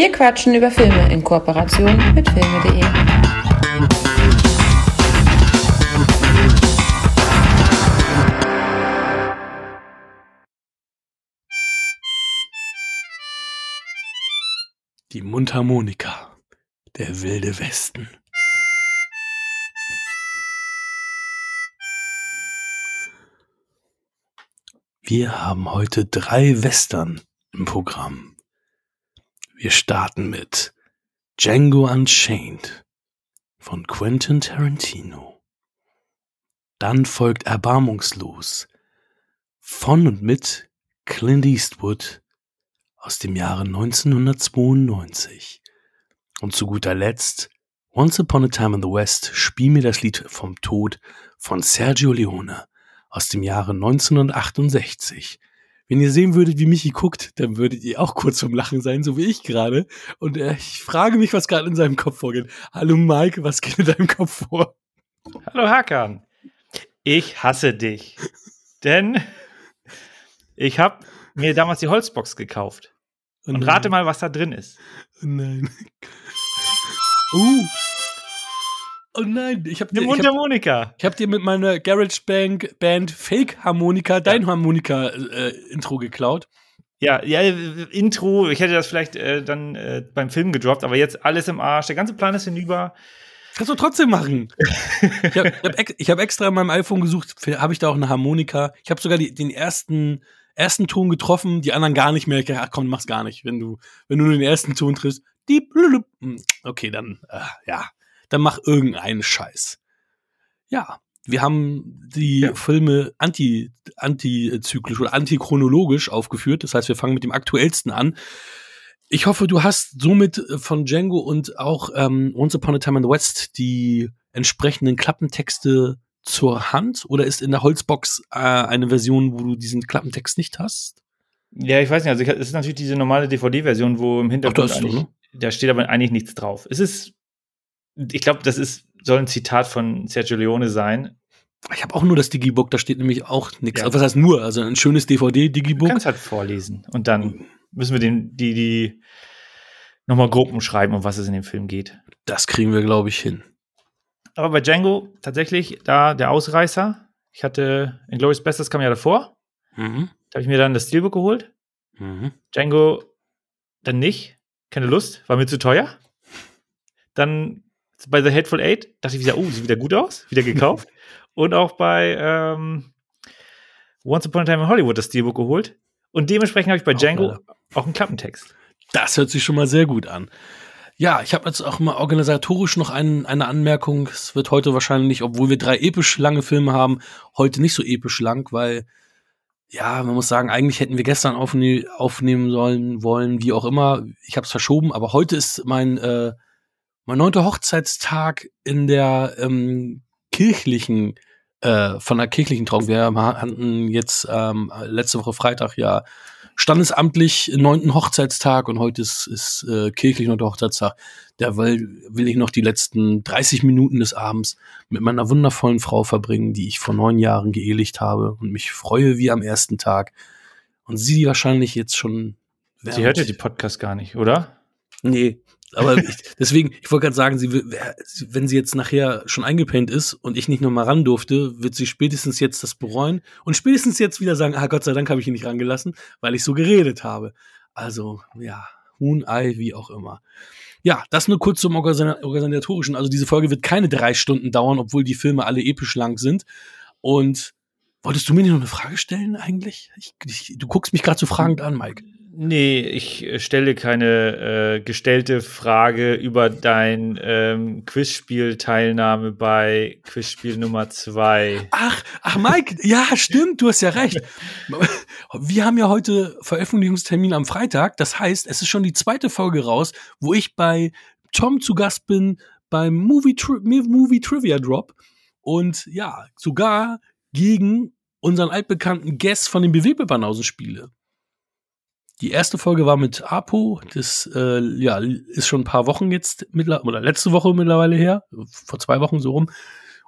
Wir quatschen über Filme in Kooperation mit filme.de. Die Mundharmonika, der wilde Westen. Wir haben heute drei Western im Programm. Wir starten mit Django Unchained von Quentin Tarantino. Dann folgt Erbarmungslos von und mit Clint Eastwood aus dem Jahre 1992. Und zu guter Letzt Once Upon a Time in the West, spiel mir das Lied vom Tod von Sergio Leone aus dem Jahre 1968. Wenn ihr sehen würdet, wie Michi guckt, dann würdet ihr auch kurz vom Lachen sein, so wie ich gerade. Und äh, ich frage mich, was gerade in seinem Kopf vorgeht. Hallo Mike, was geht in deinem Kopf vor? Hallo Hakan. Ich hasse dich. Denn ich habe mir damals die Holzbox gekauft. Oh Und rate mal, was da drin ist. Oh nein. Uh. Oh nein, ich habe dir, hab, Mundharmonika. ich hab dir mit meiner Garage Band, Band Fake Harmonika dein Harmonika äh, Intro geklaut. Ja, ja, äh, Intro, ich hätte das vielleicht äh, dann äh, beim Film gedroppt, aber jetzt alles im Arsch. Der ganze Plan ist hinüber. Kannst du trotzdem machen. ich habe hab, ex- hab extra in meinem iPhone gesucht, habe ich da auch eine Harmonika. Ich habe sogar die, den ersten, ersten Ton getroffen, die anderen gar nicht mehr. Ich dachte, ach komm, mach's gar nicht. Wenn du, wenn du nur den ersten Ton triffst, die. Hm, Okay, dann, äh, ja, dann mach irgendeinen Scheiß. Ja, wir haben die Ja. Filme anti, antizyklisch oder antichronologisch aufgeführt. Das heißt, wir fangen mit dem aktuellsten an. Ich hoffe, du hast somit von Django und auch ähm, Once Upon a Time in the West die entsprechenden Klappentexte zur Hand oder ist in der Holzbox äh, eine Version, wo du diesen Klappentext nicht hast? Ja, ich weiß nicht, also es ist natürlich diese normale DVD-Version, wo im Hintergrund Ach, da ist eigentlich, da steht aber eigentlich nichts drauf. Es ist, ich glaube, das ist, soll ein Zitat von Sergio Leone sein. Ich habe auch nur das Digibook, da steht nämlich auch nichts. Ja. Also, Was heißt nur? Also ein schönes Du DVD-Digibook. kannst halt vorlesen und dann müssen wir den, die, die nochmal grob umschreiben, um was es in dem Film geht. Das kriegen wir, glaube ich, hin. Aber bei Django tatsächlich da der Ausreißer. Ich hatte Inglourious Bestes kam ja davor. Mhm. Da habe ich mir dann das Steelbook geholt. Mhm. Django dann nicht. Keine Lust, war mir zu teuer. Dann bei The Hateful Eight dachte ich wieder, oh, sieht wieder gut aus. Wieder gekauft. Und auch bei ähm, Once Upon a Time in Hollywood das Steelbook geholt. Und dementsprechend habe ich bei Auch Django leider. auch einen Klappentext. Das hört sich schon mal sehr gut an. Ja, ich habe jetzt auch mal organisatorisch noch ein, eine Anmerkung. Es wird heute wahrscheinlich, obwohl wir drei episch lange Filme haben, heute nicht so episch lang, weil, ja, man muss sagen, eigentlich hätten wir gestern aufne aufnehmen sollen, wollen, wie auch immer. Ich habe es verschoben, aber heute ist mein, äh, mein neunter Hochzeitstag in der ähm, kirchlichen, äh, von der kirchlichen Trauung. Wir hatten jetzt ähm, letzte Woche Freitag ja standesamtlich neunten Hochzeitstag und heute ist, ist äh, kirchlich neunter Hochzeitstag. Da will, will ich noch die letzten 30 Minuten des Abends mit meiner wundervollen Frau verbringen, die ich vor neun Jahren geehelicht habe und mich freue wie am ersten Tag. Und sie wahrscheinlich jetzt schon. Sie hört ja die Podcast gar nicht, oder? Nee, aber ich, deswegen, ich wollte gerade sagen, sie, wenn sie jetzt nachher schon eingepennt ist und ich nicht noch mal ran durfte, wird sie spätestens jetzt das bereuen und spätestens jetzt wieder sagen, ah Gott sei Dank habe ich ihn nicht rangelassen, weil ich so geredet habe. Also, ja, Huhn, Ei, wie auch immer. Ja, das nur kurz zum Organ- Organisatorischen. Also diese Folge wird keine drei Stunden dauern, obwohl die Filme alle episch lang sind. Und wolltest du mir nicht noch eine Frage stellen eigentlich? Ich, ich, du guckst mich gerade so fragend an, Mike. Nee, ich äh, stelle keine äh, gestellte Frage über dein ähm, Quizspiel-Teilnahme bei Quizspiel Nummer zwei. Ach, ach, Mike, ja, stimmt, du hast ja recht. Wir haben ja heute Veröffentlichungstermin am Freitag. Das heißt, es ist schon die zweite Folge raus, wo ich bei Tom zu Gast bin beim Movie, Tri Movie Trivia Drop und ja, sogar gegen unseren altbekannten Guest von den BW-Banausen spiele. Die erste Folge war mit Apo, das äh, ja, ist schon ein paar Wochen jetzt, oder letzte Woche mittlerweile her, vor zwei Wochen so rum.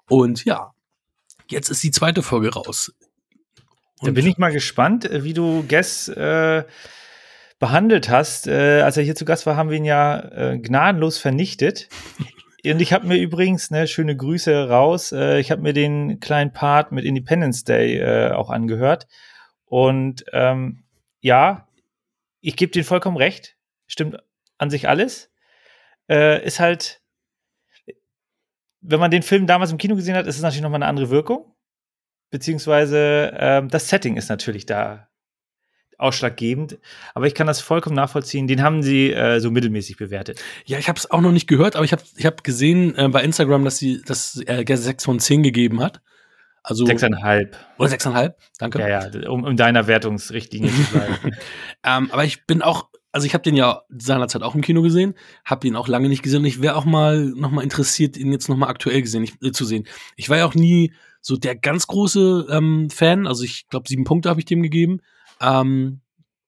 Und ja, Jetzt ist die zweite Folge raus. Da bin ich mal gespannt, äh, wie du Guess äh, behandelt hast. Äh, als er hier zu Gast war, haben wir ihn ja äh, gnadenlos vernichtet. Und ich habe mir übrigens, ne, schöne Grüße raus, äh, ich habe mir den kleinen Part mit Independence Day auch angehört. Und ähm, ja, ich gebe dir vollkommen recht. Stimmt an sich alles. Äh, ist halt, wenn man den Film damals im Kino gesehen hat, ist es natürlich nochmal eine andere Wirkung. Beziehungsweise ähm, das Setting ist natürlich da ausschlaggebend. Aber ich kann das vollkommen nachvollziehen. Den haben sie äh, so mittelmäßig bewertet. Ja, ich habe es auch noch nicht gehört, aber ich habe ich hab gesehen äh, bei Instagram, dass sie das äh, 6 von 10 gegeben hat. Also sechseinhalb. Oder sechseinhalb, danke. Ja, ja, um in deiner Wertungsrichtlinie zu bleiben. ähm, aber ich bin auch, also ich habe den ja seinerzeit auch im Kino gesehen, habe ihn auch lange nicht gesehen und ich wäre auch mal noch mal interessiert, ihn jetzt noch mal aktuell gesehen, ich, äh, zu sehen. Ich war ja auch nie so der ganz große ähm, Fan, also ich glaube sieben Punkte habe ich dem gegeben. Ähm,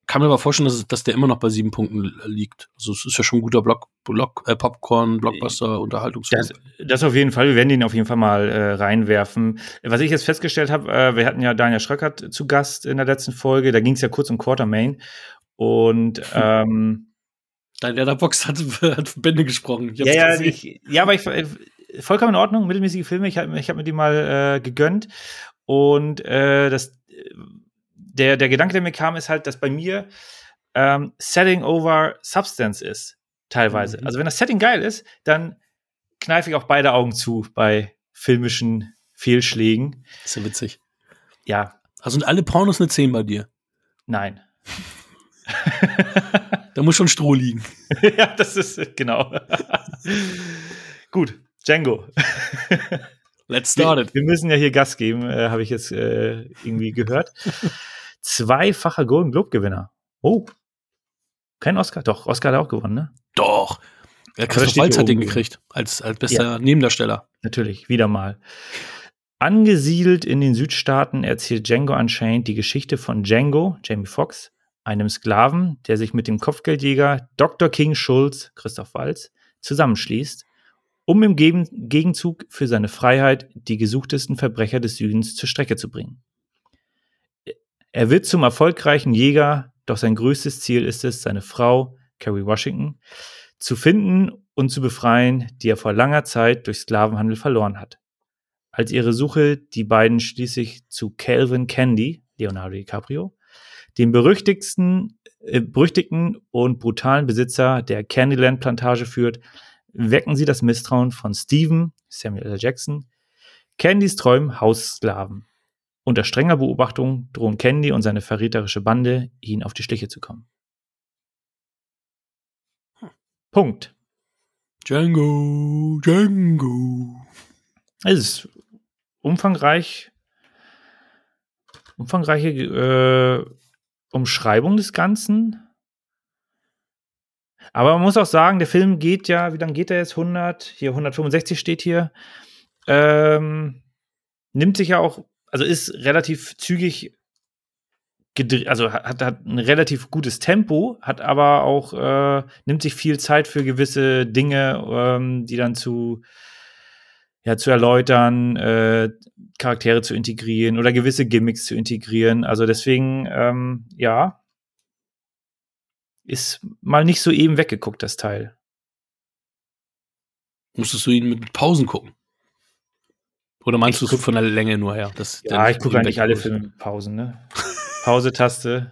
kann mir aber vorstellen, dass, dass der immer noch bei sieben Punkten liegt. Also es ist ja schon ein guter Block, Block äh, Popcorn, Blockbuster, Unterhaltungsfilm. Das, das auf jeden Fall. Wir werden ihn auf jeden Fall mal äh, reinwerfen. Was ich jetzt festgestellt habe, äh, wir hatten ja Daniel Schröckert zu Gast in der letzten Folge. Da ging es ja kurz um Quartermain. Und ähm, Dein Letterbox hat, hat Bände gesprochen. ja, ja, ich, ja, aber ich, äh, vollkommen in Ordnung, mittelmäßige Filme. Ich habe ich hab mir die mal äh, gegönnt. Und äh, das der, der Gedanke, der mir kam, ist halt, dass bei mir ähm, Setting over Substance ist, teilweise. Mhm. Also wenn das Setting geil ist, dann kneife ich auch beide Augen zu bei filmischen Fehlschlägen. Ist ja witzig. Ja. Also sind alle Pornos eine 10 bei dir? Nein. da muss schon Stroh liegen. ja, das ist genau. Gut, Django. Let's start it. Wir, wir müssen ja hier Gas geben, äh, habe ich jetzt äh, irgendwie gehört zweifacher Golden Globe Gewinner. Oh. Kein Oscar? Doch, Oscar hat er auch gewonnen, ne? Doch. Ja, Christoph Waltz hat den gekriegt als, als bester ja. Nebendarsteller. Natürlich, wieder mal. Angesiedelt in den Südstaaten erzählt Django Unchained die Geschichte von Django, Jamie Foxx, einem Sklaven, der sich mit dem Kopfgeldjäger Dr. King Schulz, Christoph Waltz, zusammenschließt, um im Gegenzug für seine Freiheit die gesuchtesten Verbrecher des Südens zur Strecke zu bringen. Er wird zum erfolgreichen Jäger, doch sein größtes Ziel ist es, seine Frau, Carrie Washington, zu finden und zu befreien, die er vor langer Zeit durch Sklavenhandel verloren hat. Als ihre Suche die beiden schließlich zu Calvin Candy, Leonardo DiCaprio, dem berüchtigsten, äh, berüchtigten und brutalen Besitzer der Candyland-Plantage führt, wecken sie das Misstrauen von Stephen, Samuel L. Jackson, Candys Träumen Haussklaven. Unter strenger Beobachtung drohen Candy und seine verräterische Bande, ihn auf die Schliche zu kommen. Hm. Punkt. Django, Django. Es ist umfangreich, umfangreiche äh, Umschreibung des Ganzen. Aber man muss auch sagen, der Film geht ja, wie lange geht er jetzt? 100, hier 165 steht hier. Ähm, nimmt sich ja auch also ist relativ zügig also hat, hat ein relativ gutes Tempo, hat aber auch, äh, nimmt sich viel Zeit für gewisse Dinge, ähm, die dann zu, ja, zu erläutern, äh, Charaktere zu integrieren oder gewisse Gimmicks zu integrieren. Also deswegen, ähm, ja, ist mal nicht so eben weggeguckt, das Teil. Musstest du ihn mit Pausen gucken? Oder meinst du es von der Länge nur her? Das, ja, ich gucke eigentlich alle Filme mit Pausen, ne? Pause-Taste,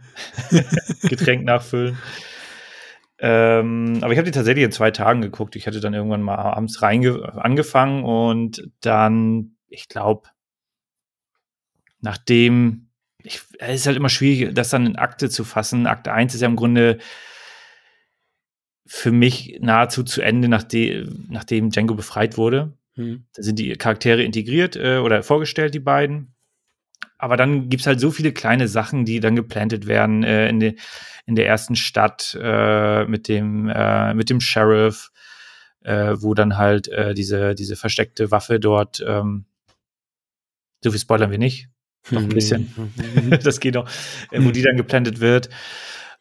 Getränk nachfüllen. Ähm, aber ich habe die tatsächlich in zwei Tagen geguckt. Ich hatte dann irgendwann mal abends angefangen und dann, ich glaube, nachdem, ich, es ist halt immer schwierig, das dann in Akte zu fassen. Akt 1 ist ja im Grunde für mich nahezu zu Ende, nachdem, nachdem Django befreit wurde. Hm. Da sind die Charaktere integriert äh, oder vorgestellt, die beiden. Aber dann gibt es halt so viele kleine Sachen, die dann geplantet werden äh, in, de, in der ersten Stadt äh, mit, dem, äh, mit dem Sheriff, äh, wo dann halt äh, diese, diese versteckte Waffe dort, ähm, so viel spoilern wir nicht, noch ein bisschen, das geht noch, wo die dann geplantet wird.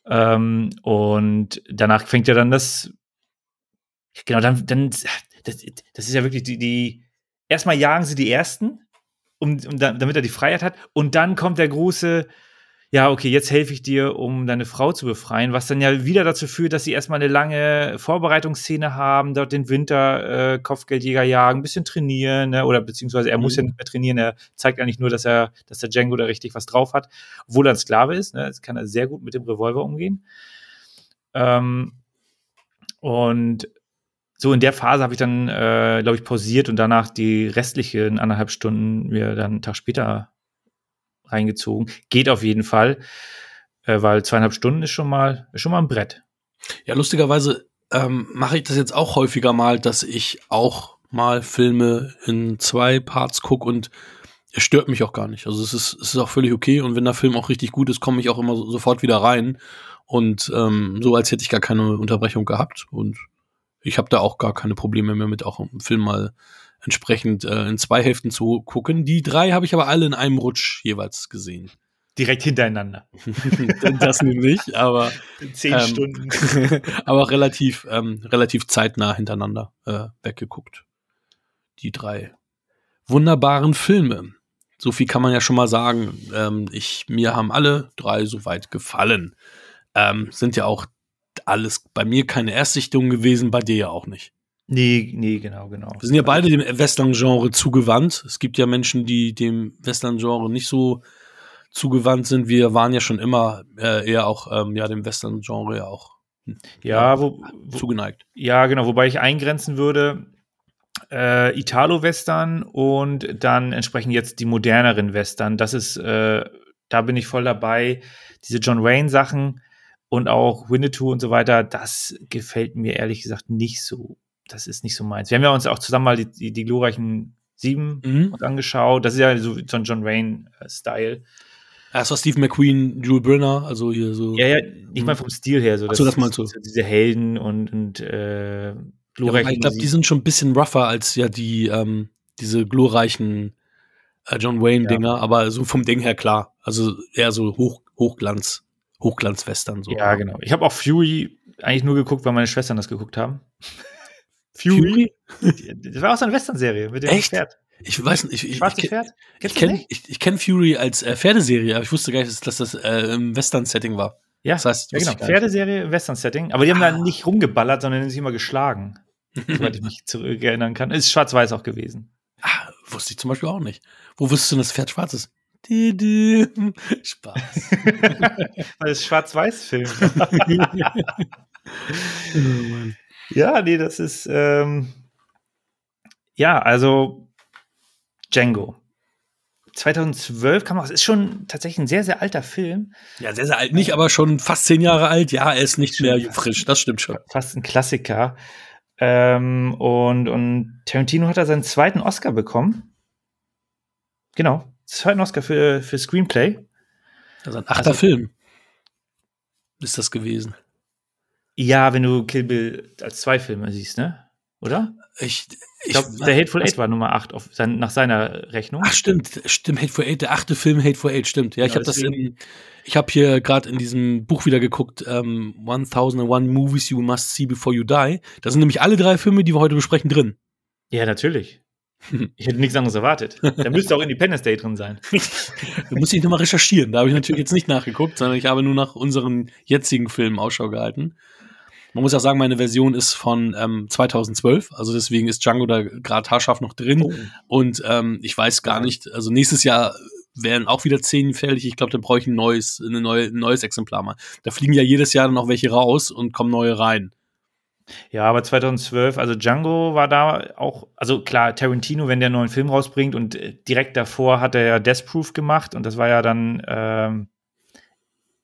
Ähm, und danach fängt ja dann das, genau, dann, dann das, das ist ja wirklich die, die, erstmal jagen sie die Ersten, um, um damit er die Freiheit hat, und dann kommt der große, ja, okay, jetzt helfe ich dir, um deine Frau zu befreien, was dann ja wieder dazu führt, dass sie erstmal eine lange Vorbereitungsszene haben, dort den Winter äh, Kopfgeldjäger jagen, ein bisschen trainieren, ne? oder beziehungsweise er muss ja Mhm. nicht mehr trainieren, er zeigt eigentlich nur, dass er, dass der Django da richtig was drauf hat, obwohl er ein Sklave ist, ne? das kann er sehr gut mit dem Revolver umgehen. Ähm, und so in der Phase habe ich dann, äh, glaube ich, pausiert und danach die restlichen anderthalb Stunden mir dann einen Tag später reingezogen. Geht auf jeden Fall, äh, weil zweieinhalb Stunden ist schon mal, ist schon mal ein Brett. Ja, lustigerweise ähm, mache ich das jetzt auch häufiger mal, dass ich auch mal Filme in zwei Parts gucke und es stört mich auch gar nicht. Also es ist, es ist auch völlig okay und wenn der Film auch richtig gut ist, komme ich auch immer so, sofort wieder rein und ähm, so als hätte ich gar keine Unterbrechung gehabt und ich habe da auch gar keine Probleme mehr mit, auch einen Film mal entsprechend äh, in zwei Hälften zu gucken. Die drei habe ich aber alle in einem Rutsch jeweils gesehen. Direkt hintereinander. das nämlich, aber In zehn Ähm, Stunden. aber relativ, ähm, relativ zeitnah hintereinander äh, weggeguckt. Die drei wunderbaren Filme. So viel kann man ja schon mal sagen. Ähm, ich, mir haben alle drei soweit gefallen. Ähm, sind ja auch alles bei mir keine Erstsichtungen gewesen, bei dir ja auch nicht. Nee, nee, genau, genau. Wir sind ja beide dem Western-Genre zugewandt. Es gibt ja Menschen, die dem Western-Genre nicht so zugewandt sind. Wir waren ja schon immer äh, eher auch ähm, ja dem Western-Genre ja auch Ja, wo, wo, zugeneigt. ja, genau, wobei ich eingrenzen würde, äh, Italo-Western und dann entsprechend jetzt die moderneren Western. Das ist, äh, da bin ich voll dabei. Diese John Wayne-Sachen und auch Winnetou und so weiter, das gefällt mir ehrlich gesagt nicht so. Das ist nicht so meins. Wir haben ja uns auch zusammen mal die, die, die glorreichen Sieben Mhm. angeschaut. Das ist ja so, so ein John Wayne-Style. Erst war Steve McQueen, Jules Brynner, also hier so. Ja, ja, nicht mal vom Stil her. So, Ach so, das meinst du. so diese Helden und, und äh, Ja, glorreichen wobei ich glaube, die sind schon ein bisschen rougher als ja die, ähm, diese glorreichen äh, John Wayne-Dinger, aber so vom Ding her klar. Also eher so Hoch, Hochglanz, Hochglanz-Western so. Ja, genau. Ich habe auch Fury eigentlich nur geguckt, weil meine Schwestern das geguckt haben. Fury? Das war auch so eine Western-Serie mit dem Echt? Pferd. Ich weiß nicht, ich, ich, ich, Pferd? ich kenne nicht? ich, ich kenn Fury als äh, Pferdeserie, aber ich wusste gar nicht, dass, dass das äh, im Western-Setting war. Ja, Das heißt, ja genau. Pferdeserie, Western-Setting. Aber die haben Ah. da nicht rumgeballert, sondern sich immer geschlagen. Soweit ich mich zurückerinnern kann. Ist schwarz-weiß auch gewesen. Ah, wusste ich zum Beispiel auch nicht. Wo wusstest du denn, dass das Pferd schwarz ist? Spaß. Weil es schwarz-weiß-Film. Ja, nee, das ist, ähm, ja, also Django. 2012 kam raus. Ist schon tatsächlich ein sehr, sehr alter Film. Ja, sehr, sehr alt nicht, aber schon fast zehn Jahre alt. Ja, er ist nicht mehr frisch, das stimmt schon. Fast ein Klassiker. Ähm, und, und Tarantino hat da seinen zweiten Oscar bekommen. Genau. Zweiten Oscar für, für Screenplay. Also ein achter Also- Film ist das gewesen. Ja, wenn du Kill Bill als zwei Filme siehst, ne? Oder? Ich, Ich glaube, der Hateful Eight war Nummer 8 auf sein, nach seiner Rechnung. Ach stimmt, stimmt, Hateful Eight, der achte Film Hateful Eight, stimmt. Ja, ich habe das in, ich habe hier gerade in diesem Buch wieder geguckt, ähm, 1001 Movies You Must See Before You Die. Da sind nämlich alle drei Filme, die wir heute besprechen, drin. Ja, natürlich. Ich hätte nichts anderes erwartet. Da müsste auch Independence Day drin sein. Da muss ich nochmal recherchieren. Da habe ich natürlich jetzt nicht nachgeguckt, sondern ich habe nur nach unseren jetzigen Filmen Ausschau gehalten. Man muss auch sagen, meine Version ist von ähm, 2012, also deswegen ist Django da gerade haarscharf noch drin. Oh. Und ähm, ich weiß gar nicht, also nächstes Jahr wären auch wieder zehn fällig. Ich glaube, dann brauche ich ein neues, eine neue, ein neues Exemplar mal. Da fliegen ja jedes Jahr dann noch welche raus und kommen neue rein. Ja, aber 2012, also Django war da auch, also klar, Tarantino, wenn der einen neuen Film rausbringt und äh, direkt davor hat er ja Death Proof gemacht und das war ja dann ähm,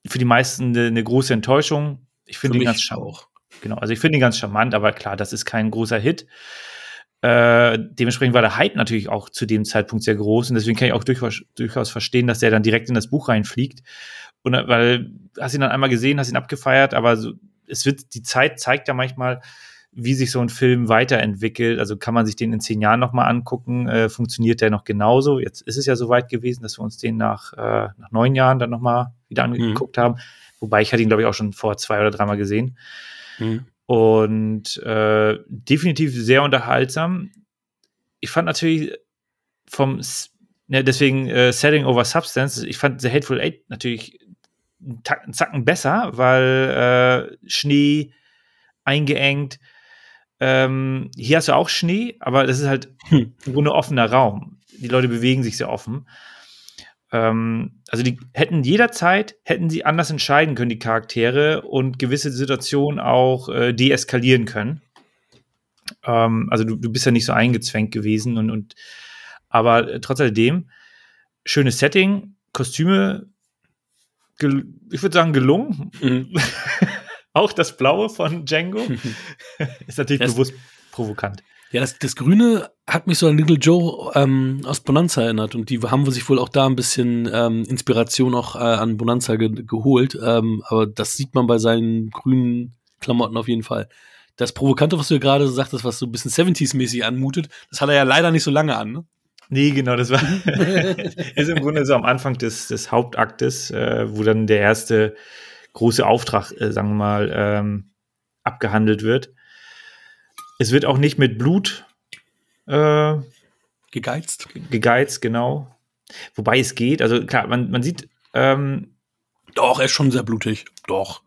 für die meisten eine, eine große Enttäuschung. Ich finde ihn ganz charmant. Genau, also ich finde ihn ganz charmant, aber klar, das ist kein großer Hit. Äh, dementsprechend war der Hype natürlich auch zu dem Zeitpunkt sehr groß und deswegen kann ich auch durchaus, durchaus verstehen, dass der dann direkt in das Buch reinfliegt. Und äh, weil hast ihn dann einmal gesehen, hast ihn abgefeiert, aber so, es wird, die Zeit zeigt ja manchmal, wie sich so ein Film weiterentwickelt. Also kann man sich den in zehn Jahren nochmal angucken, äh, funktioniert der noch genauso. Jetzt ist es ja so weit gewesen, dass wir uns den nach, äh, nach neun Jahren dann nochmal wieder angeguckt haben. Wobei ich hatte ihn, glaube ich, auch schon vor zwei oder dreimal gesehen. Mhm. Und äh, definitiv sehr unterhaltsam. Ich fand natürlich vom, ne, deswegen äh, Setting over Substance, ich fand The Hateful Eight natürlich einen, Tack- einen Zacken besser, weil äh, Schnee eingeengt. Ähm, hier hast du auch Schnee, aber das ist halt Hm. im Grunde offener Raum. Die Leute bewegen sich sehr offen. Ähm, also die hätten jederzeit, hätten sie anders entscheiden können, die Charaktere, und gewisse Situationen auch äh, deeskalieren können. Ähm, also du, du bist ja nicht so eingezwängt gewesen und, und aber trotz alledem, schönes Setting, Kostüme, ich würde sagen, gelungen. Mhm. auch das Blaue von Django ist natürlich Das- bewusst provokant. Ja, das, das Grüne hat mich so an Little Joe ähm, aus Bonanza erinnert und die haben sich wohl auch da ein bisschen ähm, Inspiration auch äh, an Bonanza ge geholt. Ähm, aber das sieht man bei seinen grünen Klamotten auf jeden Fall. Das Provokante, was du ja gerade sagtest, was so ein bisschen 70s-mäßig anmutet, das hat er ja leider nicht so lange an. Ne? Nee, genau, das war ist im Grunde so am Anfang des, des Hauptaktes, äh, wo dann der erste große Auftrag, äh, sagen wir mal, ähm, abgehandelt wird. Es wird auch nicht mit Blut äh, Gegeizt. gegeizt, genau. Wobei es geht, also klar, man, man sieht, ähm, Doch, er ist schon sehr blutig. Doch.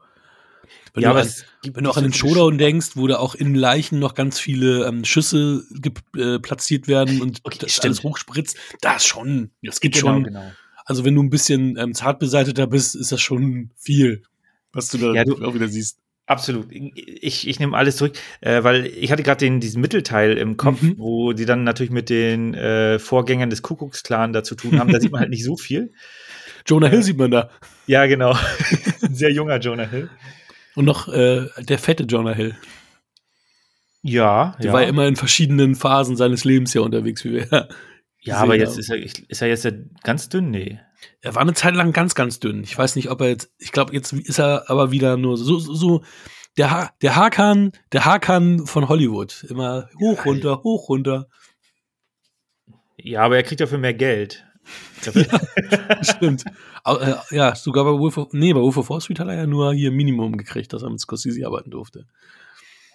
Wenn, ja, du, gibt wenn du auch an den Showdown denkst, wo da auch in Leichen noch ganz viele ähm, Schüsse äh, platziert werden und Okay, das stimmt. alles hochspritzt, das schon. Das geht Genau, schon. genau. Also wenn du ein bisschen ähm, zart beseiteter bist, ist das schon viel, was du da Ja, du- auch wieder siehst. Absolut. Ich, ich nehme alles zurück, äh, weil ich hatte gerade diesen Mittelteil im Kopf, Mhm. wo die dann natürlich mit den äh, Vorgängern des Kuckucksklan da zu tun haben. Da sieht man halt nicht so viel. Jonah Äh, Hill sieht man da. Ja, genau. Ein sehr junger Jonah Hill. Und noch äh, der fette Jonah Hill. Ja, Der ja. war ja immer in verschiedenen Phasen seines Lebens ja unterwegs, wie wir ja, gesehen aber jetzt haben. ist er, ist er jetzt ja ganz dünn, nee. Er war eine Zeit lang ganz, ganz dünn. Ich weiß nicht, ob er jetzt, ich glaube, jetzt ist er aber wieder nur so, so, so der, ha der Hakan, der Hakan von Hollywood. Immer hoch, Ja, runter, hoch, runter. Ja, aber er kriegt dafür mehr Geld. Dafür, Stimmt. Aber, äh, ja, sogar bei Wolf of, nee, bei Wolf of Wall Street hat er ja nur hier Minimum gekriegt, dass er mit Scorsese arbeiten durfte.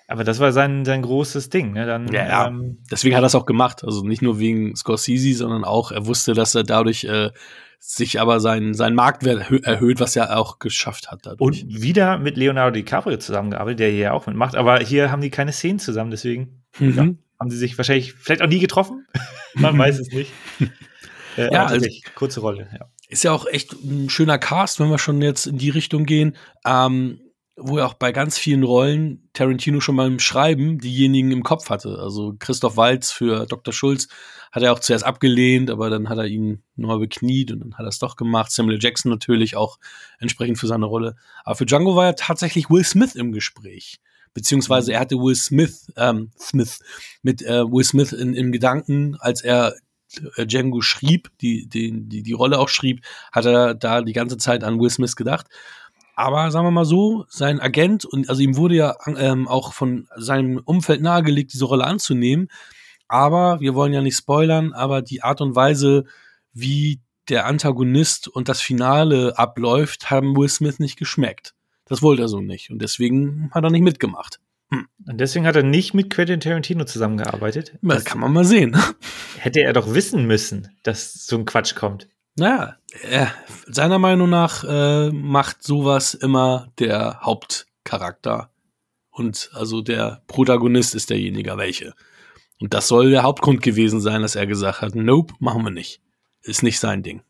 aber das war sein, sein großes Ding, ne? Dann, Ja, ja. Ähm, Deswegen hat er es auch gemacht. Also nicht nur wegen Scorsese, sondern auch, er wusste, dass er dadurch äh, sich aber sein, sein Marktwert erhö- erhöht, was er auch geschafft hat dadurch. und wieder mit Leonardo DiCaprio zusammengearbeitet, der hier ja auch mitmacht. Aber hier haben die keine Szenen zusammen, deswegen Mhm. ja. haben sie sich wahrscheinlich vielleicht auch nie getroffen. Man weiß es nicht. Äh, Ja, also- kurze Rolle, ja. Ist ja auch echt ein schöner Cast, wenn wir schon jetzt in die Richtung gehen, ähm, wo er auch bei ganz vielen Rollen Tarantino schon beim Schreiben diejenigen im Kopf hatte. Also Christoph Waltz für Dr. Schulz hat er auch zuerst abgelehnt, aber dann hat er ihn neu bekniet und dann hat er es doch gemacht. Samuel Jackson natürlich auch entsprechend für seine Rolle. Aber für Django war ja tatsächlich Will Smith im Gespräch. Beziehungsweise er hatte Will Smith, ähm, Smith, mit äh, Will Smith in, im Gedanken, als er Django schrieb, die, die, die, die Rolle auch schrieb, hat er da die ganze Zeit an Will Smith gedacht. Aber sagen wir mal so, sein Agent, und also ihm wurde ja ähm, auch von seinem Umfeld nahegelegt, diese Rolle anzunehmen. Aber wir wollen ja nicht spoilern, aber die Art und Weise, wie der Antagonist und das Finale abläuft, haben Will Smith nicht geschmeckt. Das wollte er so nicht. Und deswegen hat er nicht mitgemacht. Und deswegen hat er nicht mit Quentin Tarantino zusammengearbeitet. Das Das kann man mal sehen. hätte er doch wissen müssen, dass so ein Quatsch kommt. Naja, er, seiner Meinung nach äh, macht sowas immer der Hauptcharakter. Und also der Protagonist ist derjenige, welche. Und das soll der Hauptgrund gewesen sein, dass er gesagt hat, nope, machen wir nicht. Ist nicht sein Ding.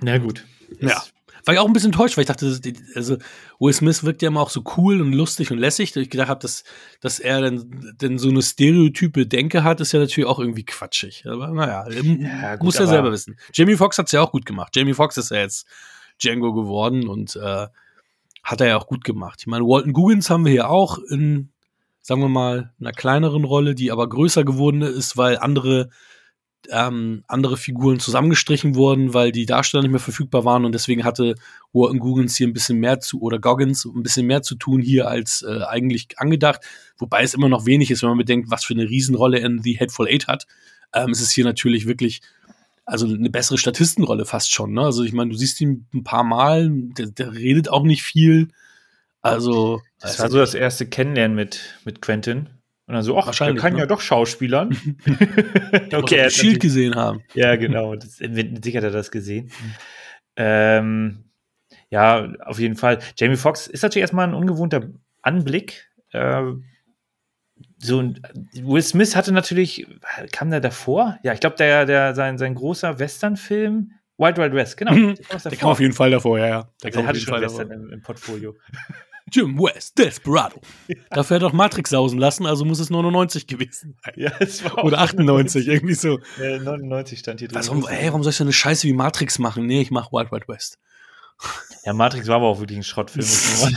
Na gut. Ja. Ist- War ich auch ein bisschen enttäuscht, weil ich dachte, also Will Smith wirkt ja immer auch so cool und lustig und lässig. dass Ich gedacht habe, dass, dass er denn, denn so eine stereotype Denke hat, ist ja natürlich auch irgendwie quatschig. Aber naja, Ja, gut, muss er selber wissen. Jamie Foxx hat's ja auch gut gemacht. Jamie Foxx ist ja jetzt Django geworden und äh, hat er ja auch gut gemacht. Ich meine, Walton Goggins haben wir hier auch in, sagen wir mal, einer kleineren Rolle, die aber größer geworden ist, weil andere ähm, andere Figuren zusammengestrichen wurden, weil die Darsteller nicht mehr verfügbar waren und deswegen hatte Walton Goggins hier ein bisschen mehr zu oder Goggins ein bisschen mehr zu tun hier als äh, eigentlich angedacht, wobei es immer noch wenig ist, wenn man bedenkt, was für eine Riesenrolle in The Hateful Eight hat. Ähm, es ist hier natürlich wirklich also eine bessere Statistenrolle fast schon. Ne? Also ich meine, du siehst ihn ein paar Mal, der, der redet auch nicht viel. Also Das war so das erste Kennenlernen mit, mit Quentin. Und dann so, ach, der kann ne? ja doch Schauspielern. okay, er natürlich- gesehen haben. ja, genau. Das, Sicherheit hat er das gesehen. Ähm, ja, auf jeden Fall. Jamie Foxx ist natürlich erstmal ein ungewohnter Anblick. Äh, so Will Smith hatte natürlich, kam der davor? Ja, ich glaube, der, der, sein, sein großer Western-Film, Wild Wild West, genau. Mhm. Der kam auf jeden Fall davor, ja, ja. Der Der kam auf hatte jeden schon Fall Western davor. im, im Portfolio. Jim West, Desperado. Dafür hat er doch Matrix sausen lassen, also muss es 99 gewesen sein. Ja, es war Oder 98, irgendwie so. Äh, 99 stand hier drin. Warum, ey, warum soll ich so eine Scheiße wie Matrix machen? Nee, ich mach Wild Wild West. Ja, Matrix war aber auch wirklich ein Schrottfilm. man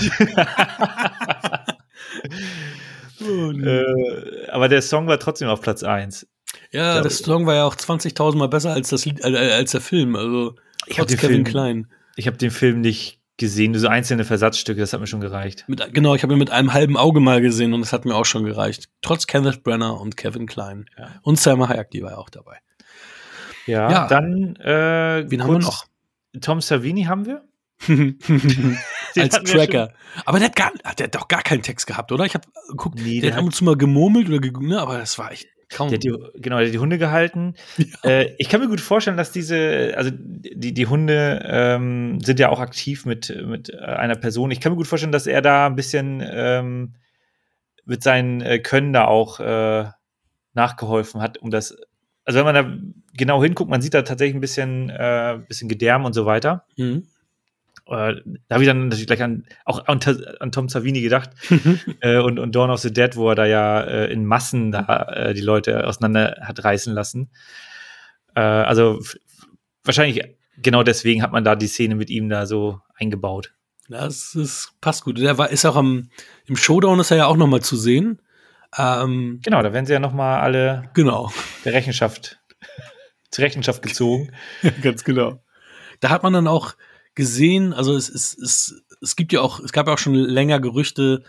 sagen. äh, aber der Song war trotzdem auf Platz 1. ja, der Song war ja auch 20.000 Mal besser als, das, Lied- äh, als der Film. Also, Ich trotz Kevin Film- Klein. Ich habe den Film nicht gesehen, nur so einzelne Versatzstücke, das hat mir schon gereicht. Mit, genau, ich habe ihn mit einem halben Auge mal gesehen und das hat mir auch schon gereicht. Trotz Kenneth Brenner und Kevin Klein. Ja. Und Selma Hayek, die war ja auch dabei. Ja, Ja. dann äh, Wen haben wir noch? Tom Savini haben wir. Als Tracker. Aber der hat, gar, der hat doch gar keinen Text gehabt, oder? Ich habe geguckt, Nee, der, der hat ab und zu mal gemurmelt oder ge ne, aber das war echt kaum. Der hat die, genau, der hat die Hunde gehalten. Äh, ich kann mir gut vorstellen, dass diese, also die, die Hunde ähm, sind ja auch aktiv mit, mit äh, einer Person. Ich kann mir gut vorstellen, dass er da ein bisschen ähm, mit seinen äh, Können da auch äh, nachgeholfen hat, um das. Also wenn man da genau hinguckt, man sieht da tatsächlich ein bisschen, äh, bisschen Gedärm und so weiter. mhm. Äh, da habe ich dann natürlich gleich an, auch an, an Tom Savini gedacht äh, und, und Dawn of the Dead, wo er da ja äh, in Massen da äh, die Leute auseinander hat reißen lassen. Äh, also wahrscheinlich genau deswegen hat man da die Szene mit ihm da so eingebaut. Das ist, passt gut. Der war, ist auch am, im Showdown ist er ja auch noch mal zu sehen. Ähm, Genau, da werden sie ja noch mal alle genau, der Rechenschaft zur Rechenschaft gezogen. ganz genau. Da hat man dann auch gesehen, also es, es, es, es gibt ja auch, es gab ja auch schon länger Gerüchte,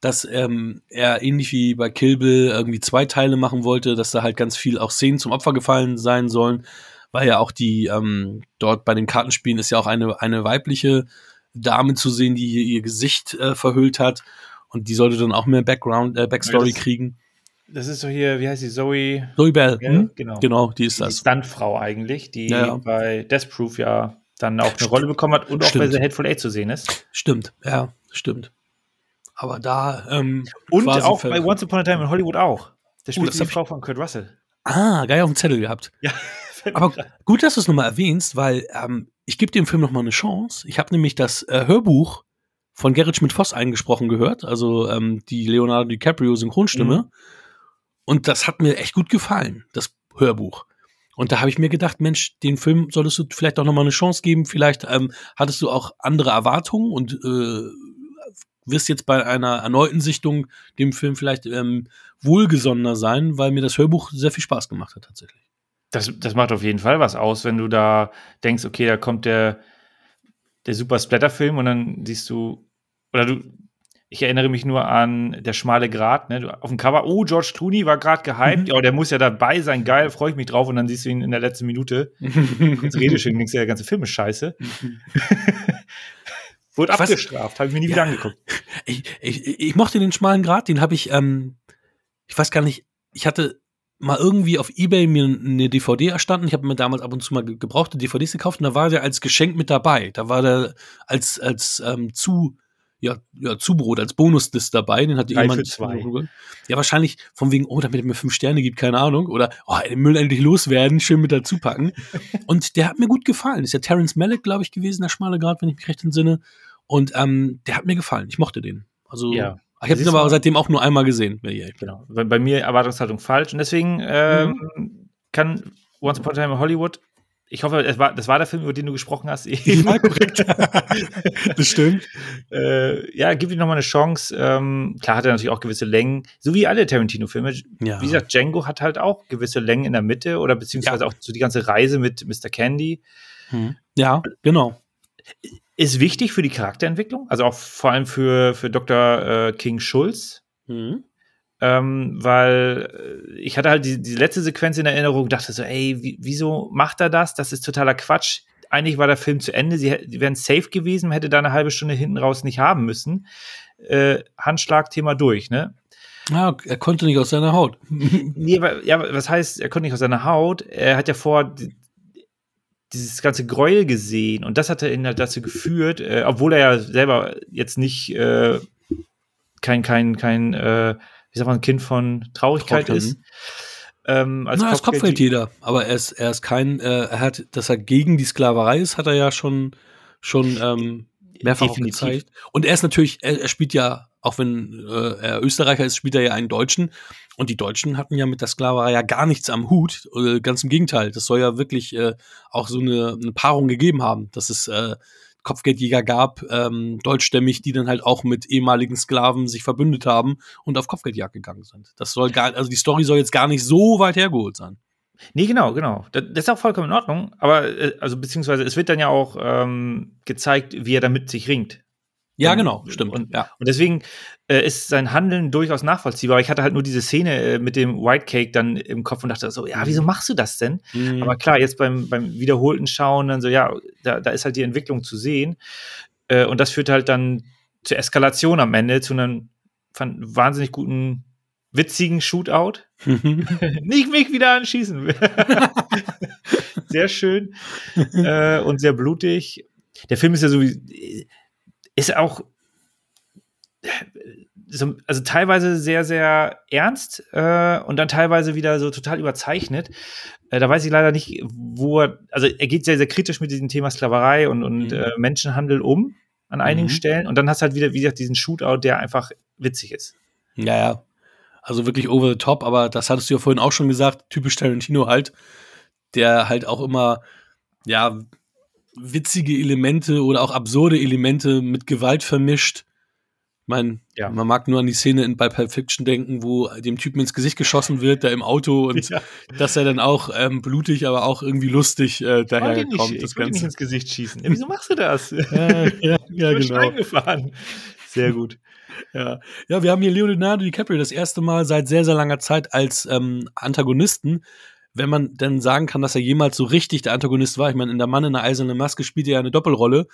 dass ähm, er ähnlich wie bei Kill Bill irgendwie zwei Teile machen wollte, dass da halt ganz viel auch Szenen zum Opfer gefallen sein sollen, weil ja auch die ähm, dort bei den Kartenspielen ist ja auch eine, eine weibliche Dame zu sehen, die ihr, Gesicht äh, verhüllt hat und die sollte dann auch mehr Background, äh, Backstory das- kriegen. Das ist so hier, wie heißt sie, Zoe? Zoe Bell, Ja, hm? genau. genau, die ist Die das. Stuntfrau eigentlich, die Ja, ja. bei Death Proof ja dann auch eine Rolle bekommen hat und auch bei Stimmt. The Hateful Eight zu sehen ist. Stimmt, ja, stimmt. Aber da ähm, Und auch bei Once Upon a Time in Hollywood auch. Der spielt das die Frau von Kurt Russell. Ah, geil auf dem Zettel gehabt. Ja. Aber gut, dass du es nochmal erwähnst, weil ähm, ich gebe dem Film nochmal eine Chance. Ich habe nämlich das äh, Hörbuch von Gerrit Schmidt-Voss eingesprochen gehört, also ähm, die Leonardo DiCaprio Synchronstimme. Mhm. Und das hat mir echt gut gefallen, das Hörbuch. Und da habe ich mir gedacht, Mensch, den Film solltest du vielleicht auch nochmal eine Chance geben. Vielleicht ähm, hattest du auch andere Erwartungen und äh, wirst jetzt bei einer erneuten Sichtung dem Film vielleicht ähm, wohlgesonnener sein, weil mir das Hörbuch sehr viel Spaß gemacht hat tatsächlich. Das, das macht auf jeden Fall was aus, wenn du da denkst, okay, da kommt der, der super Splatter-Film und dann siehst du, oder du, ich erinnere mich nur an der schmale Grat, ne? Auf dem Cover, oh, George Clooney war gerade gehypt, Mhm. ja, der muss ja dabei sein, geil, freue ich mich drauf und dann siehst du ihn in der letzten Minute. Kurz Rede schön, denkst du, der ganze Film ist scheiße. Wurde Ich abgestraft, habe ich mir nie Ja. wieder angeguckt. Ich, ich, ich mochte den schmalen Grat, den habe ich, ähm, ich weiß gar nicht, ich hatte mal irgendwie auf Ebay mir eine DVD erstanden. Ich habe mir damals ab und zu mal ge- gebrauchte DVDs gekauft und da war der als Geschenk mit dabei. Da war der als, als ähm, zu, ja, ja, Zubrot, als Bonusdisc dabei. Den hatte Drei jemand. für zwei. Ja, wahrscheinlich von wegen, oh, damit er mir fünf Sterne gibt, keine Ahnung. Oder, oh, den Müll endlich loswerden, schön mit dazu packen. und der hat mir gut gefallen. Ist ja Terence Malick, glaube ich, gewesen, der schmale Grat, wenn ich mich recht entsinne. Und ähm, der hat mir gefallen. Ich mochte den. Also, Ja. ich habe ihn aber seitdem auch nur einmal gesehen. Genau. Bei, bei mir Erwartungshaltung falsch. Und deswegen ähm, Mhm. kann Once Upon a Time in Hollywood, ich hoffe, es war, das war der Film, über den du gesprochen hast. Ja, korrekt. das stimmt. äh, ja, gib ihm nochmal eine Chance. Ähm, klar hat er natürlich auch gewisse Längen, so wie alle Tarantino-Filme. Ja. Wie gesagt, Django hat halt auch gewisse Längen in der Mitte oder beziehungsweise auch so die ganze Reise mit Mr. Candy. Hm. Ja, genau. Ist wichtig für die Charakterentwicklung, also auch vor allem für, für Dr. Äh, King Schulz. Hm. Ähm, weil äh, ich hatte halt die, die letzte Sequenz in Erinnerung, dachte so, ey, wie, wieso macht er das? Das ist totaler Quatsch. Eigentlich war der Film zu Ende, sie, wären safe gewesen, man hätte da eine halbe Stunde hinten raus nicht haben müssen. Äh, Handschlag, Thema durch, ne? Ja, er konnte nicht aus seiner Haut. Nee, aber, ja, was heißt, er konnte nicht aus seiner Haut? Er hat ja vor, die- dieses ganze Gräuel gesehen und das hat er ihn halt dazu geführt, äh, obwohl er ja selber jetzt nicht äh, kein, kein, kein, äh, wie sagt man, Kind von Traurigkeit Traurigkeit, ist. Ähm, als Na, Kopf Kopfgeld- hält jeder. Aber er ist, er ist kein, äh, er hat, dass er gegen die Sklaverei ist, hat er ja schon, schon ähm, mehrfach gezeigt. Und er ist natürlich, er, er spielt ja, auch wenn äh, er Österreicher ist, spielt er ja einen Deutschen. Und die Deutschen hatten ja mit der Sklaverei ja gar nichts am Hut. Äh, ganz im Gegenteil. Das soll ja wirklich äh, auch so eine, eine Paarung gegeben haben, dass es äh, Kopfgeldjäger gab, ähm, deutschstämmig, die dann halt auch mit ehemaligen Sklaven sich verbündet haben und auf Kopfgeldjagd gegangen sind. Das soll gar, also die Story soll jetzt gar nicht so weit hergeholt sein. Nee, genau, genau. Das, ist auch vollkommen in Ordnung. Aber, äh, also, beziehungsweise, es wird dann ja auch ähm, gezeigt, wie er damit sich ringt. Ja, genau, stimmt. Und, ja. und deswegen äh, ist sein Handeln durchaus nachvollziehbar. Ich hatte halt nur diese Szene äh, mit dem White Cake dann im Kopf und dachte so, ja, wieso machst du das denn? Mhm. Aber klar, jetzt beim, beim wiederholten Schauen, dann so, ja, da, da ist halt die Entwicklung zu sehen. Äh, und das führt halt dann zur Eskalation am Ende, zu einem fand, wahnsinnig guten, witzigen Shootout. Nicht mich wieder anschießen. sehr schön äh, und sehr blutig. Der Film ist ja so wie, ist auch, so, also teilweise sehr, sehr ernst äh, und dann teilweise wieder so total überzeichnet. Äh, da weiß ich leider nicht, wo er, also er geht sehr, sehr kritisch mit diesem Thema Sklaverei und, und Mhm. äh, Menschenhandel um an einigen Mhm. Stellen und dann hast du halt wieder, wie gesagt, diesen Shootout, der einfach witzig ist. Ja, ja. Also wirklich over the top, aber das hattest du ja vorhin auch schon gesagt, typisch Tarantino halt, der halt auch immer, ja, witzige Elemente oder auch absurde Elemente mit Gewalt vermischt. Ich meine, Ja. man mag nur an die Szene in, bei Pulp Fiction denken, wo dem Typen ins Gesicht geschossen wird, da im Auto und Ja. dass er dann auch ähm, blutig, aber auch irgendwie lustig äh, Ich daher nicht, kommt, ich das ihn nicht Ganze. ins Gesicht schießen. Ja, wieso machst du das? Ja, ja, ja, Ich genau. eingefahren. Sehr gut. Ja. ja, wir haben hier Leonardo DiCaprio das erste Mal seit sehr, sehr langer Zeit als ähm, Antagonisten. Wenn man denn sagen kann, dass er jemals so richtig der Antagonist war. Ich meine, in der Mann in der eisernen Maske spielte er ja eine Doppelrolle.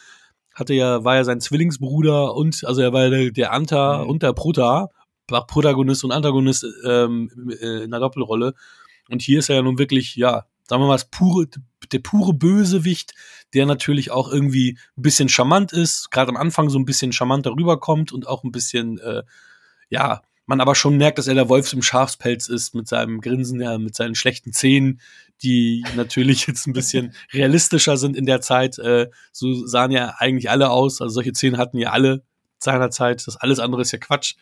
Hatte ja, war ja sein Zwillingsbruder und, also er war der, der Anta Mhm. und der Prota, war Protagonist und Antagonist ähm, äh, in einer Doppelrolle. Und hier ist er ja nun wirklich, ja, sagen wir mal, das pure, der pure Bösewicht, der natürlich auch irgendwie ein bisschen charmant ist, gerade am Anfang so ein bisschen charmant darüber kommt und auch ein bisschen, äh, ja, man aber schon merkt, dass er der Wolf im Schafspelz ist mit seinem Grinsen, ja, mit seinen schlechten Zähnen, die natürlich jetzt ein bisschen realistischer sind in der Zeit. Äh, so sahen ja eigentlich alle aus. Also solche Zähne hatten ja alle seinerzeit. Das alles andere ist ja Quatsch,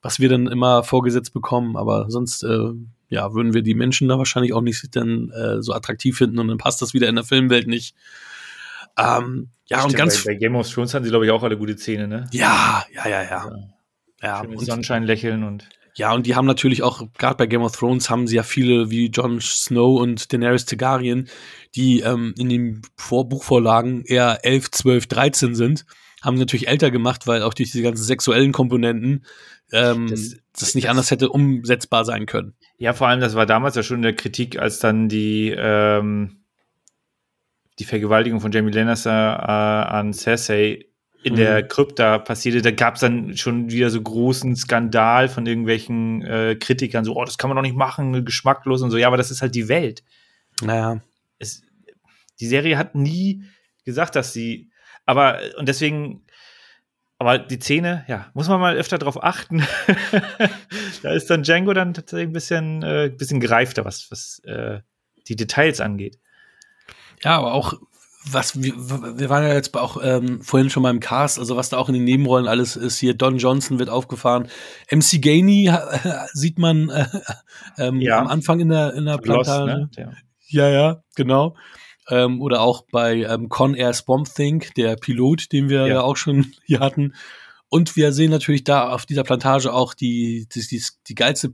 was wir dann immer vorgesetzt bekommen. Aber sonst, äh, ja, würden wir die Menschen da wahrscheinlich auch nicht dann äh, so attraktiv finden und dann passt das wieder in der Filmwelt nicht. Ähm, ja, und Stimmt, ganz, bei, bei Game of Thrones haben sie, glaube ich, auch alle gute Zähne, ne? ja, ja, ja, ja. Ja, Schön mit und, Sonnenschein lächeln und. ja, und die haben natürlich auch, gerade bei Game of Thrones haben sie ja viele wie Jon Snow und Daenerys Targaryen, die ähm, in den Vor Buchvorlagen eher 11, 12, 13 sind, haben sie natürlich älter gemacht, weil auch durch diese ganzen sexuellen Komponenten ähm, das, Das- nicht das- anders hätte umsetzbar sein können. Ja, vor allem, das war damals ja schon in der Kritik, als dann die, ähm, die Vergewaltigung von Jamie Lannister äh, an Cersei in Mhm. der Krypta passierte. Da gab es dann schon wieder so großen Skandal von irgendwelchen äh, Kritikern, so, oh, das kann man doch nicht machen, geschmacklos und so. Ja, aber das ist halt die Welt. Naja. es, die Serie hat nie gesagt, dass sie, aber, und deswegen, aber die Szene, ja, muss man mal öfter drauf achten. da ist dann Django dann tatsächlich ein bisschen, äh, bisschen gereifter, was, was äh, die Details angeht. Ja, aber auch, was wir, wir waren ja jetzt auch ähm, vorhin schon beim Cast, also was da auch in den Nebenrollen alles ist. Hier Don Johnson wird aufgefahren. MC Gainey äh, sieht man äh, ähm, Ja. am Anfang in der, in der Lost, Plantage. ne? Der, Ja, ja, genau. Ähm, oder auch bei ähm, Con Air Swamp Think, der Pilot, den wir ja. Ja. auch schon hier hatten. Und wir sehen natürlich da auf dieser Plantage auch die, die, die, die geilste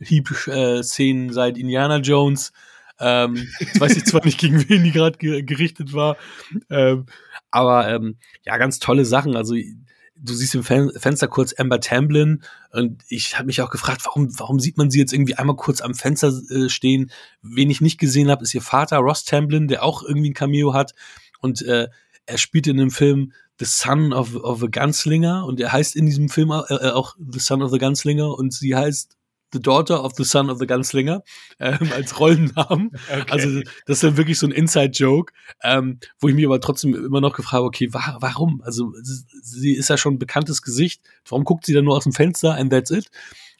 Peitschenhieb-Szenen seit Indiana Jones. Ähm, jetzt weiß ich zwar nicht, gegen wen die gerade ge gerichtet war, ähm, aber ähm, ja, ganz tolle Sachen. Also du siehst im Fen Fenster kurz Amber Tamblyn und ich habe mich auch gefragt, warum, warum sieht man sie jetzt irgendwie einmal kurz am Fenster äh, stehen? Wen ich nicht gesehen habe, ist ihr Vater Ross Tamblyn, der auch irgendwie ein Cameo hat und äh, er spielt in dem Film The Son of, of a Gunslinger und er heißt in diesem Film äh, auch The Son of the Gunslinger und sie heißt the daughter of the son of the gunslinger ähm, als Rollennamen. Okay. Also das ist dann wirklich so ein Inside-Joke, ähm, wo ich mich aber trotzdem immer noch gefragt habe, okay, wa warum? Also sie ist ja schon ein bekanntes Gesicht, warum guckt sie dann nur aus dem Fenster and that's it?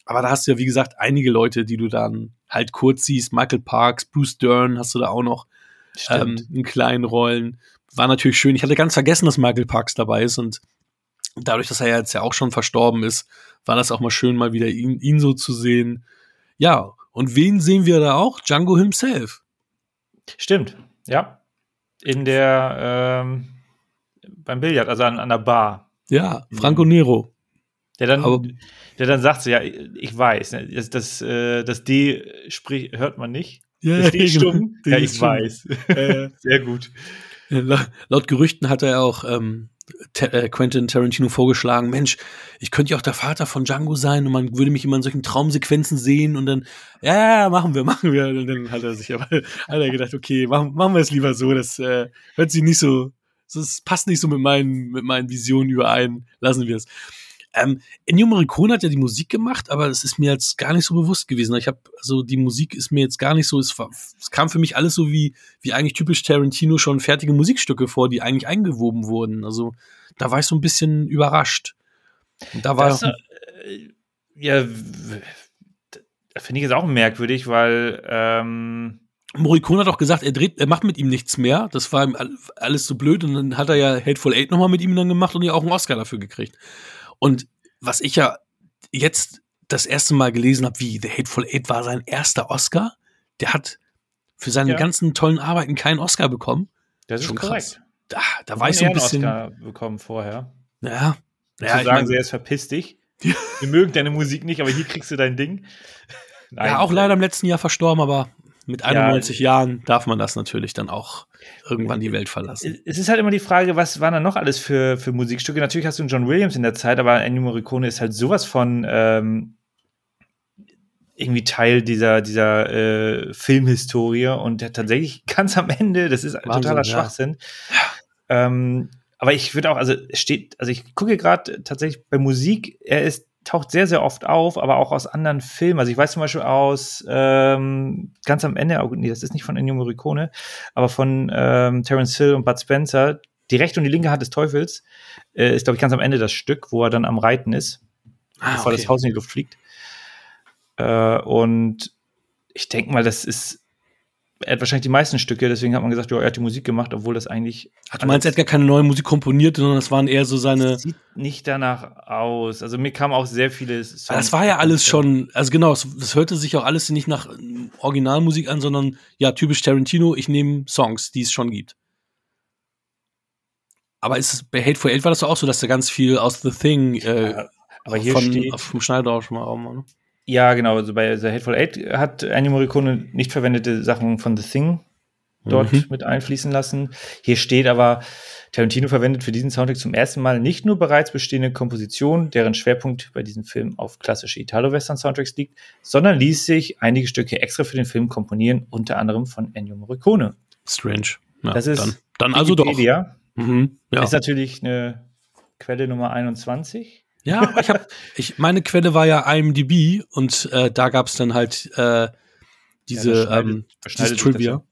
Aber da hast du ja, wie gesagt, einige Leute, die du dann halt kurz siehst. Michael Parks, Bruce Dern hast du da auch noch ähm, in kleinen Rollen. War natürlich schön. Ich hatte ganz vergessen, dass Michael Parks dabei ist und dadurch, dass er jetzt ja auch schon verstorben ist, war das auch mal schön, mal wieder ihn, ihn so zu sehen. Ja, und wen sehen wir da auch? Django himself. Stimmt, ja. In der, ähm, beim Billard, also an, an der Bar. Ja, Franco Nero. Der dann, Aber, der dann sagt so, ja, ich weiß, ne, das, das, äh, das D sprich, hört man nicht. Ja, das D genau. stumm. Ja, ich weiß. Sehr gut. Laut Gerüchten hat er auch ähm, äh, Quentin Tarantino vorgeschlagen, Mensch, ich könnte ja auch der Vater von Django sein und man würde mich immer in solchen Traumsequenzen sehen und dann, ja, machen wir, machen wir. Und dann hat er sich aber, hat er gedacht, okay, machen, machen wir es lieber so, das äh, hört sich nicht so, das passt nicht so mit meinen, mit meinen Visionen überein, lassen wir es. Ähm, Ennio Morricone hat ja die Musik gemacht, aber es ist mir jetzt gar nicht so bewusst gewesen. Ich habe also die Musik ist mir jetzt gar nicht so. Es, es, kam für mich alles so wie wie eigentlich typisch Tarantino schon fertige Musikstücke vor, die eigentlich eingewoben wurden. Also da war ich so ein bisschen überrascht. Und da war das, äh, ja finde ich jetzt auch merkwürdig, weil ähm Morricone hat auch gesagt, er dreht, er macht mit ihm nichts mehr. Das war ihm alles so blöd und dann hat er ja Hateful Eight nochmal mit ihm dann gemacht und ja auch einen Oscar dafür gekriegt. Und was ich ja jetzt das erste Mal gelesen habe, wie The Hateful Eight war sein erster Oscar, der hat für seine ja. ganzen tollen Arbeiten keinen Oscar bekommen. Das ist schon korrekt. krass. Da, da war ich so ein bisschen. Oscar bekommen vorher. Ja. ja zu sagen, sie ist verpiss dich. Wir mögen deine Musik nicht, aber hier kriegst du dein Ding. Nein, ja, auch leider im letzten Jahr verstorben, aber mit 91 ja, Jahren darf man das natürlich dann auch irgendwann die Welt verlassen. Es ist halt immer die Frage, was waren da noch alles für, für Musikstücke? Natürlich hast du einen John Williams in der Zeit, aber Ennio Morricone ist halt sowas von ähm, irgendwie Teil dieser, dieser äh, Filmhistorie und der tatsächlich ganz am Ende, das ist Wahnsinn, totaler Schwachsinn. Ja. Ähm, aber ich würde auch, also es steht, also ich gucke gerade tatsächlich bei Musik, er ist taucht sehr, sehr oft auf, aber auch aus anderen Filmen. Also ich weiß zum Beispiel aus ähm, ganz am Ende, oh, nee, das ist nicht von Ennio Morricone, aber von ähm, Terence Hill und Bud Spencer, die rechte und die linke Hand des Teufels, äh, ist, glaube ich, ganz am Ende das Stück, wo er dann am Reiten ist, ah, bevor okay. das Haus in die Luft fliegt. Äh, und ich denke mal, das ist er hat wahrscheinlich die meisten Stücke, deswegen hat man gesagt, ja, er hat die Musik gemacht, obwohl das eigentlich. Ach, du meinst, er hat gar keine neue Musik komponiert, sondern das waren eher so seine. Sieht nicht danach aus. Also mir kamen auch sehr viele Songs. Das war ja alles schon, also genau, das hörte sich auch alles nicht nach Originalmusik an, sondern ja, typisch Tarantino, ich nehme Songs, die es schon gibt. Aber ist es, bei Hateful Eight war das auch so, dass da ganz viel aus The Thing äh, ja, aber hier von, steht, vom Schneider auch schon mal, auch mal ne? Ja, genau. Also bei The Hateful Eight hat Ennio Morricone nicht verwendete Sachen von The Thing dort mhm. mit einfließen lassen. Hier steht aber, Tarantino verwendet für diesen Soundtrack zum ersten Mal nicht nur bereits bestehende Kompositionen, deren Schwerpunkt bei diesem Film auf klassische Italo-Western-Soundtracks liegt, sondern ließ sich einige Stücke extra für den Film komponieren, unter anderem von Ennio Morricone. Strange. Ja, das ist dann, dann also doch. Mhm, ja. Ist natürlich eine Quelle Nummer 21. Ja, ich habe, ich, meine Quelle war ja IMDb und äh, da gab es dann halt äh, diese, ja, ähm, diese Trivia.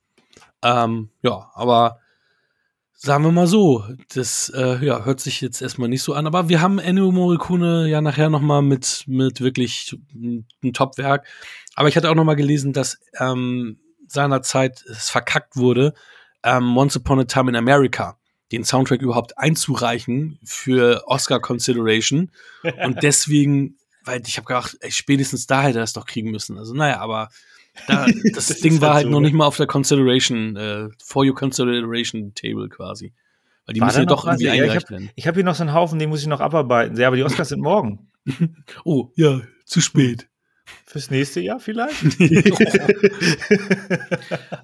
Ähm, ja, aber sagen wir mal so, das äh, ja, hört sich jetzt erstmal nicht so an, aber wir haben Ennio Morricone ja nachher noch mal mit, mit wirklich einem Top-Werk. Aber ich hatte auch noch mal gelesen, dass ähm, seinerzeit es verkackt wurde, ähm, Once Upon a Time in America den Soundtrack überhaupt einzureichen für Oscar Consideration. Und deswegen, weil ich habe gedacht, ey, spätestens da hätte er es doch kriegen müssen. Also naja, aber da, das, das Ding war halt, halt noch nicht mal auf der Consideration, äh, For Your Consideration Table quasi. Weil die war müssen ja doch irgendwie ja, eingereicht werden. Ich habe hab hier noch so einen Haufen, den muss ich noch abarbeiten. Ja, aber die Oscars sind morgen. oh, ja, zu spät. Fürs nächste Jahr vielleicht?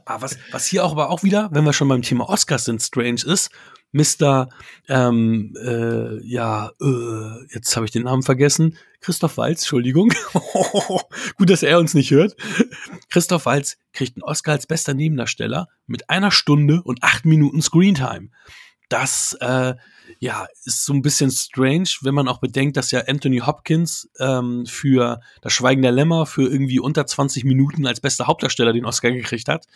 ah, was, was hier auch aber auch wieder, wenn wir schon beim Thema Oscars sind, strange ist, Mr. Ähm, äh, ja, äh, jetzt habe ich den Namen vergessen. Christoph Walz, Entschuldigung. Gut, dass er uns nicht hört. Christoph Walz kriegt einen Oscar als bester Nebendarsteller mit einer Stunde und acht Minuten Screentime das äh, ja ist so ein bisschen strange, wenn man auch bedenkt, dass ja Anthony Hopkins ähm, für das Schweigen der Lämmer für irgendwie unter 20 Minuten als bester Hauptdarsteller den Oscar gekriegt hat.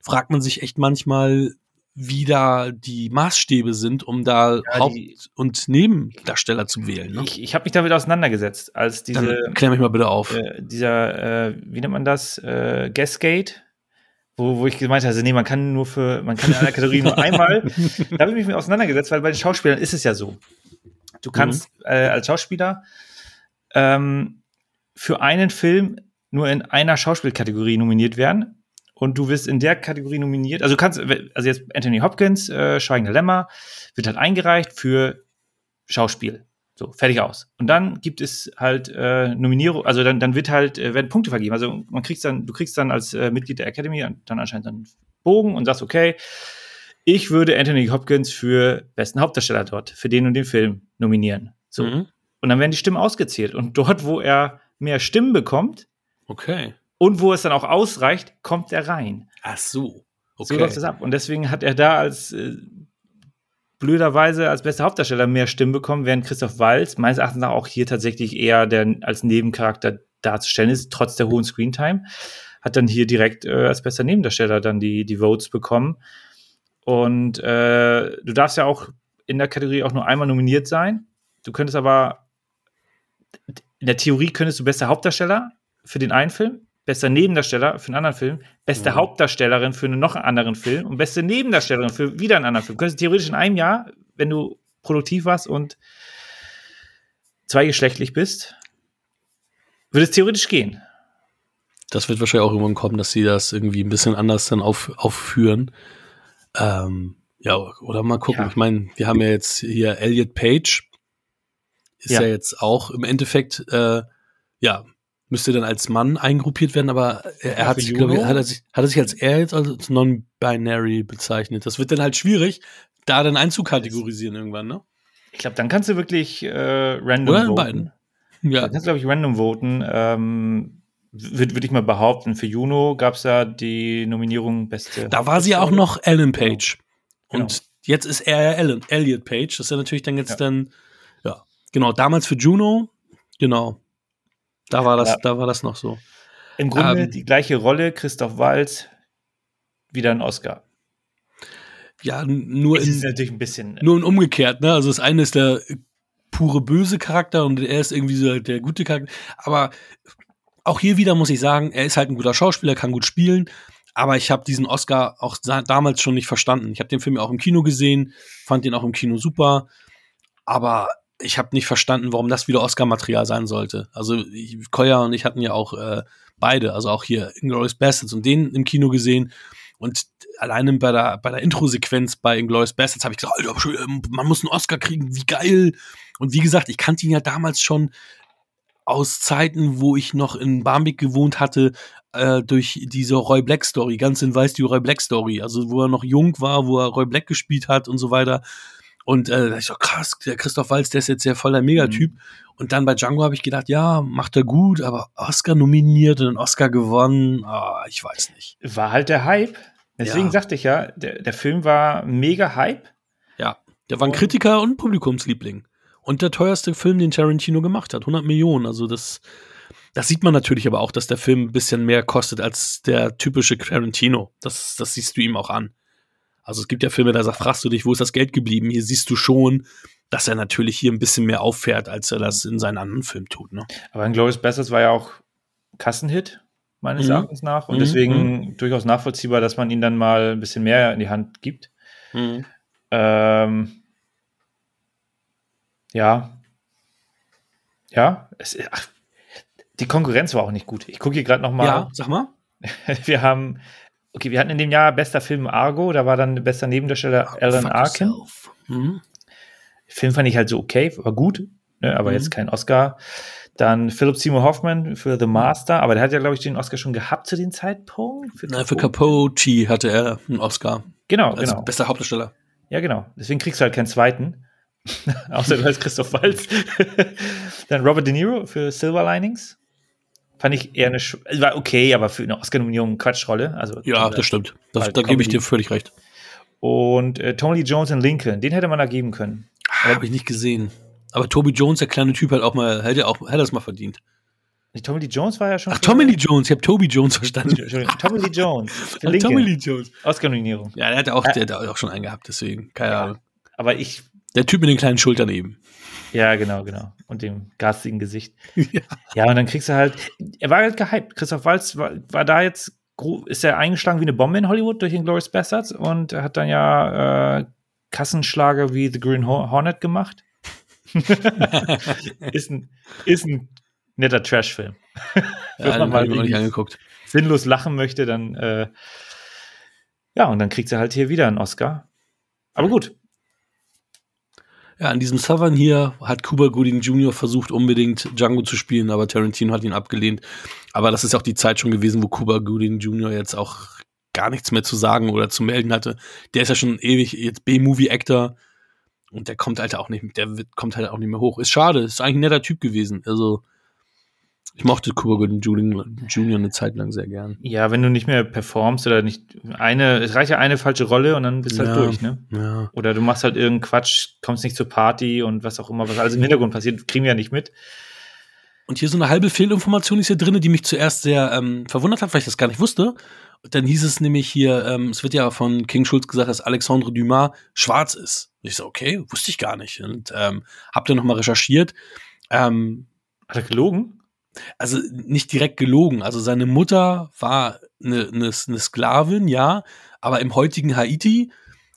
Fragt man sich echt manchmal, wie da die Maßstäbe sind, um da Ja, Haupt- die- und Nebendarsteller zu wählen. Ne? Ich, ich habe mich damit auseinandergesetzt, als diese, Dann klär mich mal bitte auf. äh, dieser, äh, wie nennt man das, äh, Gasgate, wo, wo ich gemeint habe, also nee, man kann nur für, man kann in einer Kategorie nur einmal. Da habe ich mich mit auseinandergesetzt, weil bei den Schauspielern ist es ja so. Du kannst äh, als Schauspieler ähm, für einen Film nur in einer Schauspielkategorie nominiert werden. Und du wirst in der Kategorie nominiert. Also du kannst, also jetzt Anthony Hopkins, äh, Schweigender Lämmer, wird halt eingereicht für Schauspiel. So, fertig aus. Und dann gibt es halt äh, Nominierung, also dann, dann wird halt, äh, werden Punkte vergeben. Also man kriegst dann, du kriegst dann als äh, Mitglied der Academy dann anscheinend einen Bogen und sagst, okay, ich würde Anthony Hopkins für besten Hauptdarsteller dort, für den und den Film nominieren. So. Mhm. Und dann werden die Stimmen ausgezählt. Und dort, wo er mehr Stimmen bekommt Okay. Und wo es dann auch ausreicht, kommt er rein. Ach so. So läuft es ab. Und deswegen hat er da als äh, blöderweise als bester Hauptdarsteller mehr Stimmen bekommen, während Christoph Waltz meines Erachtens nach auch hier tatsächlich eher der als Nebencharakter darzustellen ist, trotz der hohen Screentime. Hat dann hier direkt äh, als bester Nebendarsteller dann die, die Votes bekommen. Und äh, du darfst ja auch in der Kategorie auch nur einmal nominiert sein. Du könntest aber in der Theorie könntest du bester Hauptdarsteller für den einen Film, bester Nebendarsteller für einen anderen Film, beste Mhm. Hauptdarstellerin für einen noch anderen Film und beste Nebendarstellerin für wieder einen anderen Film. Du könntest theoretisch in einem Jahr, wenn du produktiv warst und zweigeschlechtlich bist, würde es theoretisch gehen. Das wird wahrscheinlich auch irgendwann kommen, dass sie das irgendwie ein bisschen anders dann auf, aufführen. Ähm, ja, oder mal gucken. Ja. Ich meine, wir haben ja jetzt hier Elliot Page. Ist ja, Ja. jetzt auch im Endeffekt, äh, ja, müsste dann als Mann eingruppiert werden, aber er, er hat sich, glaube ich, Juno? hat er sich, hat er sich als er jetzt als non-binary bezeichnet. Das wird dann halt schwierig, da dann einzukategorisieren irgendwann, ne? Ich glaube, dann kannst du wirklich äh, random Oder voten. beiden. Ja. Dann kannst du, glaube ich, random voten. Ähm, Würde würd ich mal behaupten. Für Juno gab es ja die Nominierung beste. Da war sie ja auch noch Ellen Page. Genau. Und jetzt ist er ja Ellen, Elliot Page. Das ist ja natürlich dann jetzt Ja. dann, ja, genau, damals für Juno, genau. Da war das, Ja. da war das noch so. Im Grunde ähm, die gleiche Rolle, Christoph Waltz, wieder ein Oscar. Ja, nur in, natürlich ein bisschen. nur in umgekehrt, ne? Also das eine ist der pure böse Charakter und er ist irgendwie so der gute Charakter. Aber auch hier wieder muss ich sagen, er ist halt ein guter Schauspieler, kann gut spielen. Aber ich habe diesen Oscar auch damals schon nicht verstanden. Ich habe den Film ja auch im Kino gesehen, fand den auch im Kino super. Aber ich habe nicht verstanden, warum das wieder Oscar-Material sein sollte. Also Koya und ich hatten ja auch äh, beide, also auch hier Inglourious Bastards und den im Kino gesehen. Und alleine bei der, bei der Intro-Sequenz bei Inglourious Bastards habe ich gesagt, Alter, ähm, man muss einen Oscar kriegen, wie geil. Und wie gesagt, ich kannte ihn ja damals schon aus Zeiten, wo ich noch in Barmbek gewohnt hatte, äh, durch diese Roy Black Story, ganz in weiß die Roy Black Story, also wo er noch jung war, wo er Roy Black gespielt hat und so weiter. Und äh, da ich so, krass, der Christoph Waltz, der ist jetzt ja voller Megatyp. Und dann bei Django habe ich gedacht, ja, macht er gut, aber Oscar nominiert und einen Oscar gewonnen, ah, ich weiß nicht. War halt der Hype. Deswegen Ja. sagte ich ja, der, der Film war mega Hype. Ja, der war ein Kritiker und Publikumsliebling. Und der teuerste Film, den Tarantino gemacht hat, 100 Millionen. Also das, das sieht man natürlich aber auch, dass der Film ein bisschen mehr kostet als der typische Tarantino. Das, das siehst du ihm auch an. Also es gibt ja Filme, da sag- fragst du dich, wo ist das Geld geblieben? Hier siehst du schon, dass er natürlich hier ein bisschen mehr auffährt, als er das in seinen anderen Filmen tut. Ne? Aber ein Glorious Bastards war ja auch Kassenhit, meines Mhm. Erachtens nach. Und Mhm, deswegen durchaus nachvollziehbar, dass man ihn dann mal ein bisschen mehr in die Hand gibt. Ähm, ja. Ja, es, ach, die Konkurrenz war auch nicht gut. Ich gucke hier gerade noch mal. Ja, sag mal. Wir haben, okay, wir hatten in dem Jahr bester Film Argo, da war dann bester Nebendarsteller Alan Fuck Arkin. Mhm. Film fand ich halt so okay, war gut, ne, aber Mhm. jetzt kein Oscar. Dann Philip Seymour Hoffman für The Master, aber der hat ja, glaube ich, den Oscar schon gehabt zu dem Zeitpunkt. Na, für Capote hatte er einen Oscar Genau, als genau. bester Hauptdarsteller. Ja, genau. Deswegen kriegst du halt keinen zweiten. Außer du heißt Christoph Waltz. Dann Robert De Niro für Silver Linings. Fand ich eher eine, Sch- war okay, aber für eine Oscar-Nominierung Quatschrolle. Also Ja, das stimmt. Das, Halt da gebe ich dir völlig recht. Und äh, Tony Jones in Lincoln, den hätte man da geben können. Habe ich nicht gesehen. Aber Toby Jones, der kleine Typ, hat auch mal, hätte auch, hätte das mal verdient. Tommy Lee Jones war ja schon. Ach, Tommy Lee Jones, ich habe Toby Jones verstanden. Entschuldigung, Tommy Lee Jones. Ach. Tommy Lee Jones. Oscar-Nominierung. Ja, der hat auch, der hat auch schon einen gehabt, deswegen. Keine Ja. Ahnung. Aber ich, Der Typ mit den kleinen Schultern eben. Ja, genau, genau. Und dem garstigen Gesicht. Ja. Ja, und dann kriegst du halt, er war halt gehypt. Christoph Waltz war, war da jetzt, ist er eingeschlagen wie eine Bombe in Hollywood durch den Glorious Bastards und hat dann ja äh, Kassenschlager wie The Green Hor- Hornet gemacht. ist, ein, ist ein netter Trash-Film. Wenn Ja, man den mal nicht angeguckt. sinnlos lachen möchte, dann äh, ja, und dann kriegt sie halt hier wieder einen Oscar. Aber gut, Ja, an diesem Southern hier hat Cuba Gooding Jr. versucht, unbedingt Django zu spielen, aber Tarantino hat ihn abgelehnt. Aber das ist auch die Zeit schon gewesen, wo Cuba Gooding Jr. jetzt auch gar nichts mehr zu sagen oder zu melden hatte. Der ist ja schon ewig jetzt B-Movie-Actor und der kommt halt auch nicht, der kommt halt auch nicht mehr hoch. Ist schade, ist eigentlich ein netter Typ gewesen. Also, ich mochte Cuba Gooding Jr. eine Zeit lang sehr gern. ja, wenn du nicht mehr performst oder nicht eine, es reicht ja eine falsche Rolle und dann bist du Ja. halt durch, ne? Ja. Oder du machst halt irgendeinen Quatsch, kommst nicht zur Party und was auch immer, was alles im Hintergrund passiert, kriegen wir ja nicht mit. Und hier so eine halbe Fehlinformation ist hier drin, die mich zuerst sehr ähm, verwundert hat, weil ich das gar nicht wusste. Dann hieß es nämlich hier, ähm, es wird ja von King Schulz gesagt, dass Alexandre Dumas schwarz ist. Und ich so, okay, wusste ich gar nicht. Und ähm, hab dann nochmal recherchiert. Ähm, Hat er gelogen? Also nicht direkt gelogen. Also seine Mutter war eine, eine, eine Sklavin, ja, aber im heutigen Haiti,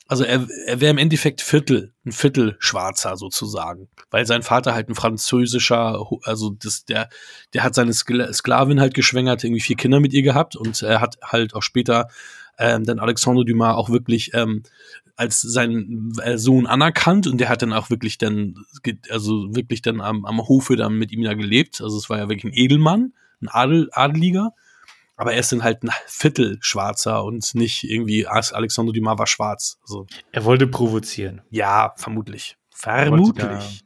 also er, er wäre im Endeffekt Viertel, ein Viertel Schwarzer sozusagen, weil sein Vater halt ein französischer, also das, der, der hat seine Skla- Sklavin halt geschwängert, irgendwie vier Kinder mit ihr gehabt und er hat halt auch später ähm, dann Alexandre Dumas auch wirklich ähm, als seinen äh, Sohn anerkannt und der hat dann auch wirklich dann, also wirklich dann am, am Hofe dann mit ihm da gelebt. Also es war ja wirklich ein Edelmann, ein Adel, Adeliger. Aber er ist dann halt ein Viertel Schwarzer und nicht irgendwie Alexandre Dumas war schwarz. Also, Er wollte provozieren. ja, vermutlich. Vermutlich.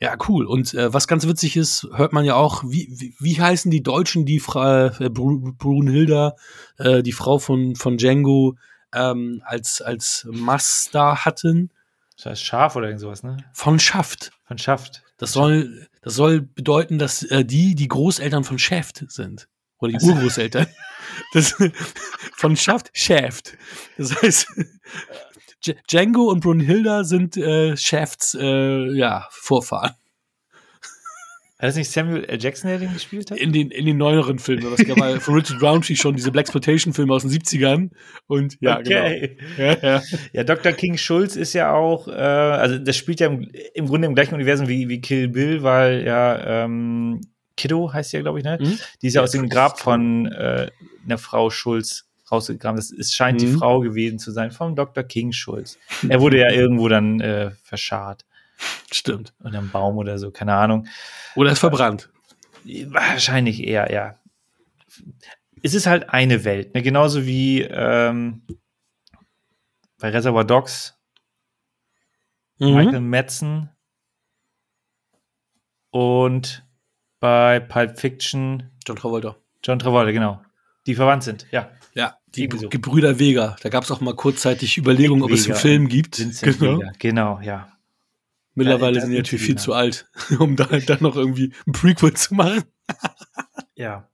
Ja, cool. Und äh, was ganz witzig ist, hört man ja auch, wie, wie, wie heißen die Deutschen, die Fra äh, Bru Brunhilda, äh, die Frau von, von Django, ähm, als, als Master hatten? Das heißt Schaf oder irgend sowas, ne? Von Schaft. Von Schaft. Das soll, das soll bedeuten, dass äh, die die Großeltern von Shaft sind. Oder die Urgroßeltern. Das, von Schaft, Shaft. Das heißt, Django und Brunhilda sind äh, Shafts äh, ja, Vorfahren. Hat das nicht Samuel L. Jackson, der den gespielt hat? In den, in den neueren Filmen. Das gab mal von Richard Roundtree schon diese Blaxploitation-Filme aus den 70ern. Und ja, okay. genau. Ja, ja. Ja, Dr. King Schulz ist ja auch, äh, also das spielt ja im, im Grunde im gleichen Universum wie, wie Kill Bill, weil ja ähm, Kiddo heißt ja, glaube ich, ne? Mhm. Die ist ja aus dem Grab von äh, einer Frau Schulz rausgegraben. Das ist, scheint die Mhm. Frau gewesen zu sein, vom Dr. King Schulz. Er wurde ja irgendwo dann äh, verscharrt. Stimmt. Unter einem Baum oder so, keine Ahnung. Oder ist verbrannt. Wahrscheinlich eher, ja. Es ist halt eine Welt, ne? genauso wie ähm, bei Reservoir Dogs Michael Mhm. Madsen und bei Pulp Fiction John Travolta. John Travolta, genau. Die verwandt sind, ja. Ja, die Irgendwie so. Gebrüder Vega. Da gab es auch mal kurzzeitig Überlegungen, ob es einen Film gibt. Vincent Genau. Vega, genau, ja. Mittlerweile Ja, sind die natürlich viel zu alt, um da dann noch irgendwie ein Prequel zu machen. Ja.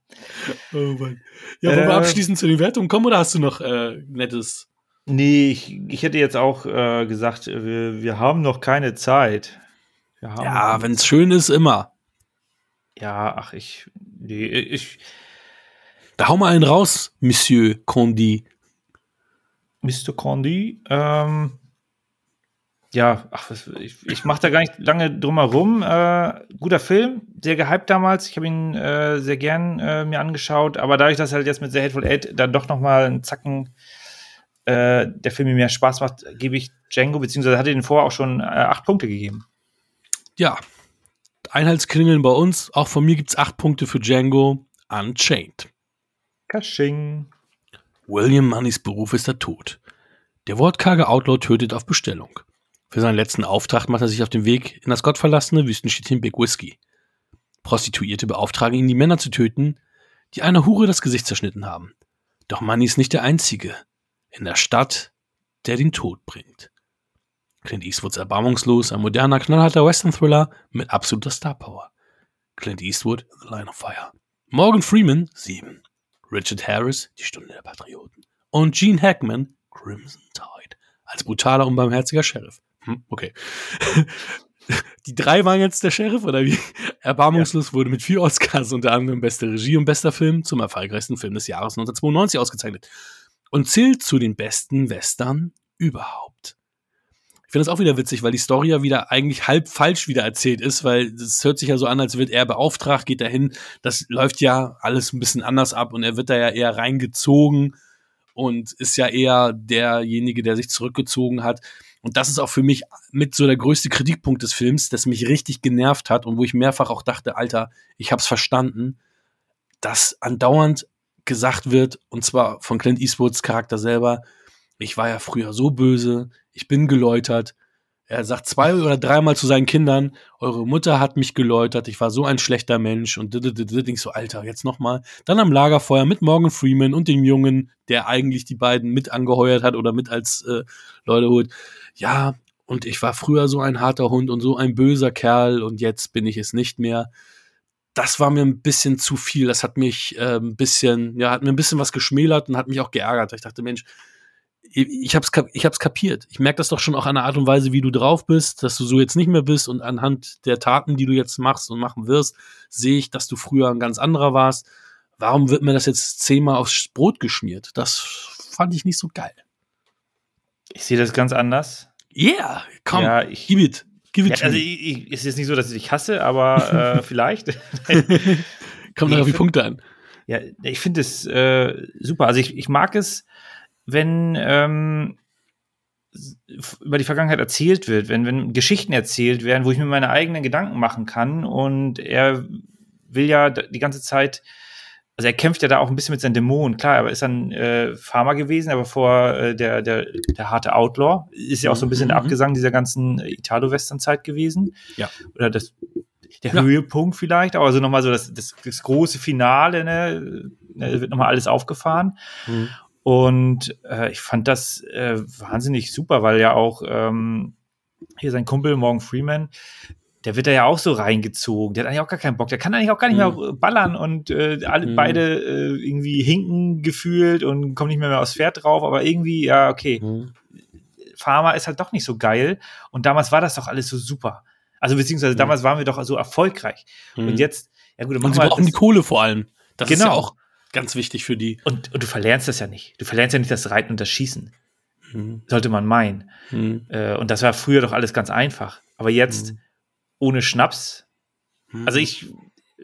Oh Mann. Ja, wollen wir Äh, abschließend zu den Wertungen kommen oder hast du noch äh, nettes? Nee, ich, ich hätte jetzt auch äh, gesagt, äh, wir, wir haben noch keine Zeit. Ja, wenn es schön ist, immer. Ja, ach, ich. Nee, ich. Da hau mal einen raus, Monsieur Condi. Mr. Condi, ähm, ja, ach, ich, ich mache da gar nicht lange drum herum. Äh, guter Film, sehr gehypt damals. Ich habe ihn äh, sehr gern äh, mir angeschaut, aber dadurch, dass halt jetzt mit The Hateful Eight dann doch noch mal einen Zacken äh, der Film mir mehr Spaß macht, gebe ich Django, beziehungsweise hatte den vorher auch schon äh, acht Punkte gegeben. Ja, Einheitsklingeln bei uns. Auch von mir gibt's acht Punkte für Django Unchained. Kasching. William Moneys Beruf ist der Tod. Der wortkarge Outlaw tötet auf Bestellung. Für seinen letzten Auftrag macht er sich auf den Weg in das gottverlassene Wüstenstädtchen Big Whiskey. Prostituierte beauftragen ihn, die Männer zu töten, die einer Hure das Gesicht zerschnitten haben. Doch Money ist nicht der Einzige. In der Stadt der den Tod bringt. Clint Eastwoods erbarmungslos, ein moderner, knallharter Western-Thriller mit absoluter Star-Power. Clint Eastwood, The Line of Fire. Morgan Freeman, 7. Richard Harris, Die Stunde der Patrioten. Und Gene Hackman, Crimson Tide, als brutaler, unbarmherziger Sheriff. Hm, okay. Die drei waren jetzt der Sheriff, oder wie? Erbarmungslos ja. wurde mit vier Oscars, unter anderem beste Regie und bester Film, zum erfolgreichsten Film des Jahres 1992 ausgezeichnet. Und zählt zu den besten Western überhaupt. Finde das auch wieder witzig, weil die Story ja wieder eigentlich halb falsch wieder erzählt ist, weil es hört sich ja so an, als wird er beauftragt, geht dahin. Das läuft ja alles ein bisschen anders ab und er wird da ja eher reingezogen und ist ja eher derjenige, der sich zurückgezogen hat. Und das ist auch für mich mit so der größte Kritikpunkt des Films, das mich richtig genervt hat und wo ich mehrfach auch dachte, Alter, ich hab's verstanden, dass andauernd gesagt wird, und zwar von Clint Eastwoods Charakter selber, ich war ja früher so böse, ich bin geläutert, er sagt zwei oder dreimal zu seinen Kindern, eure Mutter hat mich geläutert, ich war so ein schlechter Mensch und ich so, Alter, jetzt nochmal. Dann am Lagerfeuer mit Morgan Freeman und dem Jungen, der eigentlich die beiden mit angeheuert hat oder mit als äh, Leute holt. Ja, und ich war früher so ein harter Hund und so ein böser Kerl und jetzt bin ich es nicht mehr. Das war mir ein bisschen zu viel. Das hat mich äh, ein bisschen, ja, hat mir ein bisschen was geschmälert und hat mich auch geärgert. Ich dachte, Mensch, ich hab's, ich hab's kapiert. Ich merke das doch schon auch an der Art und Weise, wie du drauf bist, dass du so jetzt nicht mehr bist und anhand der Taten, die du jetzt machst und machen wirst, sehe ich, dass du früher ein ganz anderer warst. Warum wird mir das jetzt zehnmal aufs Brot geschmiert? Das fand ich nicht so geil. Ich sehe das ganz anders. Yeah, komm, ja, ich, gib it. Give it ja, also ich, ich, es ist jetzt nicht so, dass ich dich hasse, aber äh, vielleicht. Kommt nee, noch auf die Punkte an. Ja, ich finde es äh, super. Also ich, ich mag es, wenn ähm, über die Vergangenheit erzählt wird, wenn, wenn Geschichten erzählt werden, wo ich mir meine eigenen Gedanken machen kann. Und er will ja die ganze Zeit, also er kämpft ja da auch ein bisschen mit seinen Dämonen. Klar, er ist dann äh, Farmer gewesen, aber vor äh, der, der, der harte Outlaw ist ja auch so ein bisschen der mhm. Abgesang dieser ganzen Italo-Western-Zeit gewesen. Ja. Oder das, der ja. Höhepunkt vielleicht, aber so nochmal so das, das, das große Finale, ne, ne wird nochmal alles aufgefahren. Mhm. Und äh, ich fand das äh, wahnsinnig super, weil ja auch ähm, hier sein Kumpel Morgan Freeman, der wird da ja auch so reingezogen. Der hat eigentlich auch gar keinen Bock. Der kann eigentlich auch gar nicht mhm. mehr ballern und äh, alle mhm. beide äh, irgendwie hinken gefühlt und kommen nicht mehr, mehr aufs Pferd drauf. Aber irgendwie, ja, okay. Mhm. Pharma ist halt doch nicht so geil. Und damals war das doch alles so super. Also beziehungsweise mhm. damals waren wir doch so erfolgreich. Und mhm. jetzt, ja gut, dann machen und sie wir brauchen halt die Kohle vor allem. Das genau. ist ja genau. auch Ganz wichtig für die. Und, und du verlernst das ja nicht. Du verlernst ja nicht das Reiten und das Schießen. Mhm. Sollte man meinen. Mhm. Äh, und das war früher doch alles ganz einfach. Aber jetzt mhm. ohne Schnaps. Mhm. Also ich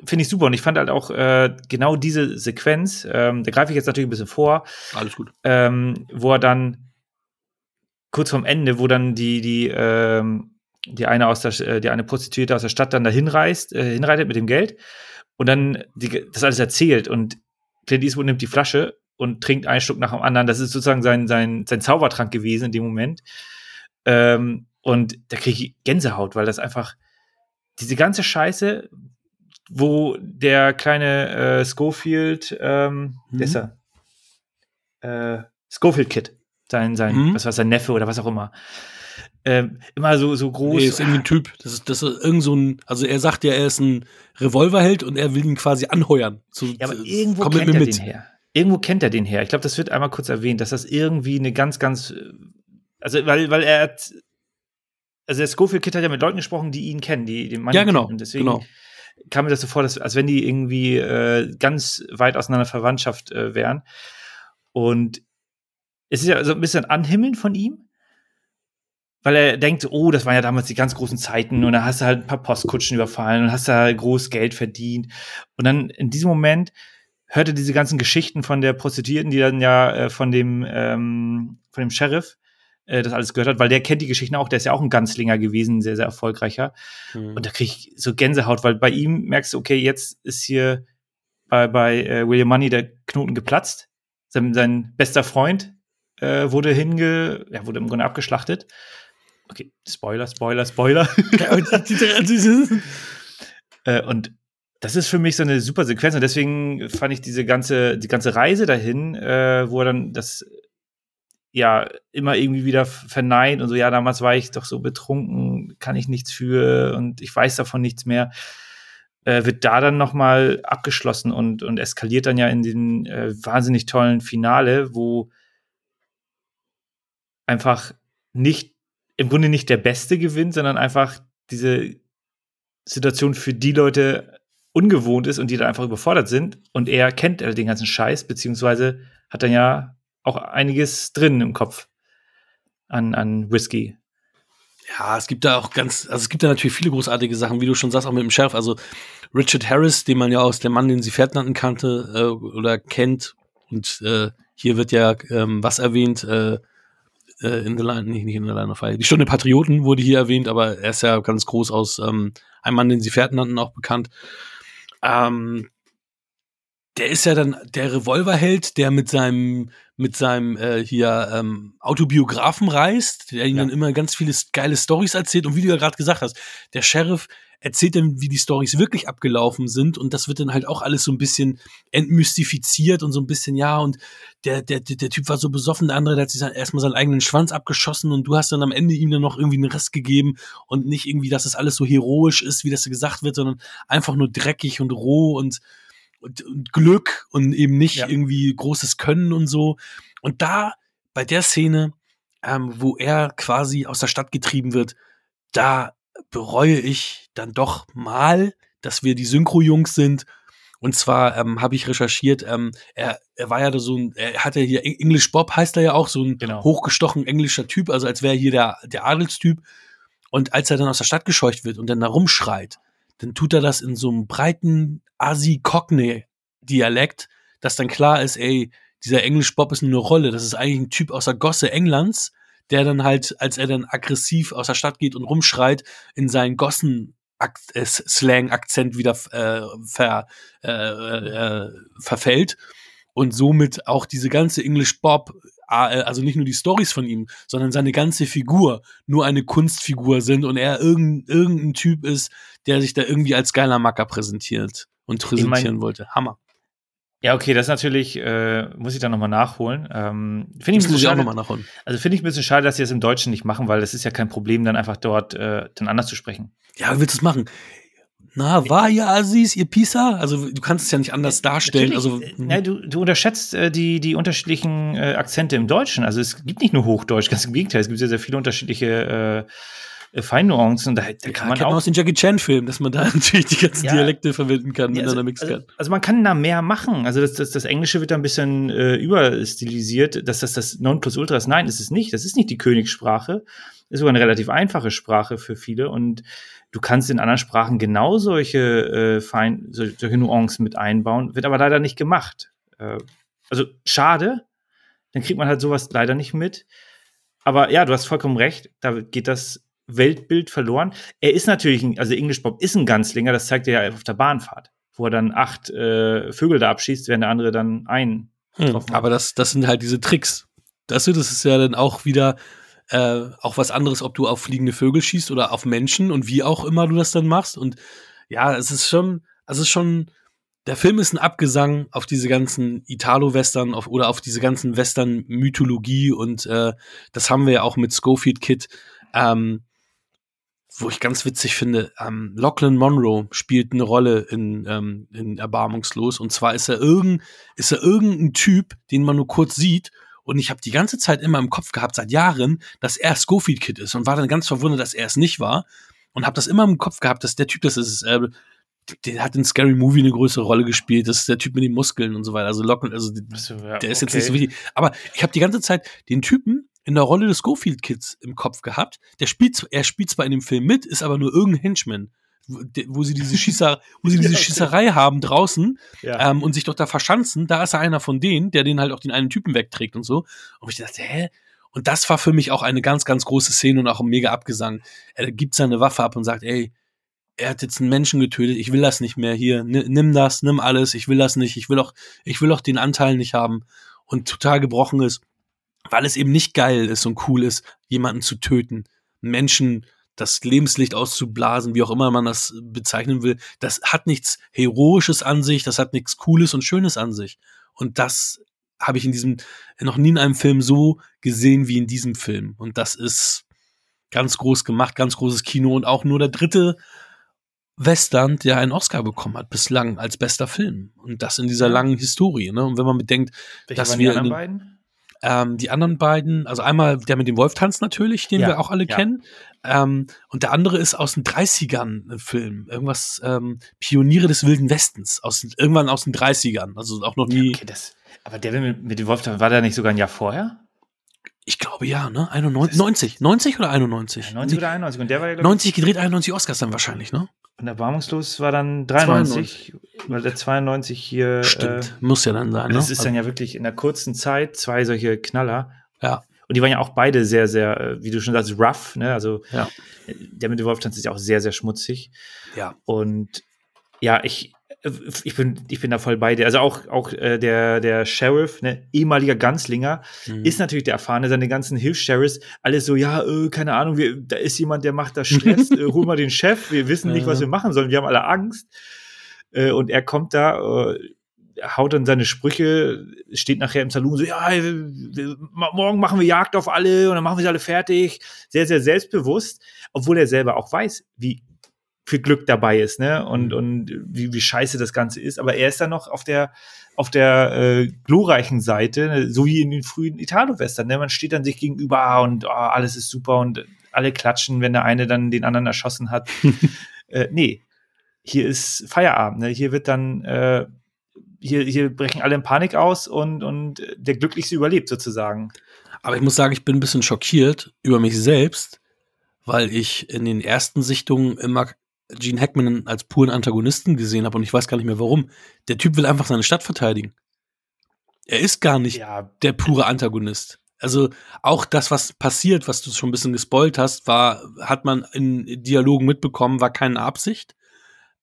finde ich super und ich fand halt auch äh, genau diese Sequenz, ähm, da greife ich jetzt natürlich ein bisschen vor. Alles gut. Ähm, wo er dann kurz vorm Ende, wo dann die, die, ähm, die eine aus der, äh, die eine Prostituierte aus der Stadt dann dahin reist, äh, hinreitet mit dem Geld und dann die, das alles erzählt und Clint Eastwood nimmt die Flasche und trinkt einen Schluck nach dem anderen. Das ist sozusagen sein, sein, sein Zaubertrank gewesen in dem Moment. Ähm, und da kriege ich Gänsehaut, weil das einfach diese ganze Scheiße, wo der kleine äh, Schofield, ähm, mhm. der ist er, äh, Schofield Kid, sein, sein, mhm. was war sein Neffe oder was auch immer, ähm, immer so, so groß. Nee, ist irgendwie ein Typ. Das ist, das ist irgend so ein, also er sagt ja, er ist ein Revolverheld und er will ihn quasi anheuern. Zu, ja, aber irgendwo kennt er mit. den her. Irgendwo kennt er den her. Ich glaube, das wird einmal kurz erwähnt, dass das irgendwie eine ganz, ganz, äh, also weil, weil er hat, also der Schofield Kid hat ja mit Leuten gesprochen, die ihn kennen, die den Mann Ja, genau. Kennen. Deswegen genau. kam mir das so vor, dass, als wenn die irgendwie äh, ganz weit auseinander Verwandtschaft äh, wären. Und es ist ja so ein bisschen Anhimmeln von ihm, weil er denkt, oh, das waren ja damals die ganz großen Zeiten und da hast du halt ein paar Postkutschen überfallen und hast da groß Geld verdient. Und dann in diesem Moment hört er diese ganzen Geschichten von der Prostituierten, die dann ja äh, von dem ähm, von dem Sheriff äh, das alles gehört hat, weil der kennt die Geschichten auch, der ist ja auch ein Ganzlinger gewesen, sehr, sehr erfolgreicher. Mhm. Und da krieg ich so Gänsehaut, weil bei ihm merkst du, okay, jetzt ist hier bei, bei äh, William Money der Knoten geplatzt. Sein, sein bester Freund äh, wurde hinge, ja, wurde im Grunde abgeschlachtet. Okay, Spoiler, Spoiler, Spoiler. äh, und das ist für mich so eine super Sequenz und deswegen fand ich diese ganze, die ganze Reise dahin, äh, wo er dann das ja immer irgendwie wieder verneint und so, ja, damals war ich doch so betrunken, kann ich nichts für und ich weiß davon nichts mehr, äh, wird da dann nochmal abgeschlossen und, und eskaliert dann ja in den äh, wahnsinnig tollen Finale, wo einfach nicht, im Grunde nicht der Beste gewinnt, sondern einfach diese Situation für die Leute ungewohnt ist und die dann einfach überfordert sind und er kennt den ganzen Scheiß, beziehungsweise hat dann ja auch einiges drin im Kopf an, an Whisky. Ja, es gibt da auch ganz, also es gibt da natürlich viele großartige Sachen, wie du schon sagst, auch mit dem Sheriff. Also Richard Harris, den man ja aus dem Mann, den sie Pferd nannten, kannte äh, oder kennt. Und äh, hier wird ja ähm, was erwähnt, äh, äh, in the Line, nicht, nicht in the Line of Fire. Die Stunde Patrioten wurde hier erwähnt, aber er ist ja ganz groß aus ähm, einem Mann, den sie Pferd nannten, auch bekannt. Ähm, der ist ja dann der Revolverheld, der mit seinem mit seinem äh, hier ähm, Autobiografen reist, der ihnen ja. dann immer ganz viele geile Stories erzählt und wie du ja gerade gesagt hast, der Sheriff erzählt dann, wie die Stories wirklich abgelaufen sind und das wird dann halt auch alles so ein bisschen entmystifiziert und so ein bisschen ja und der der der, Typ war so besoffen, der andere der hat sich dann erstmal seinen eigenen Schwanz abgeschossen und du hast dann am Ende ihm dann noch irgendwie einen Rest gegeben und nicht irgendwie, dass das alles so heroisch ist, wie das gesagt wird, sondern einfach nur dreckig und roh und und, und Glück und eben nicht ja. irgendwie großes Können und so. Und da, bei der Szene, ähm, wo er quasi aus der Stadt getrieben wird, da bereue ich dann doch mal, dass wir die Synchro-Jungs sind. Und zwar ähm, habe ich recherchiert, ähm, er, er war ja so ein, er hatte hier English Bob heißt er ja auch, so ein genau. hochgestochen englischer Typ, also als wäre hier der, der Adelstyp. Und als er dann aus der Stadt gescheucht wird und dann da rumschreit, dann tut er das in so einem breiten Asi-Cockney-Dialekt, dass dann klar ist, ey, dieser Englisch-Bob ist nur eine Rolle. Das ist eigentlich ein Typ aus der Gosse Englands, der dann halt, als er dann aggressiv aus der Stadt geht und rumschreit, in seinen Gossen äh, Slang-Akzent wieder äh, ver, äh, äh, verfällt und somit auch diese ganze English Bob äh, also nicht nur die Stories von ihm, sondern seine ganze Figur nur eine Kunstfigur sind und er irgendein, irgendein Typ ist, der sich da irgendwie als geiler Macker präsentiert und präsentieren ich mein, wollte. Hammer. Ja, okay, das natürlich, äh, muss ich dann nochmal nachholen. Ähm, finde ich, ich auch nochmal nachholen. Also finde ich ein bisschen schade, dass sie das im Deutschen nicht machen, weil das ist ja kein Problem, dann einfach dort äh, dann anders zu sprechen. Ja, willst du es machen? na, war ja Aziz, ihr Pisa? Also du kannst es ja nicht anders darstellen. Also, ja, du, du unterschätzt äh, die, die unterschiedlichen äh, Akzente im Deutschen. Also es gibt nicht nur Hochdeutsch, ganz im Gegenteil, es gibt sehr, sehr viele unterschiedliche äh, äh Feinnuancen. Da, da kann man auch aus den Jackie Chan-Filmen, dass man da natürlich die ganzen ja, Dialekte verwenden kann, ja, miteinander also, also, also, man kann da mehr machen. Also das, das, das Englische wird da ein bisschen äh, überstilisiert, dass das das Nonplusultra ist. Nein, ist es nicht. Das ist nicht die Königssprache. Ist sogar eine relativ einfache Sprache für viele und Du kannst in anderen Sprachen genau solche, äh, fein, solche Nuancen mit einbauen, wird aber leider nicht gemacht. Äh, also schade, dann kriegt man halt sowas leider nicht mit. Aber ja, du hast vollkommen recht, da geht das Weltbild verloren. Er ist natürlich, ein, also English Bob ist ein Ganzlinger, das zeigt er ja auf der Bahnfahrt, wo er dann acht äh, Vögel da abschießt, während der andere dann einen. Hm, aber das, das sind halt diese Tricks. Das, das ist ja dann auch wieder äh, auch was anderes, ob du auf fliegende Vögel schießt oder auf Menschen und wie auch immer du das dann machst. Und ja, es ist schon, es ist schon, der Film ist ein Abgesang auf diese ganzen Italo-Western auf, oder auf diese ganzen Western-Mythologie und äh, das haben wir ja auch mit Schofield Kid, ähm, wo ich ganz witzig finde, ähm, Lachlan Monroe spielt eine Rolle in, ähm, in Erbarmungslos und zwar ist er irgend, ist er irgendein Typ, den man nur kurz sieht und ich habe die ganze Zeit immer im Kopf gehabt, seit Jahren, dass er Schofield Kid ist und war dann ganz verwundert, dass er es nicht war. Und habe das immer im Kopf gehabt, dass der Typ, das ist, äh, der hat in Scary Movie eine größere Rolle gespielt. Das ist der Typ mit den Muskeln und so weiter. Also Locken, also der ist jetzt nicht so wichtig. Aber ich habe die ganze Zeit den Typen in der Rolle des Schofield Kids im Kopf gehabt. Der spielt, er spielt zwar in dem Film mit, ist aber nur irgendein Henchman wo sie diese Schießer, wo sie diese Schießerei haben draußen ja. ähm, und sich doch da verschanzen, da ist er einer von denen, der den halt auch den einen Typen wegträgt und so. Und ich dachte, hä? Und das war für mich auch eine ganz, ganz große Szene und auch ein mega Abgesang. Er gibt seine Waffe ab und sagt, ey, er hat jetzt einen Menschen getötet, ich will das nicht mehr hier, nimm das, nimm alles, ich will das nicht, ich will auch, ich will auch den Anteil nicht haben und total gebrochen ist, weil es eben nicht geil ist und cool ist, jemanden zu töten, Menschen das Lebenslicht auszublasen, wie auch immer man das bezeichnen will, das hat nichts Heroisches an sich, das hat nichts Cooles und Schönes an sich. Und das habe ich in diesem, noch nie in einem Film so gesehen wie in diesem Film. Und das ist ganz groß gemacht, ganz großes Kino und auch nur der dritte Western, der einen Oscar bekommen hat, bislang als bester Film. Und das in dieser langen Historie. Ne? Und wenn man bedenkt, Welche dass wir die in anderen den- beiden? Ähm, die anderen beiden, also einmal der mit dem Wolf tanzt natürlich, den Ja, wir auch alle ja. kennen. Ähm, und der andere ist aus den 30ern ein Film. Irgendwas, ähm, Pioniere des Wilden Westens. Aus, irgendwann aus den 30ern. Also auch noch nie. Okay, das, aber der mit, mit dem Wolf, war der nicht sogar ein Jahr vorher? Ich glaube ja, ne? 91, 90. 90 oder 91? 90 oder 91. Und der war ja, glaube ich, 90 gedreht, 91 Oscars dann wahrscheinlich, ne? Und erbarmungslos war dann 93, weil der 92 hier. Stimmt. Muss ja dann sein, Äh, ne? das ist dann ja wirklich in der kurzen Zeit zwei solche Knaller. Ja. Und die waren ja auch beide sehr, sehr, äh, wie du schon sagst, rough, ne? Also Ja. äh, der mit dem Wolftanz ist ja auch sehr, sehr schmutzig. ja. Und ja, ich, äh, ich bin, ich bin da voll bei dir. Also auch, auch äh, der, der Sheriff, ne, ehemaliger Ganzlinger, Mhm. ist natürlich der Erfahrene, seine ganzen Hilfs-Sheriffs, alles so, ja, äh, keine Ahnung, wir, da ist jemand, der macht da Stress, äh, hol mal den Chef, wir wissen nicht, was wir machen sollen, wir haben alle Angst. Äh, und er kommt da, äh, haut dann seine Sprüche, steht nachher im Saloon so, ja, morgen machen wir Jagd auf alle und dann machen wir sie alle fertig. Sehr, sehr selbstbewusst, obwohl er selber auch weiß, wie viel Glück dabei ist, ne? Und, Mhm. und wie, wie scheiße das Ganze ist. Aber er ist dann noch auf der, auf der äh, glorreichen Seite, ne? so wie in den frühen Italo-Western. Ne? Man steht dann sich gegenüber und oh, alles ist super und alle klatschen, wenn der eine dann den anderen erschossen hat. äh, nee, hier ist Feierabend. Ne? Hier wird dann, äh, hier, hier brechen alle in Panik aus und, und der Glücklichste überlebt sozusagen. Aber ich muss sagen, ich bin ein bisschen schockiert über mich selbst, weil ich in den ersten Sichtungen immer Gene Hackman als puren Antagonisten gesehen habe und ich weiß gar nicht mehr warum. Der Typ will einfach seine Stadt verteidigen. Er ist gar nicht Ja, der pure Antagonist. Also auch das, was passiert, was du schon ein bisschen gespoilt hast, war, hat man in Dialogen mitbekommen, war keine Absicht.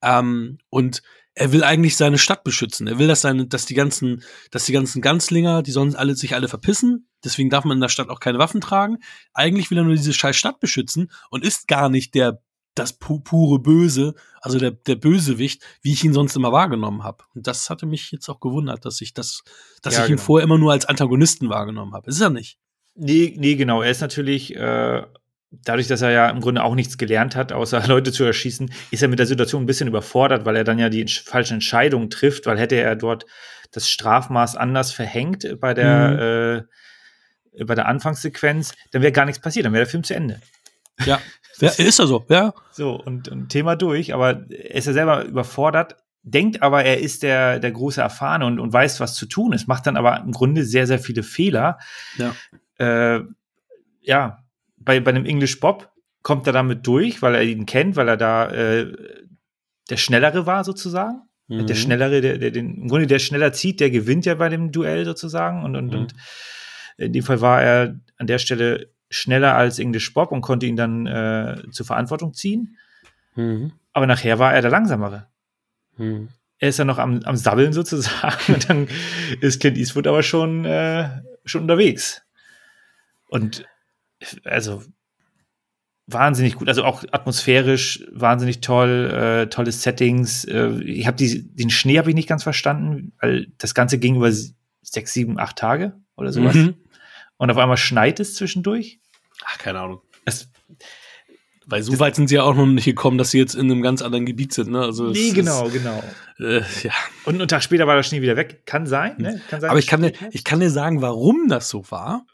Ähm, und er will eigentlich seine Stadt beschützen. Er will, dass seine, dass die ganzen, dass die ganzen Ganzlinger, die sonst alle sich alle verpissen. Deswegen darf man in der Stadt auch keine Waffen tragen. Eigentlich will er nur diese scheiß Stadt beschützen und ist gar nicht der das pu pure Böse, also der, der Bösewicht, wie ich ihn sonst immer wahrgenommen habe. Und das hatte mich jetzt auch gewundert, dass ich das, dass Ja, ich ihn genau. vorher immer nur als Antagonisten wahrgenommen habe. Ist er nicht. Nee, nee, genau. Er ist natürlich, äh, dadurch, dass er ja im Grunde auch nichts gelernt hat, außer Leute zu erschießen, ist er mit der Situation ein bisschen überfordert, weil er dann ja die entsch- falschen Entscheidungen trifft, weil hätte er dort das Strafmaß anders verhängt bei der, äh, bei der Anfangssequenz, dann wäre gar nichts passiert, dann wäre der Film zu Ende. Ja. ja ist er so, ja. So, und, und Thema durch, aber er ist ja selber überfordert, denkt aber, er ist der, der große Erfahrene und, und weiß, was zu tun ist, macht dann aber im Grunde sehr, sehr viele Fehler. Ja. Äh, ja, bei, bei einem English Bob kommt er damit durch, weil er ihn kennt, weil er da äh, der Schnellere war sozusagen. Mhm. Der Schnellere, der, der den, im Grunde der schneller zieht, der gewinnt ja bei dem Duell sozusagen. Und, und, Mhm. und in dem Fall war er an der Stelle schneller als English Bob und konnte ihn dann äh, zur Verantwortung ziehen. Mhm. Aber nachher war er der Langsamere. Mhm. Er ist ja noch am, am Sabbeln sozusagen. Und dann ist Clint Eastwood aber schon, äh, schon unterwegs. Und also wahnsinnig gut, also auch atmosphärisch wahnsinnig toll, äh, tolle Settings. Äh, ich habe den Schnee habe ich nicht ganz verstanden, weil das Ganze ging über sechs, sieben, acht Tage oder sowas. Mhm. Und auf einmal schneit es zwischendurch. Ach, keine Ahnung. Es, Weil so weit sind sie ja auch noch nicht gekommen, dass sie jetzt in einem ganz anderen Gebiet sind. Ne? Also nee, ist- genau, genau. Äh, ja. Und einen Tag später war der Schnee wieder weg. Kann sein, ne? Kann sein. Aber ich kann, dir, ich kann dir sagen, warum das so war.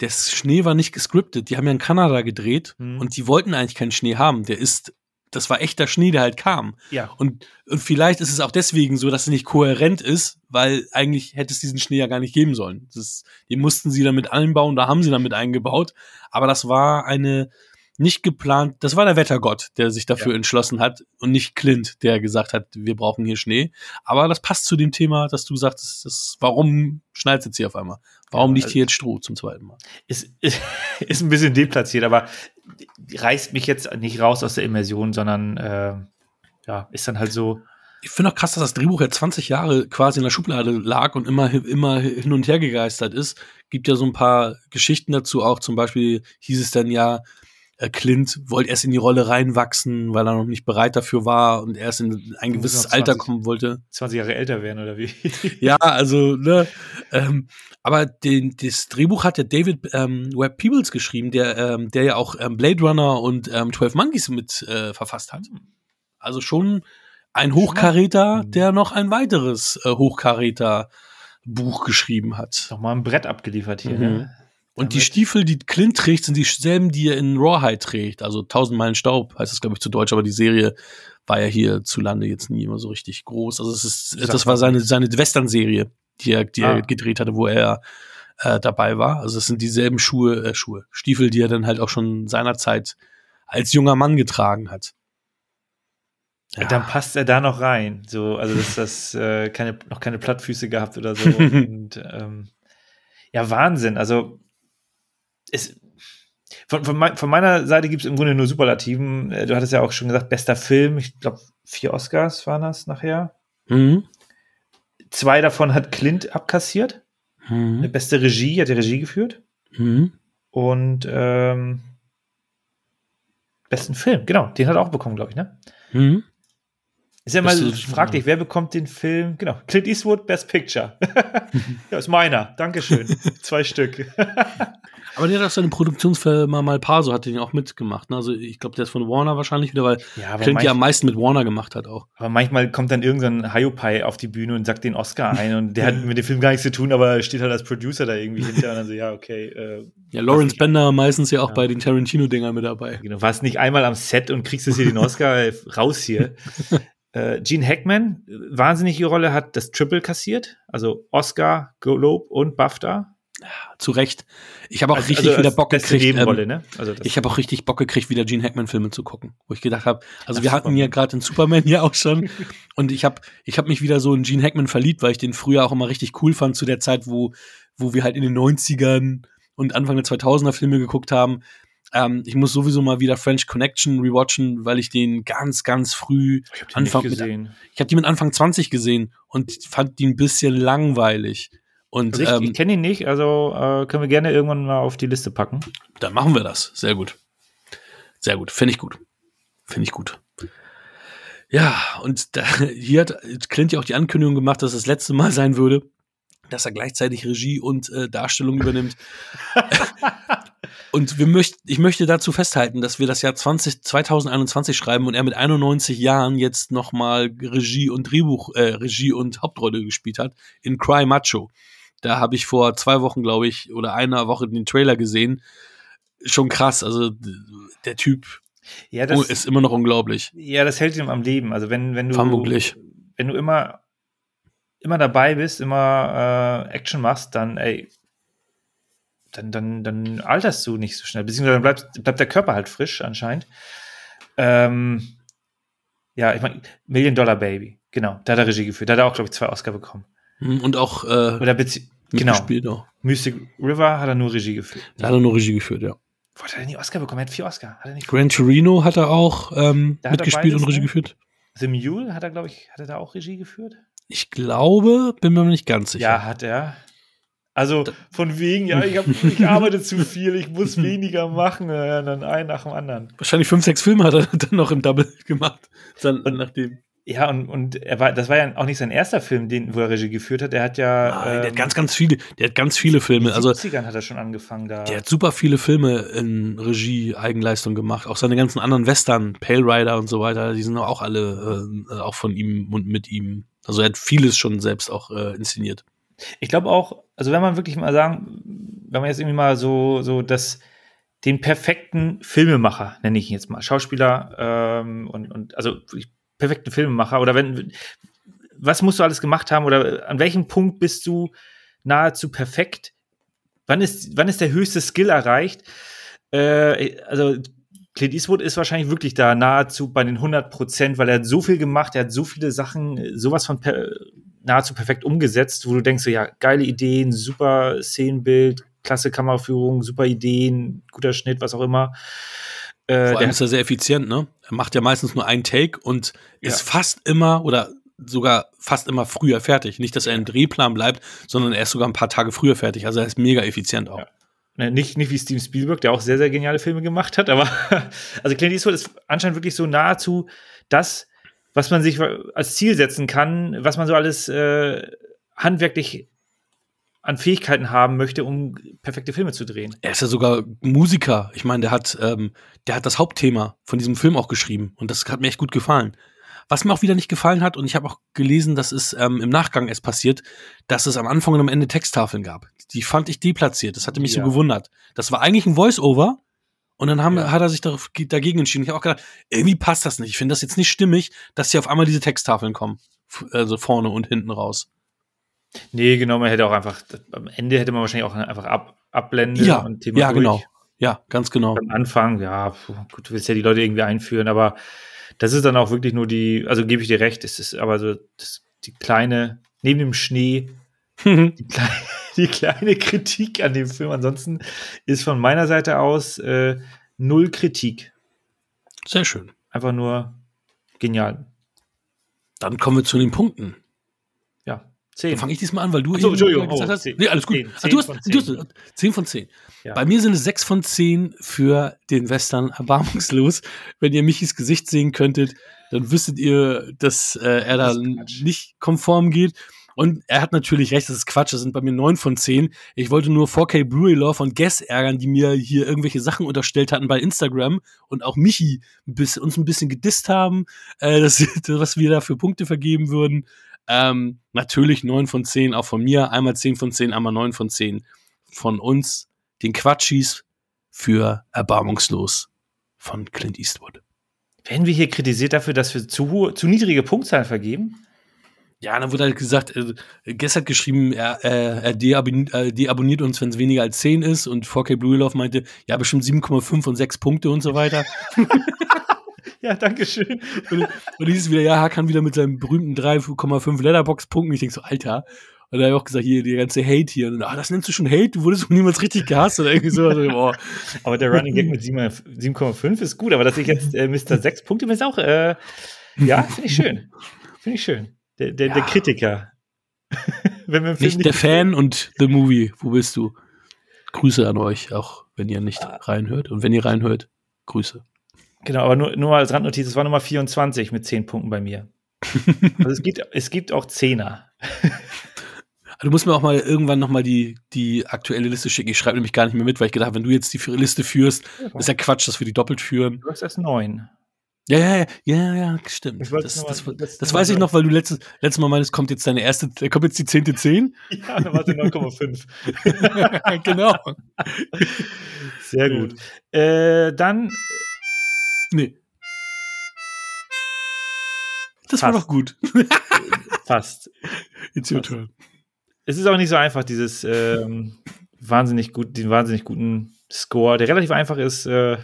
Der Schnee war nicht gescriptet. Die haben ja in Kanada gedreht Mhm. und die wollten eigentlich keinen Schnee haben. Der ist, das war echter Schnee, der halt kam. ja. Und, und vielleicht ist es auch deswegen so, dass es nicht kohärent ist, weil eigentlich hätte es diesen Schnee ja gar nicht geben sollen. Das ist, die mussten sie damit einbauen, da haben sie damit eingebaut. Aber das war eine nicht geplant, das war der Wettergott, der sich dafür Ja. entschlossen hat und nicht Clint, der gesagt hat, wir brauchen hier Schnee. Aber das passt zu dem Thema, dass du sagtest, das, warum schneit es jetzt hier auf einmal? Warum Ja, liegt also- hier jetzt Stroh zum zweiten Mal? ist, ist, ist ein bisschen deplatziert, aber reißt mich jetzt nicht raus aus der Immersion, sondern äh, ja, ist dann halt so. Ich finde auch krass, dass das Drehbuch ja 20 Jahre quasi in der Schublade lag und immer, immer hin und her gegeistert ist. Gibt ja so ein paar Geschichten dazu auch. Zum Beispiel hieß es dann ja, Clint wollte erst in die Rolle reinwachsen, weil er noch nicht bereit dafür war und erst in ein gewisses noch Alter 20 kommen wollte. 20 Jahre älter werden oder wie? Ja, also, ne, ähm, aber den, das Drehbuch hat ja David ähm, Webb Peebles geschrieben, der, ähm, der ja auch ähm, Blade Runner und ähm, 12 Monkeys mit äh, verfasst hat. Also schon ein Hochkaräter, Mhm. der noch ein weiteres äh, Hochkaräter Buch geschrieben hat. Nochmal ein Brett abgeliefert hier. Mhm. Ne? Und die Stiefel, die Clint trägt, sind dieselben, die er in Rawhide trägt. Also 1000 Meilen Staub heißt es, glaube ich, zu Deutsch, aber die Serie war ja hier zu Lande jetzt nie immer so richtig groß. Also es ist, das war seine, seine Western-Serie, die er, die Ah. er gedreht hatte, wo er äh, dabei war. Also es sind dieselben Schuhe, äh, Schuhe, Stiefel, die er dann halt auch schon seinerzeit als junger Mann getragen hat. Ja. Dann passt er da noch rein. So, also dass das äh, keine, noch keine Plattfüße gehabt oder so. Und ähm, ja, Wahnsinn. Also es, von, von, mein, von meiner Seite gibt es im Grunde nur Superlativen. Äh, Du hattest ja auch schon gesagt, bester Film. Ich glaube, vier Oscars waren das nachher. Mhm. Zwei davon hat Clint abkassiert. Eine Mhm. beste Regie, hat die Regie geführt. Mhm. Und ähm, besten Film, genau, den hat er auch bekommen, glaube ich, ne? Mhm. Ist ja mal fraglich, wer bekommt den Film? Genau, Clint Eastwood, Best Picture. ja, ist meiner. Dankeschön. Zwei Stück. Aber der hat auch seine Produktionsfirma Malpaso hat den ja auch mitgemacht. Ne? Also ich glaube, der ist von Warner wahrscheinlich wieder, weil ja, Clint ja am meisten mit Warner gemacht hat auch. aber manchmal kommt dann irgendein Hiopai auf die Bühne und sagt den Oscar ein und der hat mit dem Film gar nichts zu tun, aber steht halt als Producer da irgendwie hinter und dann so, ja, okay. Äh, Ja, Lawrence Bender meistens ja auch Ja. bei den Tarantino-Dingern mit dabei. genau, warst nicht einmal am Set und kriegst jetzt hier den Oscar raus hier. Äh, Gene Hackman, äh, wahnsinnige Rolle, hat das Triple kassiert, also Oscar, Globe und BAFTA. Zu Recht. Ich habe auch Also- richtig also wieder Bock gekriegt. Ähm, ne? Also ich habe auch richtig Bock gekriegt, wieder Gene Hackman-Filme zu gucken. Wo ich gedacht habe, also Ach, wir hatten ja gerade in Superman ja auch schon. und ich habe ich hab mich wieder so in Gene Hackman verliebt, weil ich den früher auch immer richtig cool fand zu der Zeit, wo, wo wir halt in den 90ern und Anfang der 2000er Filme geguckt haben. Ähm, ich muss sowieso mal wieder French Connection rewatchen, weil ich den ganz, ganz früh ich hab den Anfang mit-. Ich habe die mit Anfang 20 gesehen und fand die ein bisschen langweilig. Und ich, ähm, ich kenne ihn nicht, also äh, können wir gerne irgendwann mal auf die Liste packen. dann machen wir das. Sehr gut. Sehr gut. Finde ich gut. Finde ich gut. Ja, und da, hier hat Clint ja auch die Ankündigung gemacht, dass es das letzte Mal sein würde, dass er gleichzeitig Regie und äh, Darstellung übernimmt. und wir möcht, ich möchte dazu festhalten, dass wir das Jahr 20, 2021 schreiben und er mit 91 Jahren jetzt nochmal Regie und Drehbuch, äh, Regie und Hauptrolle gespielt hat in Cry Macho. Da habe ich vor zwei Wochen, glaube ich, oder einer Woche den Trailer gesehen. Schon krass. Also der Typ Ja, das, ist immer noch unglaublich. ja, das hält ihm am Leben. Also wenn, wenn du Vermutlich. wenn du immer immer dabei bist, immer äh, Action machst, dann ey, dann, dann, dann alterst du nicht so schnell. Beziehungsweise dann bleibt, bleibt der Körper halt frisch anscheinend. Ähm, ja, ich meine, Million Dollar Baby, genau, da hat er Regie geführt. Da hat er auch, glaube ich, zwei Oscar bekommen. Hm, Und auch äh, Oder genau, auch. Mystic River hat er nur Regie geführt. Da hat er nur Regie geführt, ja. Wo hat er denn die Oscar bekommen? Er hat vier Oscar. Hat er nicht Gran Torino hat er auch ähm, er mitgespielt und beides, Regie ne? geführt. The Mule hat er, glaube ich, hat er da auch Regie geführt? Ich glaube, bin mir nicht ganz sicher. Ja, hat er. Also von wegen, ja, ich, hab, ich arbeite zu viel, ich muss weniger machen, äh, dann ein nach dem anderen. Wahrscheinlich fünf, sechs Filme hat er dann noch im Double gemacht. Dann, nachdem. Ja, und, und er war, das war ja auch nicht sein erster Film, den, wo er Regie geführt hat. Der hat ja. Nein, der hat ähm, ganz, ganz viele, der hat ganz viele Filme. in den Also 70ern hat er schon angefangen da. der hat super viele Filme in Regie, Eigenleistung gemacht. Auch seine ganzen anderen Western, Pale Rider und so weiter, die sind auch alle äh, auch von ihm und mit ihm. Also er hat vieles schon selbst auch äh, inszeniert. Ich glaube auch, also wenn man wirklich mal sagen, wenn man jetzt irgendwie mal so, so das, den perfekten Filmemacher, nenne ich ihn jetzt mal, Schauspieler ähm, und, und also wirklich perfekten Filmemacher oder wenn, was musst du alles gemacht haben oder an welchem Punkt bist du nahezu perfekt? Wann ist, wann ist der höchste Skill erreicht? Äh, also Clint Eastwood ist wahrscheinlich wirklich da nahezu bei den 100 Prozent, weil er hat so viel gemacht, er hat so viele Sachen, sowas von per, nahezu perfekt umgesetzt, wo du denkst, so, ja, geile Ideen, super Szenenbild, klasse Kameraführung, super Ideen, guter Schnitt, was auch immer. Äh, Vor allem der, ist er sehr effizient, ne? Er macht ja meistens nur einen Take und ist Ja. fast immer oder sogar fast immer früher fertig. Nicht, dass er im Drehplan bleibt, sondern er ist sogar ein paar Tage früher fertig. Also er ist mega effizient auch. Ja. Ne, nicht, nicht wie Steven Spielberg, der auch sehr, sehr geniale Filme gemacht hat, aber also Clint Eastwood ist anscheinend wirklich so nahezu das, was man sich als Ziel setzen kann, was man so alles äh, handwerklich an Fähigkeiten haben möchte, um perfekte Filme zu drehen. Er ist ja sogar Musiker. Ich meine, der hat, ähm, der hat das Hauptthema von diesem Film auch geschrieben und das hat mir echt gut gefallen. Was mir auch wieder nicht gefallen hat, und ich habe auch gelesen, dass es ähm, im Nachgang erst passiert, dass es am Anfang und am Ende Texttafeln gab. Die fand ich deplatziert. Das hatte mich ja. so gewundert. Das war eigentlich ein Voice-Over. Und dann haben, ja. hat er sich darauf, dagegen entschieden. Ich habe auch gedacht, irgendwie passt das nicht. Ich finde das jetzt nicht stimmig, dass hier auf einmal diese Texttafeln kommen. Also vorne und hinten raus. Nee, genau, man hätte auch einfach, am Ende hätte man wahrscheinlich auch einfach ab, abblenden ja, und Thema Ja, durch. genau. Ja, ganz genau. Am Anfang, ja, gut, du willst ja die Leute irgendwie einführen, aber das ist dann auch wirklich nur die, also gebe ich dir recht, es ist aber so das, die kleine, neben dem Schnee, die, kleine, die, kleine, Kritik an dem Film. Ansonsten ist von meiner Seite aus äh, null Kritik. Sehr schön. Einfach nur genial. Dann kommen wir zu den Punkten. Zehn. Dann fange ich diesmal an, weil du so, Entschuldigung, gesagt oh, hast. Nee, alles gut. Zehn, zehn, du hast, von zehn. Du hast, zehn von zehn. Ja. Bei mir sind es sechs von zehn für den Western erbarmungslos. Wenn ihr Michis Gesicht sehen könntet, dann wüsstet ihr, dass äh, er da nicht konform geht. Und er hat natürlich recht, das ist Quatsch, das sind bei mir neun von zehn. Ich wollte nur 4K Blu-ray Law von Guess ärgern, die mir hier irgendwelche Sachen unterstellt hatten bei Instagram und auch Michi bis, uns ein bisschen gedisst haben, äh, dass, was wir da für Punkte vergeben würden. Ähm, natürlich neun von zehn, auch von mir. Einmal zehn von zehn, einmal neun von zehn von uns den Quatschis für Erbarmungslos von Clint Eastwood. Werden wir hier kritisiert dafür, dass wir zu, zu niedrige Punktzahlen vergeben? Ja, dann wurde halt gesagt, äh, hat geschrieben, er, äh, er deabonniert, äh, deabonniert uns, wenn es weniger als 10 ist und 4K Blue Love meinte, ja, bestimmt 7,5 und 6 Punkte und so weiter. ja, danke schön. Und, und dieses wieder, ja, kann wieder mit seinem berühmten 3,5 Letterbox-Punkten. Ich denke so, Alter, und da habe ich auch gesagt, hier, die ganze Hate hier. Und, ah, das nennst du schon Hate? Du wurdest niemals richtig gehasst oder irgendwie so. Also, aber der Running Gag mit 7,5 ist gut, aber dass ich jetzt äh, Mr. 6 Punkte ist auch, äh, ja, finde ich schön. Finde ich schön. Der, der, ja. der Kritiker. wenn wir nicht der Fan und The Movie. Wo bist du? Grüße an euch, auch wenn ihr nicht ah. reinhört. Und wenn ihr reinhört, Grüße. Genau, aber nur, nur als Randnotiz, es war Nummer 24 mit 10 Punkten bei mir. also es gibt, es gibt auch Zehner. Du musst mir auch mal irgendwann noch mal die, die aktuelle Liste schicken. Ich schreibe nämlich gar nicht mehr mit, weil ich gedacht, wenn du jetzt die Liste führst, ja. ist ja Quatsch, dass wir die doppelt führen. Du hast erst neun. Ja, ja, ja, ja, ja, stimmt. Das, das, das, das weiß ich noch, weil du letztes, letztes Mal meinst, kommt jetzt deine erste, kommt jetzt die zehnte Zehn? Ja, dann war sie 9,5. genau. Sehr gut. Äh, dann. Nee. Das Fast. war doch gut. Fast. It's your turn es ist auch nicht so einfach, dieses ähm, wahnsinnig gut, den wahnsinnig guten Score, der relativ einfach ist. Äh,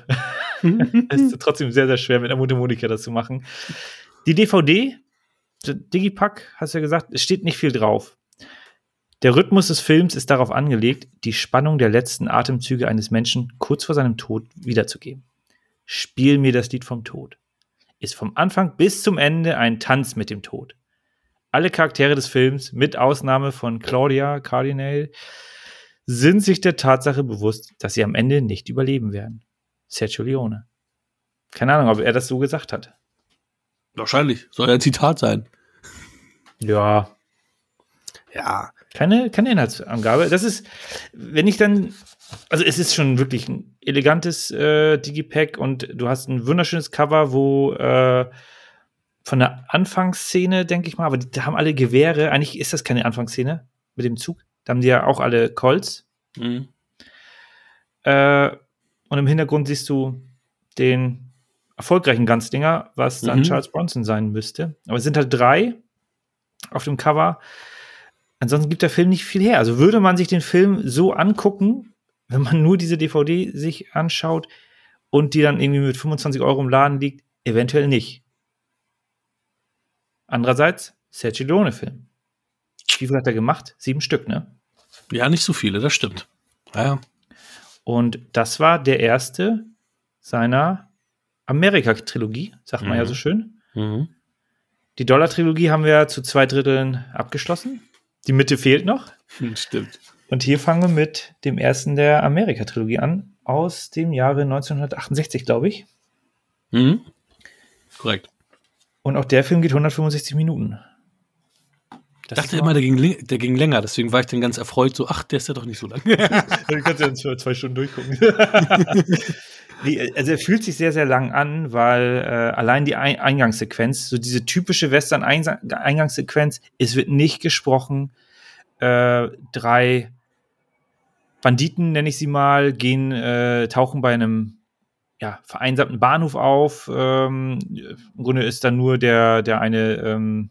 ist trotzdem sehr, sehr schwer mit der Mundharmonika das zu machen. Die DVD, Digipack, hast du ja gesagt, es steht nicht viel drauf. Der Rhythmus des Films ist darauf angelegt, die Spannung der letzten Atemzüge eines Menschen kurz vor seinem Tod wiederzugeben. Spiel mir das Lied vom Tod. Ist vom Anfang bis zum Ende ein Tanz mit dem Tod alle Charaktere des Films, mit Ausnahme von Claudia Cardinale, sind sich der Tatsache bewusst, dass sie am Ende nicht überleben werden. Sergio Leone. Keine Ahnung, ob er das so gesagt hat. Wahrscheinlich. Soll ja ein Zitat sein. Ja. Ja. Keine, keine Inhaltsangabe. Das ist, wenn ich dann, also es ist schon wirklich ein elegantes äh, Digipack und du hast ein wunderschönes Cover, wo äh, von der Anfangsszene, denke ich mal, aber die, die, haben alle Gewehre. Eigentlich ist das keine Anfangsszene mit dem Zug. Da haben die ja auch alle Colts. Mhm. Äh, und im Hintergrund siehst du den erfolgreichen Ganzdinger, was dann mhm. Charles Bronson sein müsste. Aber es sind halt drei auf dem Cover. Ansonsten gibt der Film nicht viel her. Also würde man sich den Film so angucken, wenn man nur diese DVD sich anschaut und die dann irgendwie mit 25 Euro im Laden liegt, eventuell nicht. Andererseits, Sergio Leone-Film. Wie viel hat er gemacht? Sieben Stück, ne? Ja, nicht so viele, das stimmt. Ja, ja. Und das war der erste seiner Amerika-Trilogie, sagt man mhm. ja so schön. Mhm. Die Dollar-Trilogie haben wir zu zwei Dritteln abgeschlossen. Die Mitte fehlt noch. Stimmt. Und hier fangen wir mit dem ersten der Amerika-Trilogie an, aus dem Jahre 1968, glaube ich. Mhm. Korrekt. Und auch der Film geht 165 Minuten. Ich dachte immer, der ging, der ging länger, deswegen war ich dann ganz erfreut, so, ach, der ist ja doch nicht so lang. du kannst ja in zwei Stunden durchgucken. also er fühlt sich sehr, sehr lang an, weil äh, allein die Eingangssequenz, so diese typische Western-Eingangssequenz, es wird nicht gesprochen. Äh, drei Banditen, nenne ich sie mal, gehen, äh, tauchen bei einem ja, vereinsamten Bahnhof auf. Ähm, Im Grunde ist dann nur der, der eine ähm,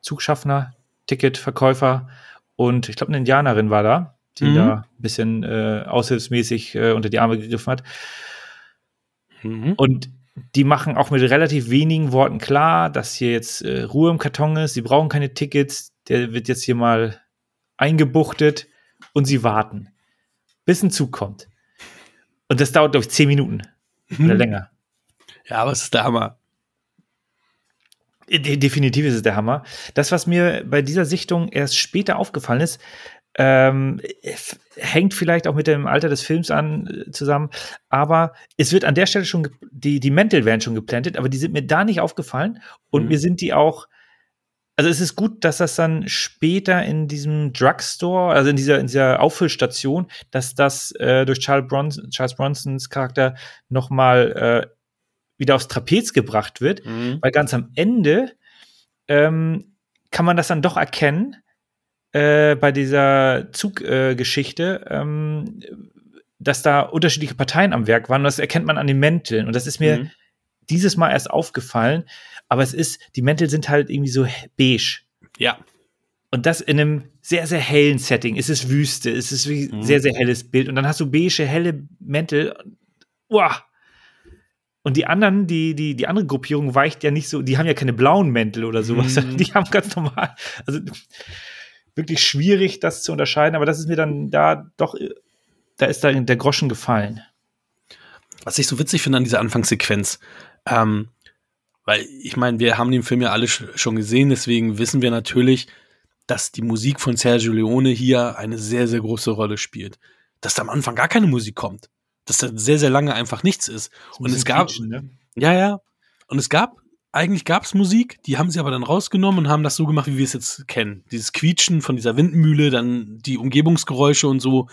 Zugschaffner, Ticketverkäufer und ich glaube, eine Indianerin war da, die mhm. da ein bisschen äh, aushilfsmäßig äh, unter die Arme gegriffen hat. Mhm. Und die machen auch mit relativ wenigen Worten klar, dass hier jetzt äh, Ruhe im Karton ist. Sie brauchen keine Tickets. Der wird jetzt hier mal eingebuchtet und sie warten, bis ein Zug kommt. Und das dauert, glaube ich, zehn Minuten oder mhm. länger. Ja, aber es ist der Hammer. Definitiv ist es der Hammer. Das, was mir bei dieser Sichtung erst später aufgefallen ist, ähm, hängt vielleicht auch mit dem Alter des Films an äh, zusammen, aber es wird an der Stelle schon, die, die Mäntel werden schon geplantet, aber die sind mir da nicht aufgefallen und mhm. mir sind die auch, also es ist gut, dass das dann später in diesem Drugstore, also in dieser, in dieser Auffüllstation, dass das äh, durch Charles, Bronson, Charles Bronsons Charakter nochmal äh, wieder aufs Trapez gebracht wird, mhm. weil ganz am Ende ähm, kann man das dann doch erkennen äh, bei dieser Zuggeschichte, äh, ähm, dass da unterschiedliche Parteien am Werk waren. Und das erkennt man an den Mänteln. Und das ist mir mhm. dieses Mal erst aufgefallen. Aber es ist, die Mäntel sind halt irgendwie so beige. Ja. Und das in einem sehr, sehr hellen Setting. Es ist Wüste, es ist ein mhm. sehr, sehr helles Bild. Und dann hast du beige, helle Mäntel. Uah, und die anderen, die, die, die andere Gruppierung weicht ja nicht so, die haben ja keine blauen Mäntel oder sowas. Mhm. Die haben ganz normal, also wirklich schwierig, das zu unterscheiden, aber das ist mir dann da doch, da ist da der Groschen gefallen. Was ich so witzig finde an dieser Anfangssequenz, ähm, weil ich meine, wir haben den Film ja alle schon gesehen, deswegen wissen wir natürlich, dass die Musik von Sergio Leone hier eine sehr, sehr große Rolle spielt. Dass da am Anfang gar keine Musik kommt dass da sehr, sehr lange einfach nichts ist. Und es gab, ne? ja, ja. Und es gab, eigentlich gab es Musik, die haben sie aber dann rausgenommen und haben das so gemacht, wie wir es jetzt kennen. Dieses Quietschen von dieser Windmühle, dann die Umgebungsgeräusche und so.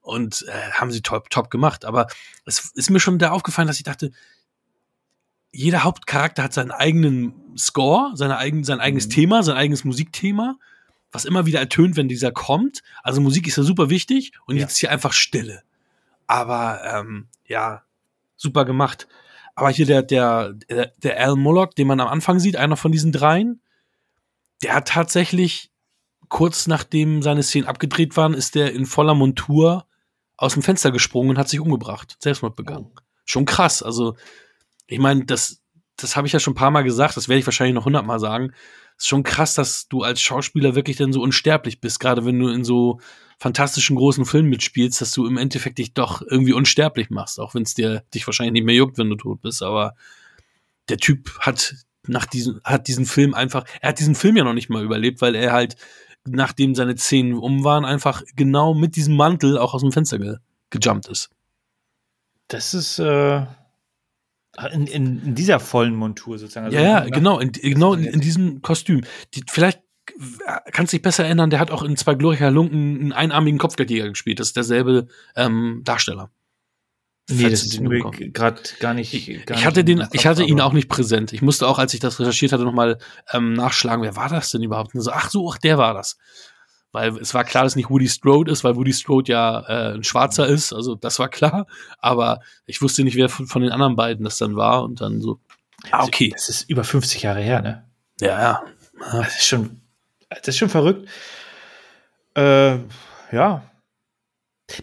Und äh, haben sie top, top gemacht. Aber es ist mir schon da aufgefallen, dass ich dachte, jeder Hauptcharakter hat seinen eigenen Score, seine eigen, sein eigenes mhm. Thema, sein eigenes Musikthema, was immer wieder ertönt, wenn dieser kommt. Also Musik ist ja super wichtig und ja. jetzt ist hier einfach Stille. Aber ähm, ja, super gemacht. Aber hier der, der, der Al Moloch, den man am Anfang sieht, einer von diesen dreien, der hat tatsächlich kurz nachdem seine Szenen abgedreht waren, ist der in voller Montur aus dem Fenster gesprungen und hat sich umgebracht, Selbstmord begangen. Oh. Schon krass. Also, ich meine, das, das habe ich ja schon ein paar Mal gesagt, das werde ich wahrscheinlich noch hundertmal sagen. ist schon krass, dass du als Schauspieler wirklich dann so unsterblich bist, gerade wenn du in so fantastischen großen Film mitspielst, dass du im Endeffekt dich doch irgendwie unsterblich machst, auch wenn es dir dich wahrscheinlich nicht mehr juckt, wenn du tot bist. Aber der Typ hat nach diesem, hat diesen Film einfach, er hat diesen Film ja noch nicht mal überlebt, weil er halt, nachdem seine Zähne um waren, einfach genau mit diesem Mantel auch aus dem Fenster ge gejumpt ist. Das ist äh, in, in, in, dieser vollen Montur sozusagen. Also ja, ja, genau, in, genau in, in diesem Kostüm. Die, vielleicht kannst dich besser erinnern, der hat auch in zwei glorreicher Lunken einen einarmigen Kopfgeldjäger gespielt. Das ist derselbe ähm, Darsteller. Nee, das ist mir gerade gar nicht. Gar ich hatte den, Kopf, ich hatte ihn auch nicht präsent. Ich musste auch, als ich das recherchiert hatte, nochmal ähm, nachschlagen, wer war das denn überhaupt? Und so, ach so, ach, der war das. Weil es war klar, dass nicht Woody Strode ist, weil Woody Strode ja äh, ein Schwarzer ist, also das war klar. Aber ich wusste nicht, wer von, von den anderen beiden das dann war und dann so. Ah, okay. Das ist über 50 Jahre her, ne? Ja, ja. Das ist schon das ist schon verrückt. Äh, ja.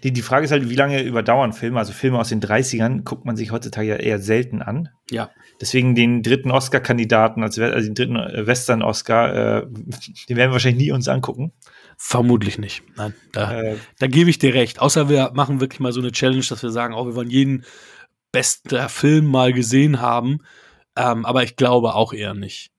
Die, die Frage ist halt, wie lange überdauern Filme? Also Filme aus den 30ern guckt man sich heutzutage ja eher selten an. Ja. Deswegen den dritten Oscar-Kandidaten, also, also den dritten äh, Western-Oscar, äh, den werden wir wahrscheinlich nie uns angucken. Vermutlich nicht. Nein, da, äh, da gebe ich dir recht. Außer wir machen wirklich mal so eine Challenge, dass wir sagen, oh, wir wollen jeden besten Film mal gesehen haben. Ähm, aber ich glaube auch eher nicht.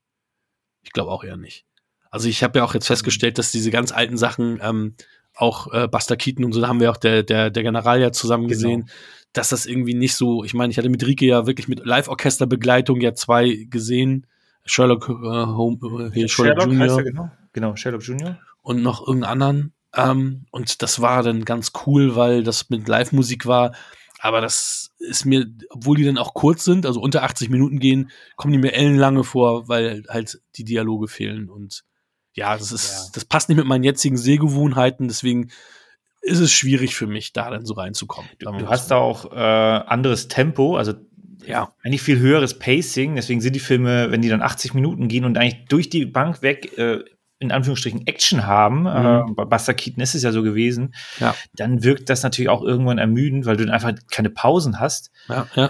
Ich glaube auch eher nicht. Also ich habe ja auch jetzt festgestellt, dass diese ganz alten Sachen, ähm, auch äh, Buster Keaton und so, da haben wir auch der, der, der General ja zusammen Genau. gesehen, dass das irgendwie nicht so, ich meine, ich hatte mit Rike ja wirklich mit Live-Orchester-Begleitung ja zwei gesehen. Sherlock, äh, Home, äh, Sherlock, Sherlock heißt Jr. er, genau. Genau, Sherlock Junior. Und noch irgendeinen anderen. Ähm, und das war dann ganz cool, weil das mit Live-Musik war. Aber das ist mir, obwohl die dann auch kurz sind, also unter 80 Minuten gehen, kommen die mir ellenlange vor, weil halt die Dialoge fehlen. Und ja, das ist, Ja. das passt nicht mit meinen jetzigen Sehgewohnheiten, deswegen ist es schwierig für mich, da dann so reinzukommen. Du, du hast da auch äh, anderes Tempo, also ja, eigentlich viel höheres Pacing. Deswegen sind die Filme, wenn die dann 80 Minuten gehen und eigentlich durch die Bank weg äh, in Anführungsstrichen Action haben, äh, bei Buster Keaton ist es ja so gewesen, Ja. dann wirkt das natürlich auch irgendwann ermüdend, weil du dann einfach keine Pausen hast. ja, ja.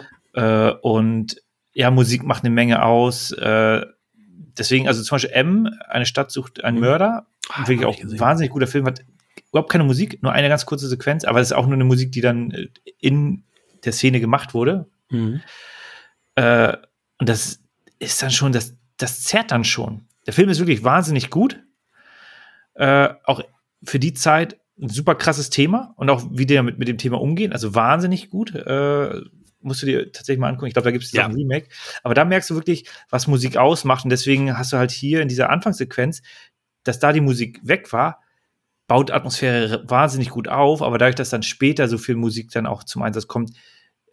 Äh, und ja, Musik macht eine Menge aus. Äh, deswegen, also zum Beispiel M, eine Stadt sucht einen Mhm. Mörder, Ah, wirklich auch ein gesehen. wahnsinnig guter Film, hat überhaupt keine Musik, nur eine ganz kurze Sequenz, aber es ist auch nur eine Musik, die dann äh, in der Szene gemacht wurde. Mhm. Äh, und das ist dann schon, das, das zerrt dann schon. Der Film ist wirklich wahnsinnig gut. Äh, auch für die Zeit ein super krasses Thema und auch wie die damit mit dem Thema umgehen. Also wahnsinnig gut. Äh, musst du dir tatsächlich mal angucken. Ich glaube, da gibt es Ja. ein Remake. Aber da merkst du wirklich, was Musik ausmacht. Und deswegen hast du halt hier in dieser Anfangssequenz, dass da die Musik weg war, baut Atmosphäre wahnsinnig gut auf. Aber dadurch, dass dann später so viel Musik dann auch zum Einsatz kommt,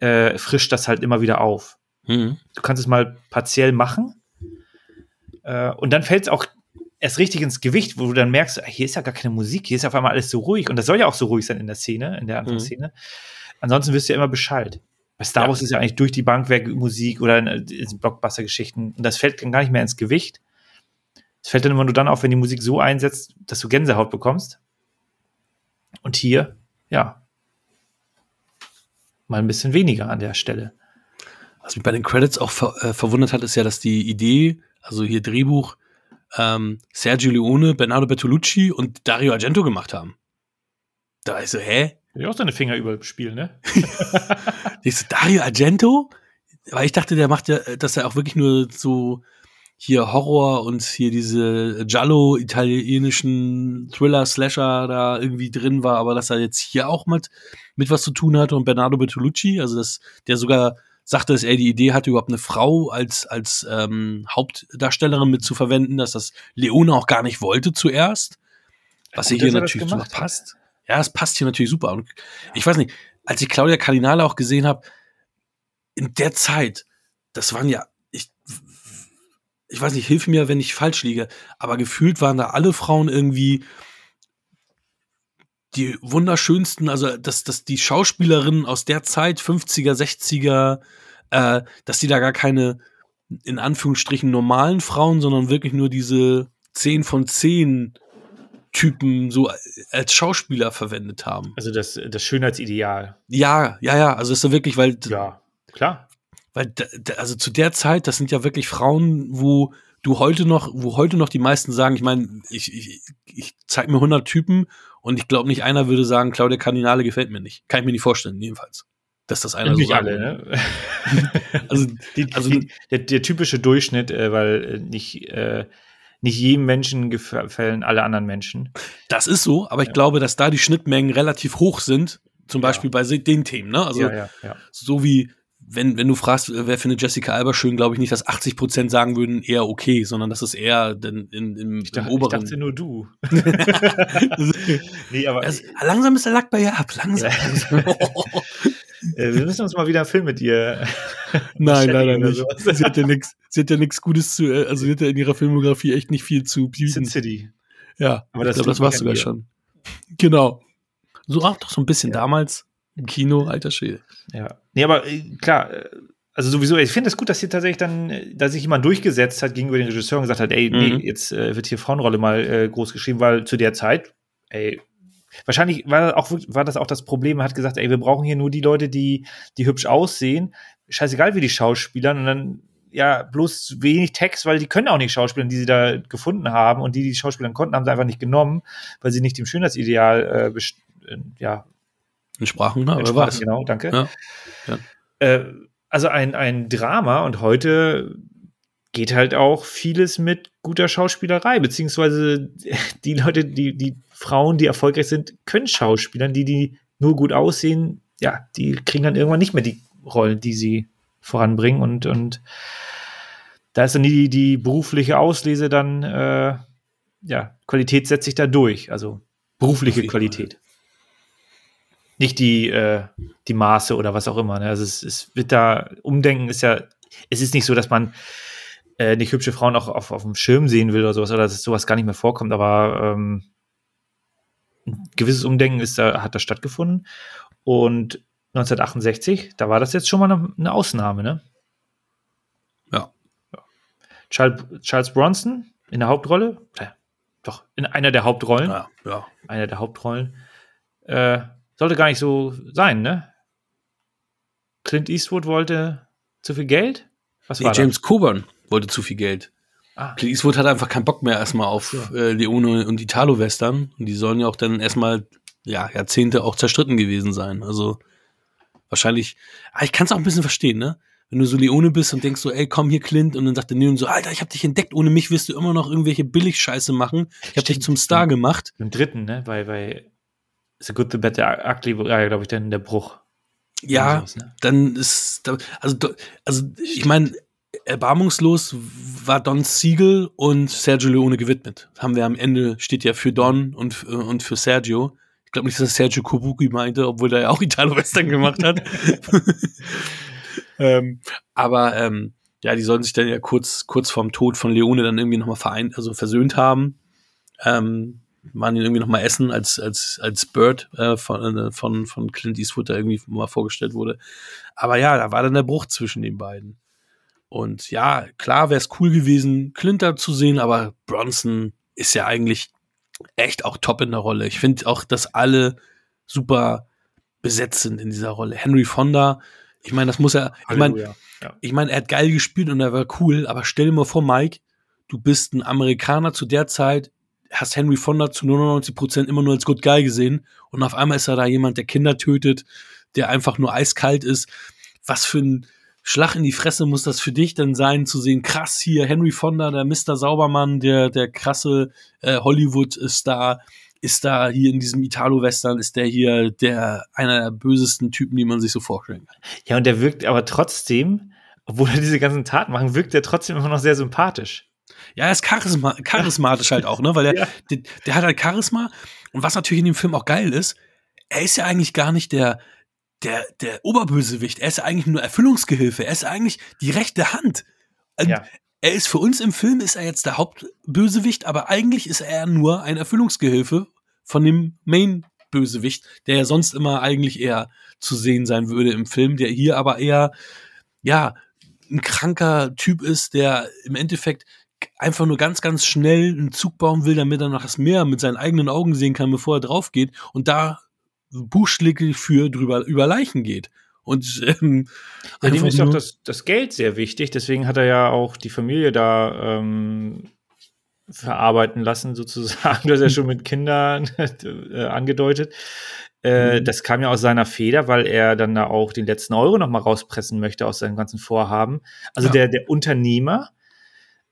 äh, frischt das halt immer wieder auf Mhm. du kannst es mal partiell machen. Äh, und dann fällt es auch erst richtig ins Gewicht, wo du dann merkst, ah, hier ist ja gar keine Musik, hier ist auf einmal alles so ruhig. Und das soll ja auch so ruhig sein in der Szene, in der Anfangsszene. Ansonsten wirst du ja immer Bescheid. Bei Star Ja. Wars ist ja eigentlich durch die Bank weg Musik oder in, in Blockbuster-Geschichten. Und das fällt dann gar nicht mehr ins Gewicht. Es fällt dann immer nur dann auf, wenn die Musik so einsetzt, dass du Gänsehaut bekommst. Und hier, ja, mal ein bisschen weniger an der Stelle. Was mich bei den Credits auch ver äh, verwundert hat, ist ja, dass die Idee, also hier Drehbuch, ähm, Sergio Leone, Bernardo Bertolucci und Dario Argento gemacht haben. Da ich so, hä? Ja, auch seine Finger überall spielen, ne? Ich so, Dario Argento? Weil ich dachte, der macht ja, dass er auch wirklich nur so hier Horror und hier diese Giallo-italienischen Thriller-Slasher da irgendwie drin war, aber dass er jetzt hier auch mit, mit was zu tun hatte und Bernardo Bertolucci, also dass der sogar sagte, dass er die Idee hatte, überhaupt eine Frau als, als ähm, Hauptdarstellerin mit zu verwenden, dass das Leone auch gar nicht wollte zuerst. Was Gut, hier er natürlich super passt. Ja, es passt hier natürlich super. Und ich weiß nicht, als ich Claudia Cardinale auch gesehen habe, in der Zeit, das waren ja, ich, ich weiß nicht, hilf mir, wenn ich falsch liege, aber gefühlt waren da alle Frauen irgendwie die wunderschönsten, also dass, dass die Schauspielerinnen aus der Zeit, 50er, 60er, äh, dass die da gar keine, in Anführungsstrichen, normalen Frauen, sondern wirklich nur diese 10 von 10 Typen so als Schauspieler verwendet haben. Also das, das Schönheitsideal. Ja, ja, ja, also ist so wirklich, weil Ja, klar. weil also zu der Zeit, das sind ja wirklich Frauen, wo du heute noch, wo heute noch die meisten sagen, ich meine, ich, ich, ich zeig mir 100 Typen und ich glaube nicht einer würde sagen, Claudia Cardinale gefällt mir nicht. Kann ich mir nicht vorstellen, jedenfalls. Dass das einer nicht so alle, ne? Also, Die, also die, der, der typische Durchschnitt, äh, weil äh, nicht, äh, nicht jedem Menschen gefallen alle anderen Menschen. das ist so, aber ich glaube, dass da die Schnittmengen relativ hoch sind, zum Ja. Beispiel bei den Themen, ne? Also, ja, ja, ja. so wie, wenn, wenn du fragst, wer findet Jessica Alba schön, glaube ich nicht, dass 80 Prozent sagen würden, eher okay, sondern das ist eher in, in, im, Ich, dachte, im ich oberen. dachte nur du. nee, aber Es, langsam ist der Lack bei ihr ab, langsam. langsam. äh, wir müssen uns mal wieder einen Film mit dir. Nein, leider oder nicht. Sie hat ja nichts, sie hat ja nichts Gutes zu, äh, also sie hat ja in ihrer Filmografie echt nicht viel zu Sin bieten. City. Ja, Aber ich das glaube, das war sogar schon. Genau. So auch doch so ein bisschen Ja. damals im Kino, alter Schwede. Ja. Nee, aber äh, klar, äh, also sowieso, ich finde es gut, dass hier tatsächlich dann, äh, dass sich jemand durchgesetzt hat gegenüber den Regisseur und gesagt hat, ey, nee, Mhm. jetzt äh, wird hier Frauenrolle mal äh, groß geschrieben, weil zu der Zeit, ey, wahrscheinlich war das auch, war das auch das Problem, man hat gesagt, ey, wir brauchen hier nur die Leute, die, die hübsch aussehen, scheißegal wie die Schauspielern und dann, ja, bloß wenig Text, weil die können auch nicht schauspielen, die sie da gefunden haben und die, die Schauspielern konnten, haben sie einfach nicht genommen, weil sie nicht dem Schönheitsideal äh, ja, In Sprachen, ne? Aber entsprachen. was? Genau, danke. Ja. Ja. Äh, also ein, ein Drama und heute geht halt auch vieles mit guter Schauspielerei, beziehungsweise die Leute, die, die Frauen, die erfolgreich sind, können Schauspielern, die, die nur gut aussehen, ja, die kriegen dann irgendwann nicht mehr die Rollen, die sie voranbringen und, und da ist dann die, die berufliche Auslese dann, äh, ja, Qualität setzt sich da durch, also berufliche Qualität. Nicht die, äh, die Maße oder was auch immer. Ne? Also es, es wird da, Umdenken ist ja, es ist nicht so, dass man äh, nicht hübsche Frauen auch auf, auf dem Schirm sehen will oder sowas, oder dass sowas gar nicht mehr vorkommt, aber ähm, ein gewisses Umdenken ist da, hat da stattgefunden. Und 1968, da war das jetzt schon mal eine, eine Ausnahme, ne? Ja. ja. Charles, Charles Bronson in der Hauptrolle, äh, doch, in einer der Hauptrollen. Ja, ja. Einer der Hauptrollen. Äh, sollte gar nicht so sein, ne? Clint Eastwood wollte zu viel Geld? Was nee, war James das? Coburn wollte zu viel Geld. Ah. Clint Eastwood hatte einfach keinen Bock mehr erstmal auf äh, Leone und Italo-Western. Und die sollen ja auch dann erstmal ja, Jahrzehnte auch zerstritten gewesen sein. Also wahrscheinlich, ah, ich kann es auch ein bisschen verstehen, ne? Wenn du so Leone bist und denkst so, ey, komm hier, Clint, und dann sagt der Neon so, Alter, ich hab dich entdeckt, ohne mich wirst du immer noch irgendwelche Billig-Scheiße machen. Ich hab dich zum Star gemacht. Im dritten, ne? Bei, bei The Good, The Bad, The Ugly, ja, glaube ich, dann der Bruch. Ja, sowas, ne? dann ist, also, also ich meine, erbarmungslos war Don Siegel und Sergio Leone gewidmet. Haben wir am Ende, steht ja für Don und, und für Sergio. Ich glaube nicht, dass Sergio Kubuki meinte, obwohl er ja auch Italo-Western gemacht hat. ähm, aber ähm, ja, die sollen sich dann ja kurz, kurz vorm Tod von Leone dann irgendwie nochmal vereint, also versöhnt haben. Ähm, waren ihn irgendwie nochmal essen, als, als, als Bird äh, von, äh, von, von Clint Eastwood da irgendwie mal vorgestellt wurde. Aber ja, da war dann der Bruch zwischen den beiden. Und ja, klar wäre es cool gewesen, Clint da zu sehen, aber Bronson ist ja eigentlich echt auch top in der Rolle. Ich finde auch, dass alle super besetzt sind in dieser Rolle. Henry Fonda, ich meine, das muss er, ich meine, ja. ich meine, er hat geil gespielt und er war cool, aber stell dir mal vor, Mike, du bist ein Amerikaner zu der Zeit, hast Henry Fonda zu 99 Prozent immer nur als Good Guy gesehen und auf einmal ist er da jemand, der Kinder tötet, der einfach nur eiskalt ist. Was für ein Schlag in die Fresse muss das für dich denn sein, zu sehen, krass hier, Henry Fonda, der Mr. Saubermann, der, der krasse äh, Hollywood-Star, ist da hier in diesem Italo-Western, ist der hier der einer der bösesten Typen, die man sich so vorstellen kann. Ja, und der wirkt aber trotzdem, obwohl er diese ganzen Taten macht, wirkt er trotzdem immer noch sehr sympathisch. Ja, er ist charisma charismatisch halt auch, ne? Weil der, ja. der, der hat halt Charisma. Und was natürlich in dem Film auch geil ist, er ist ja eigentlich gar nicht der, der, der Oberbösewicht, er ist eigentlich nur Erfüllungsgehilfe, er ist eigentlich die rechte Hand. Ja. Er ist für uns im Film ist er jetzt der Hauptbösewicht, aber eigentlich ist er nur ein Erfüllungsgehilfe von dem Main-Bösewicht, der ja sonst immer eigentlich eher zu sehen sein würde im Film, der hier aber eher, ja, ein kranker Typ ist, der im Endeffekt einfach nur ganz, ganz schnell einen Zug bauen will, damit er noch das Meer mit seinen eigenen Augen sehen kann, bevor er drauf geht. Und da buchstäblich für drüber über Leichen geht. Und ähm, ja, dem ist auch das, das Geld sehr wichtig, deswegen hat er ja auch die Familie da ähm, verarbeiten lassen, sozusagen. Das ist ja schon mit Kindern äh, angedeutet. Äh, mhm. Das kam ja aus seiner Feder, weil er dann da auch den letzten Euro noch mal rauspressen möchte aus seinem ganzen Vorhaben. Also ja. der, der Unternehmer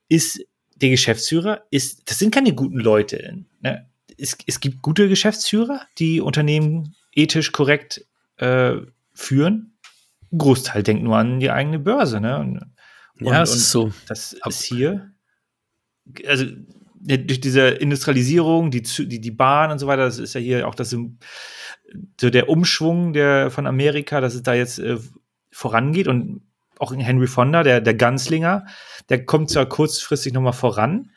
ist der Geschäftsführer, ist, das sind keine guten Leute. Ne? es, es gibt gute Geschäftsführer, die Unternehmen ethisch korrekt äh, führen. Ein Großteil denkt nur an die eigene Börse. Ne? Und, ja, das ist so. Das ist hier, also durch diese Industrialisierung, die, die, die Bahn und so weiter, das ist ja hier auch das, so der Umschwung der, von Amerika, dass es da jetzt äh, vorangeht und auch Henry Fonda, der, der Ganzlinger, der kommt zwar kurzfristig nochmal voran,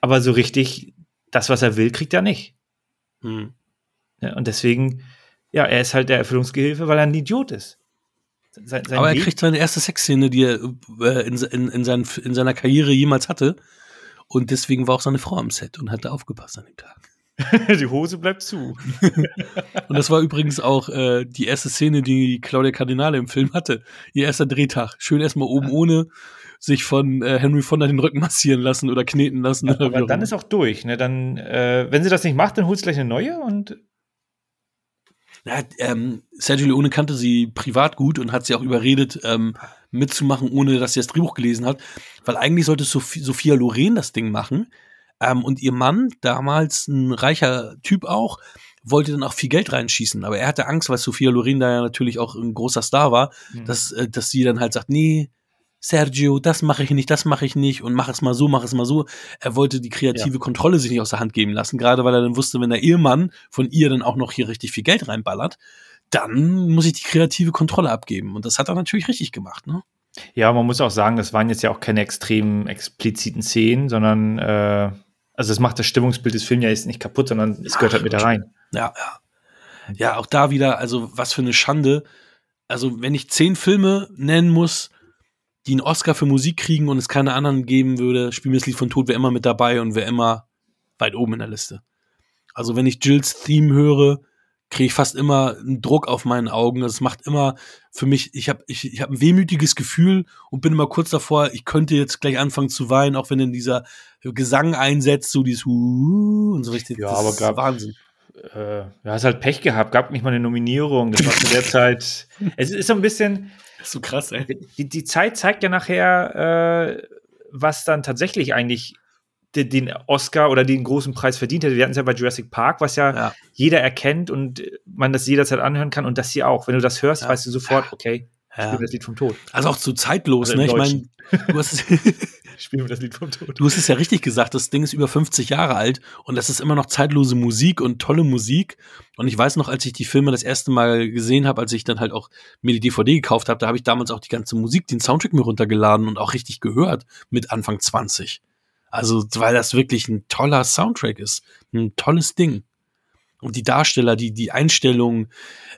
aber so richtig das, was er will, kriegt er nicht. Hm. Ja, und deswegen, ja, er ist halt der Erfüllungsgehilfe, weil er ein Idiot ist. Sein, sein Aber er kriegt seine erste Sexszene, die er äh, in, in, in, sein, in seiner Karriere jemals hatte. Und deswegen war auch seine Frau am Set und hat da aufgepasst an dem Tag. die Hose bleibt zu. und das war übrigens auch äh, die erste Szene, die Claudia Cardinale im Film hatte. Ihr erster Drehtag. Schön erstmal oben ohne sich von äh, Henry Fonda den Rücken massieren lassen oder kneten lassen. Ja, aber dann ist auch durch. Ne? Dann, äh, wenn sie das nicht macht, dann holt sie gleich eine neue und Ja, ähm, Sergio Leone kannte sie privat gut und hat sie auch überredet, ähm, mitzumachen, ohne dass sie das Drehbuch gelesen hat. Weil eigentlich sollte Sophie, Sophia Loren das Ding machen. Ähm, und ihr Mann, damals ein reicher Typ auch, wollte dann auch viel Geld reinschießen. Aber er hatte Angst, weil Sophia Loren da ja natürlich auch ein großer Star war, mhm. dass, äh, dass sie dann halt sagt, nee, Sergio, das mache ich nicht, das mache ich nicht und mach es mal so, mach es mal so. Er wollte die kreative ja. Kontrolle sich nicht aus der Hand geben lassen, gerade weil er dann wusste, wenn der Ehemann von ihr dann auch noch hier richtig viel Geld reinballert, dann muss ich die kreative Kontrolle abgeben. Und das hat er natürlich richtig gemacht, ne? Ja, man muss auch sagen, das waren jetzt ja auch keine extrem expliziten Szenen, sondern äh, also das macht das Stimmungsbild des Films ja jetzt nicht kaputt, sondern es gehört halt mit da rein. Ja, ja. Ja, auch da wieder, also was für eine Schande. Also, wenn ich zehn Filme nennen muss, die einen Oscar für Musik kriegen und es keine anderen geben würde, Spiel mir das Lied von Tod wäre immer mit dabei und wäre immer weit oben in der Liste. Also wenn ich Jills Theme höre, kriege ich fast immer einen Druck auf meinen Augen. Das macht immer für mich, ich habe ich, ich hab ein wehmütiges Gefühl und bin immer kurz davor, ich könnte jetzt gleich anfangen zu weinen, auch wenn dann dieser Gesang einsetzt, so dieses Hu und so richtig. Ja, aber gab, Wahnsinn. Äh, ja, hast halt Pech gehabt, gab nicht mal eine Nominierung. Das war zu der Zeit. Es ist so ein bisschen, ist so krass, ey. Die, die Zeit zeigt ja nachher, äh, was dann tatsächlich eigentlich den, den Oscar oder den großen Preis verdient hätte. Wir hatten es ja bei Jurassic Park, was ja, ja, jeder erkennt und man das jederzeit anhören kann und das hier auch. Wenn du das hörst, ja. weißt du sofort, okay, ja. spiel das Lied vom Tod. Also auch zu zeitlos, also ne? Ich meine, du hast Spielen wir das Lied vom Tod. Du hast es ja richtig gesagt, das Ding ist über 50 Jahre alt und das ist immer noch zeitlose Musik und tolle Musik. Und ich weiß noch, als ich die Filme das erste Mal gesehen habe, als ich dann halt auch mir die DVD gekauft habe, da habe ich damals auch die ganze Musik, den Soundtrack mir runtergeladen und auch richtig gehört mit Anfang 20. Also, weil das wirklich ein toller Soundtrack ist. Ein tolles Ding und die Darsteller, die, die Einstellung,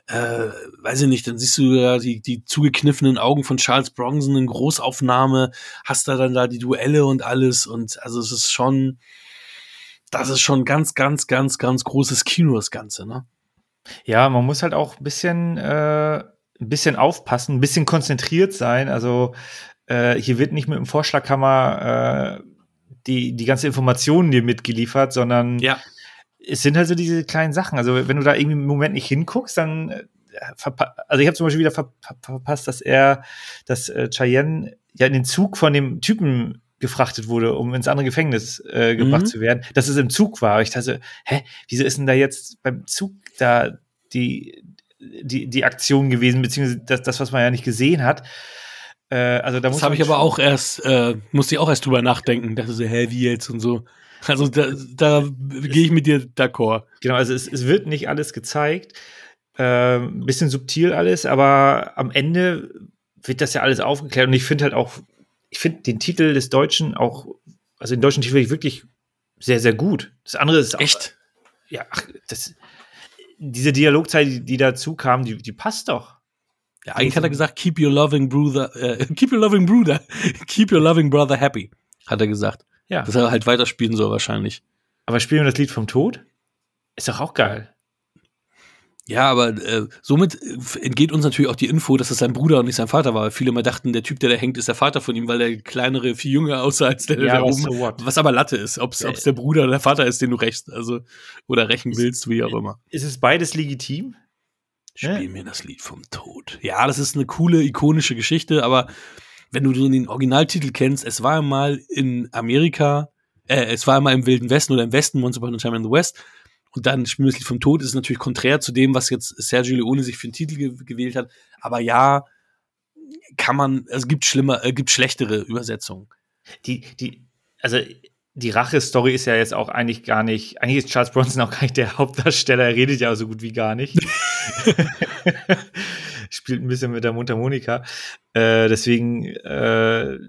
äh, weiß ich nicht, dann siehst du ja die, die zugekniffenen Augen von Charles Bronson in Großaufnahme, hast da dann da die Duelle und alles und also es ist schon, das ist schon ganz, ganz, ganz, ganz großes Kino, das Ganze, ne? Ja, man muss halt auch ein bisschen, äh, ein bisschen aufpassen, ein bisschen konzentriert sein. Also äh, hier wird nicht mit dem Vorschlaghammer äh, die, die ganze Informationen dir mitgeliefert, sondern ja es sind halt so diese kleinen Sachen. Also wenn du da irgendwie im Moment nicht hinguckst, dann äh, also ich habe zum Beispiel wieder ver verpasst, dass er, dass äh, Cheyenne ja in den Zug von dem Typen gefrachtet wurde, um ins andere Gefängnis äh, gebracht mhm. zu werden, dass es im Zug war. Ich dachte, hä, wieso ist denn da jetzt beim Zug da die, die, die Aktion gewesen, beziehungsweise das, das, was man ja nicht gesehen hat. Äh, also da das habe ich aber auch erst, äh, musste ich auch erst drüber nachdenken, dachte so, hä, wie jetzt und so. Also da, da gehe ich mit dir d'accord. Genau, also es, es wird nicht alles gezeigt. Äh, bisschen subtil alles, aber am Ende wird das ja alles aufgeklärt. Und ich finde halt auch, ich finde den Titel des Deutschen auch, also den deutschen Titel wirklich sehr, sehr gut. Das andere ist auch, Echt? Ja, ach, das, diese Dialogzeit, die, die dazu kam, die, die passt doch. Ja, eigentlich hat er gesagt, keep your loving brother, äh, keep your loving brother, keep your loving brother happy, hat er gesagt. Ja. Dass er halt weiterspielen soll wahrscheinlich. Aber spielen wir das Lied vom Tod? Ist doch auch geil. Ja, aber äh, somit äh, entgeht uns natürlich auch die Info, dass es sein Bruder und nicht sein Vater war. Viele mal dachten, der Typ, der da hängt, ist der Vater von ihm, weil der kleinere viel jünger aussah als der, ja, der oben. So was aber Latte ist, ob es ja. der Bruder oder der Vater ist, den du rächst, also oder rächen ist, willst, wie auch immer. Ist es beides legitim? Spiel ja? mir das Lied vom Tod. Ja, das ist eine coole, ikonische Geschichte, aber wenn du den Originaltitel kennst, es war einmal in Amerika, äh, es war einmal im Wilden Westen oder im Westen, Once Upon a Time in the West. Und dann Spiel das Lied vom Tod ist natürlich konträr zu dem, was jetzt Sergio Leone sich für den Titel ge gewählt hat. Aber ja, kann man, es gibt schlimmer, äh, gibt schlechtere Übersetzungen. Die, die, also die Rache-Story ist ja jetzt auch eigentlich gar nicht, eigentlich ist Charles Bronson auch gar nicht der Hauptdarsteller, er redet ja so gut wie gar nicht. Spielt ein bisschen mit der Mundharmonika. Äh, deswegen, äh,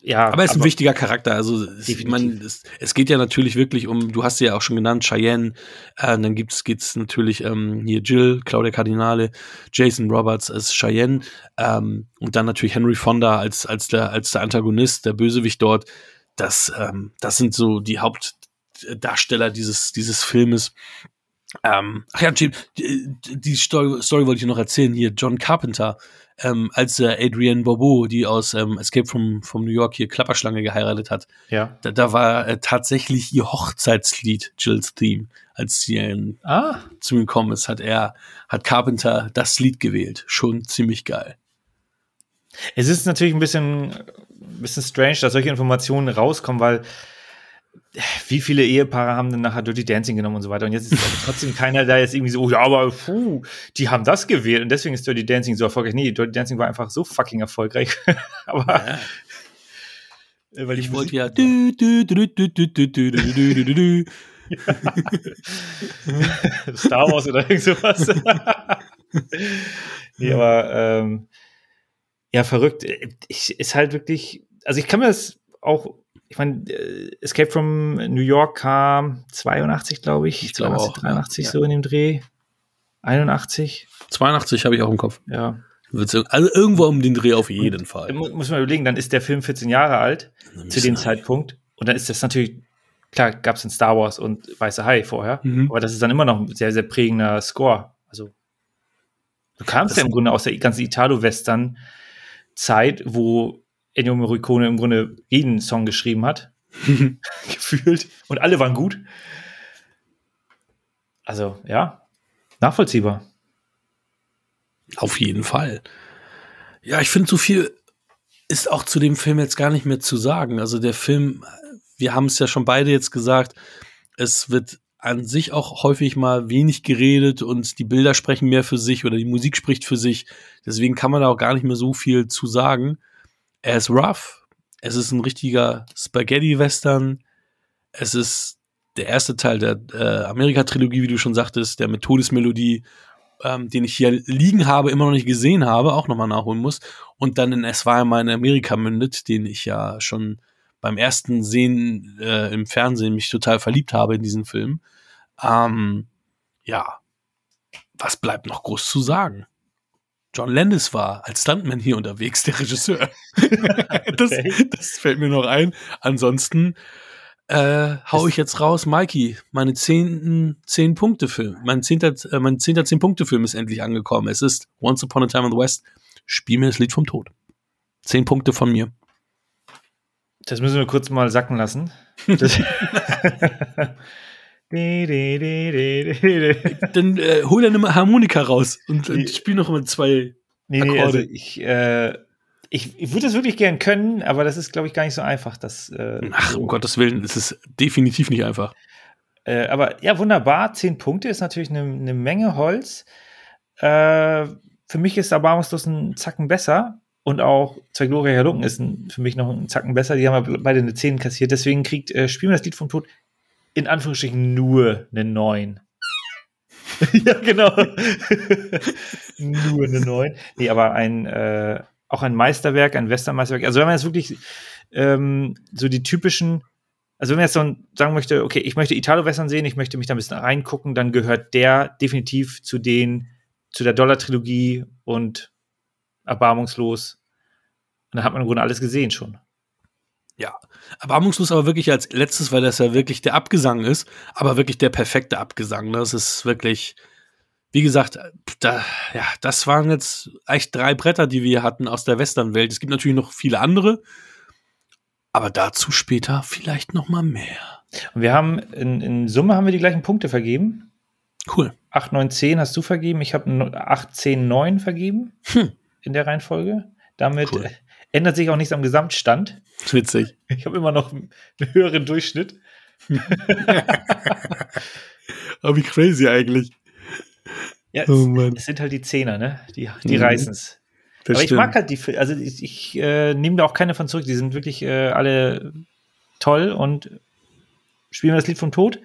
ja. Aber er ist ein wichtiger Charakter. Also es, man, es, es, geht ja natürlich wirklich um, du hast sie ja auch schon genannt, Cheyenne, äh, dann gibt's geht's natürlich ähm, hier Jill, Claudia Cardinale, Jason Roberts als Cheyenne ähm, und dann natürlich Henry Fonda als als der als der Antagonist, der Bösewicht dort. Das ähm, das sind so die Hauptdarsteller dieses dieses Filmes. Ähm, ach ja, die, die Story, Story wollte ich noch erzählen hier. John Carpenter, ähm, als äh, Adrienne Bobo, die aus ähm, Escape from, from New York hier Klapperschlange geheiratet hat, Ja. da, da war äh, tatsächlich ihr Hochzeitslied, Jill's Theme. Als sie ähm, Ah, zu mir gekommen ist, hat er, hat Carpenter das Lied gewählt. Schon ziemlich geil. Es ist natürlich ein bisschen, ein bisschen strange, dass solche Informationen rauskommen, weil wie viele Ehepaare haben denn nachher Dirty Dancing genommen und so weiter? Und jetzt ist trotzdem keiner da jetzt irgendwie so, oh ja, aber puh, die haben das gewählt und deswegen ist Dirty Dancing so erfolgreich. Nee, Dirty Dancing war einfach so fucking erfolgreich. aber ja. Weil ich wollte ja. Star Wars oder irgend sowas. nee, aber ähm, ja, verrückt. Ich, ist halt wirklich, also ich kann mir das auch, ich meine, äh, Escape from New York kam 82, glaube ich. Ich glaube 82, auch, 83 ja. so in dem Dreh. 81, 82 habe ich auch im Kopf. ja. Also irgendwo um den Dreh auf jeden Fall. Mu- Muss man überlegen, dann ist der Film 14 Jahre alt zu dem Zeitpunkt. Und dann ist das natürlich, klar, gab es in Star Wars und Weiße Hai vorher, Mhm. aber das ist dann immer noch ein sehr, sehr prägender Score. Also, du kamst Das- ja im Grunde aus der ganzen Italo-Western-Zeit, wo Ennio Morricone im Grunde jeden Song geschrieben hat, gefühlt. Und alle waren gut. Also, ja, nachvollziehbar. Auf jeden Fall. Ja, ich finde, so viel ist auch zu dem Film jetzt gar nicht mehr zu sagen. Also der Film, wir haben es ja schon beide jetzt gesagt, es wird an sich auch häufig mal wenig geredet und die Bilder sprechen mehr für sich oder die Musik spricht für sich. Deswegen kann man da auch gar nicht mehr so viel zu sagen. Er ist rough. Es ist ein richtiger Spaghetti-Western. Es ist der erste Teil der äh, Amerika-Trilogie, wie du schon sagtest, der mit Todesmelodie ähm, den ich hier liegen habe, immer noch nicht gesehen habe, auch nochmal nachholen muss. Und dann in Es war einmal in Amerika mündet, den ich ja schon beim ersten Sehen äh, im Fernsehen mich total verliebt habe in diesen Film. Ähm, ja, was bleibt noch groß zu sagen? John Landis war als Stuntman hier unterwegs, der Regisseur. das, das fällt mir noch ein. Ansonsten äh, hau ich jetzt raus, Mikey. Meine zehnten zehn Punkte Film, mein zehnter, äh, mein zehnter zehn Punkte Film ist endlich angekommen. Es ist Once Upon a Time in the West. Spiel mir das Lied vom Tod. Zehn Punkte von mir. Das müssen wir kurz mal sacken lassen. Dann äh, hol deine Harmonika raus und, und spiel noch mal zwei. Nee, nee, also Akkorde. ich, äh, ich, ich würde das wirklich gern können, aber das ist, glaube ich, gar nicht so einfach. Das, äh, Ach, so. um Gottes Willen, es ist definitiv nicht einfach. Äh, aber ja, wunderbar. Zehn Punkte ist natürlich eine, eine Menge Holz. Äh, für mich ist Erbarmungslos ein Zacken besser. Und auch Zwei Gloria Lunken ist ein, für mich noch ein Zacken besser. Die haben ja beide eine 10 kassiert. Deswegen kriegt äh, Spielen wir das Lied vom Tod in Anführungsstrichen nur eine 9. ja, genau. nur eine 9. Nee, aber ein, äh, auch ein Meisterwerk, ein Westernmeisterwerk. Also wenn man jetzt wirklich ähm, so die typischen also wenn man jetzt so sagen möchte, okay, ich möchte Italo-Western sehen, ich möchte mich da ein bisschen reingucken, dann gehört der definitiv zu den, zu der Dollar-Trilogie und Erbarmungslos. Und dann hat man im Grunde alles gesehen schon. Ja. Erbarmungslos aber wirklich als letztes, weil das ja wirklich der Abgesang ist, aber wirklich der perfekte Abgesang. Das ist wirklich, wie gesagt, da, ja, das waren jetzt echt drei Bretter, die wir hatten aus der Westernwelt. Es gibt natürlich noch viele andere, aber dazu später vielleicht noch mal mehr. Und wir haben, in, in Summe haben wir die gleichen Punkte vergeben. Cool. 8, 9, 10 hast du vergeben. Ich habe 8, 10, 9 vergeben Hm. in der Reihenfolge. Damit Cool. Ändert sich auch nichts am Gesamtstand. Witzig. Ich habe immer noch einen höheren Durchschnitt. Aber wie crazy eigentlich. Ja, Oh es, es sind halt die Zehner, ne? Die, die Mhm. reißen's. Das Aber ich stimmt. mag halt die also ich, ich äh, nehme da auch keine von zurück. Die sind wirklich äh, alle toll und spielen wir das Lied vom Tod.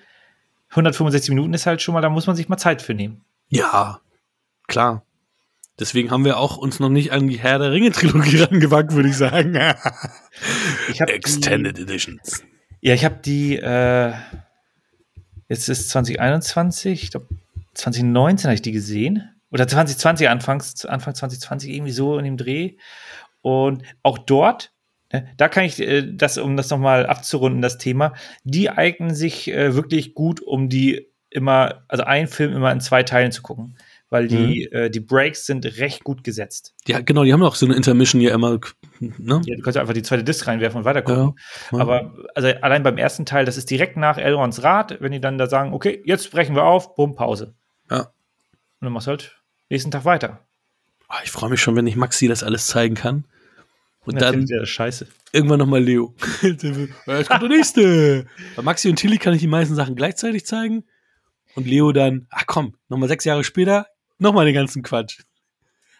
165 Minuten ist halt schon mal, da muss man sich mal Zeit für nehmen. Ja, klar. Deswegen haben wir auch uns noch nicht an die Herr der Ringe-Trilogie rangewagt, würde ich sagen. Ich Extended Editions. Die, ja, ich habe die, äh, jetzt ist 2021, ich glaube 2019 habe ich die gesehen. Oder 2020, Anfangs, Anfang 2020, irgendwie so in dem Dreh. Und auch dort, ne, da kann ich äh, das, um das nochmal abzurunden, das Thema, die eignen sich äh, wirklich gut, um die immer, also einen Film immer in zwei Teilen zu gucken, weil die, äh, die Breaks sind recht gut gesetzt. Ja, genau, die haben auch so eine Intermission hier immer, ne? Ja, du kannst ja einfach die zweite Disc reinwerfen und weiter gucken. Ja, ja. Aber also allein beim ersten Teil, das ist direkt nach Elrons Rat, wenn die dann da sagen, okay, jetzt brechen wir auf, bumm, Pause. Ja. Und dann machst du halt nächsten Tag weiter. Ah, ich freue mich schon, wenn ich Maxi das alles zeigen kann. Und Und dann scheiße. irgendwann nochmal Leo. Ja, Jetzt kommt der nächste. Bei Maxi und Tilly kann ich die meisten Sachen gleichzeitig zeigen. Und Leo dann, ach komm, nochmal sechs Jahre später, nochmal den ganzen Quatsch.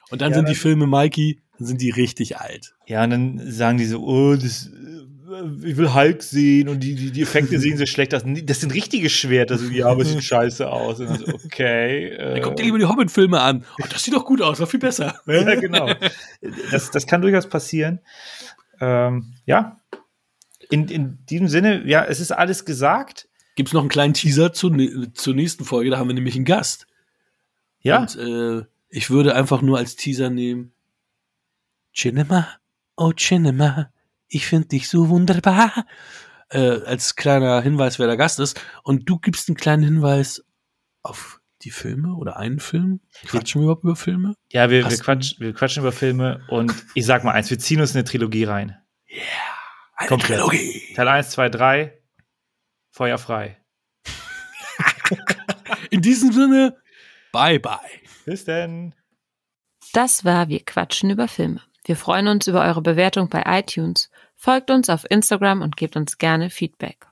Und dann Ja, sind die Filme Mikey, dann sind die richtig alt. Ja, und dann sagen die so, oh, das, äh, ich will Hulk sehen und die, die, die Effekte sehen so schlecht aus. Das sind richtige Schwerter. So, ja, aber es sieht scheiße aus. So, okay. Äh, Dann guck dir lieber die Hobbit-Filme an. Oh, das sieht doch gut aus, war viel besser. ja, genau. Das, das kann durchaus passieren. Ähm, ja. In, in diesem Sinne, ja, es ist alles gesagt. Gibt's noch einen kleinen Teaser ne- zur nächsten Folge, da haben wir nämlich einen Gast. Ja, Und äh, ich würde einfach nur als Teaser nehmen. Cinema, oh Cinema, ich finde dich so wunderbar. Äh, als kleiner Hinweis, wer der Gast ist. Und du gibst einen kleinen Hinweis auf die Filme oder einen Film. Quatschen wir überhaupt über Filme? ja wir, wir, quatsch, wir quatschen über Filme und ich sag mal eins, wir ziehen uns eine Trilogie rein. Eine Komplett. Trilogie. Teil 1, 2, 3, Feuer frei. In diesem Sinne, bye bye. Bis denn. Das war Wir quatschen über Filme. Wir freuen uns über eure Bewertung bei iTunes. Folgt uns auf Instagram und gebt uns gerne Feedback.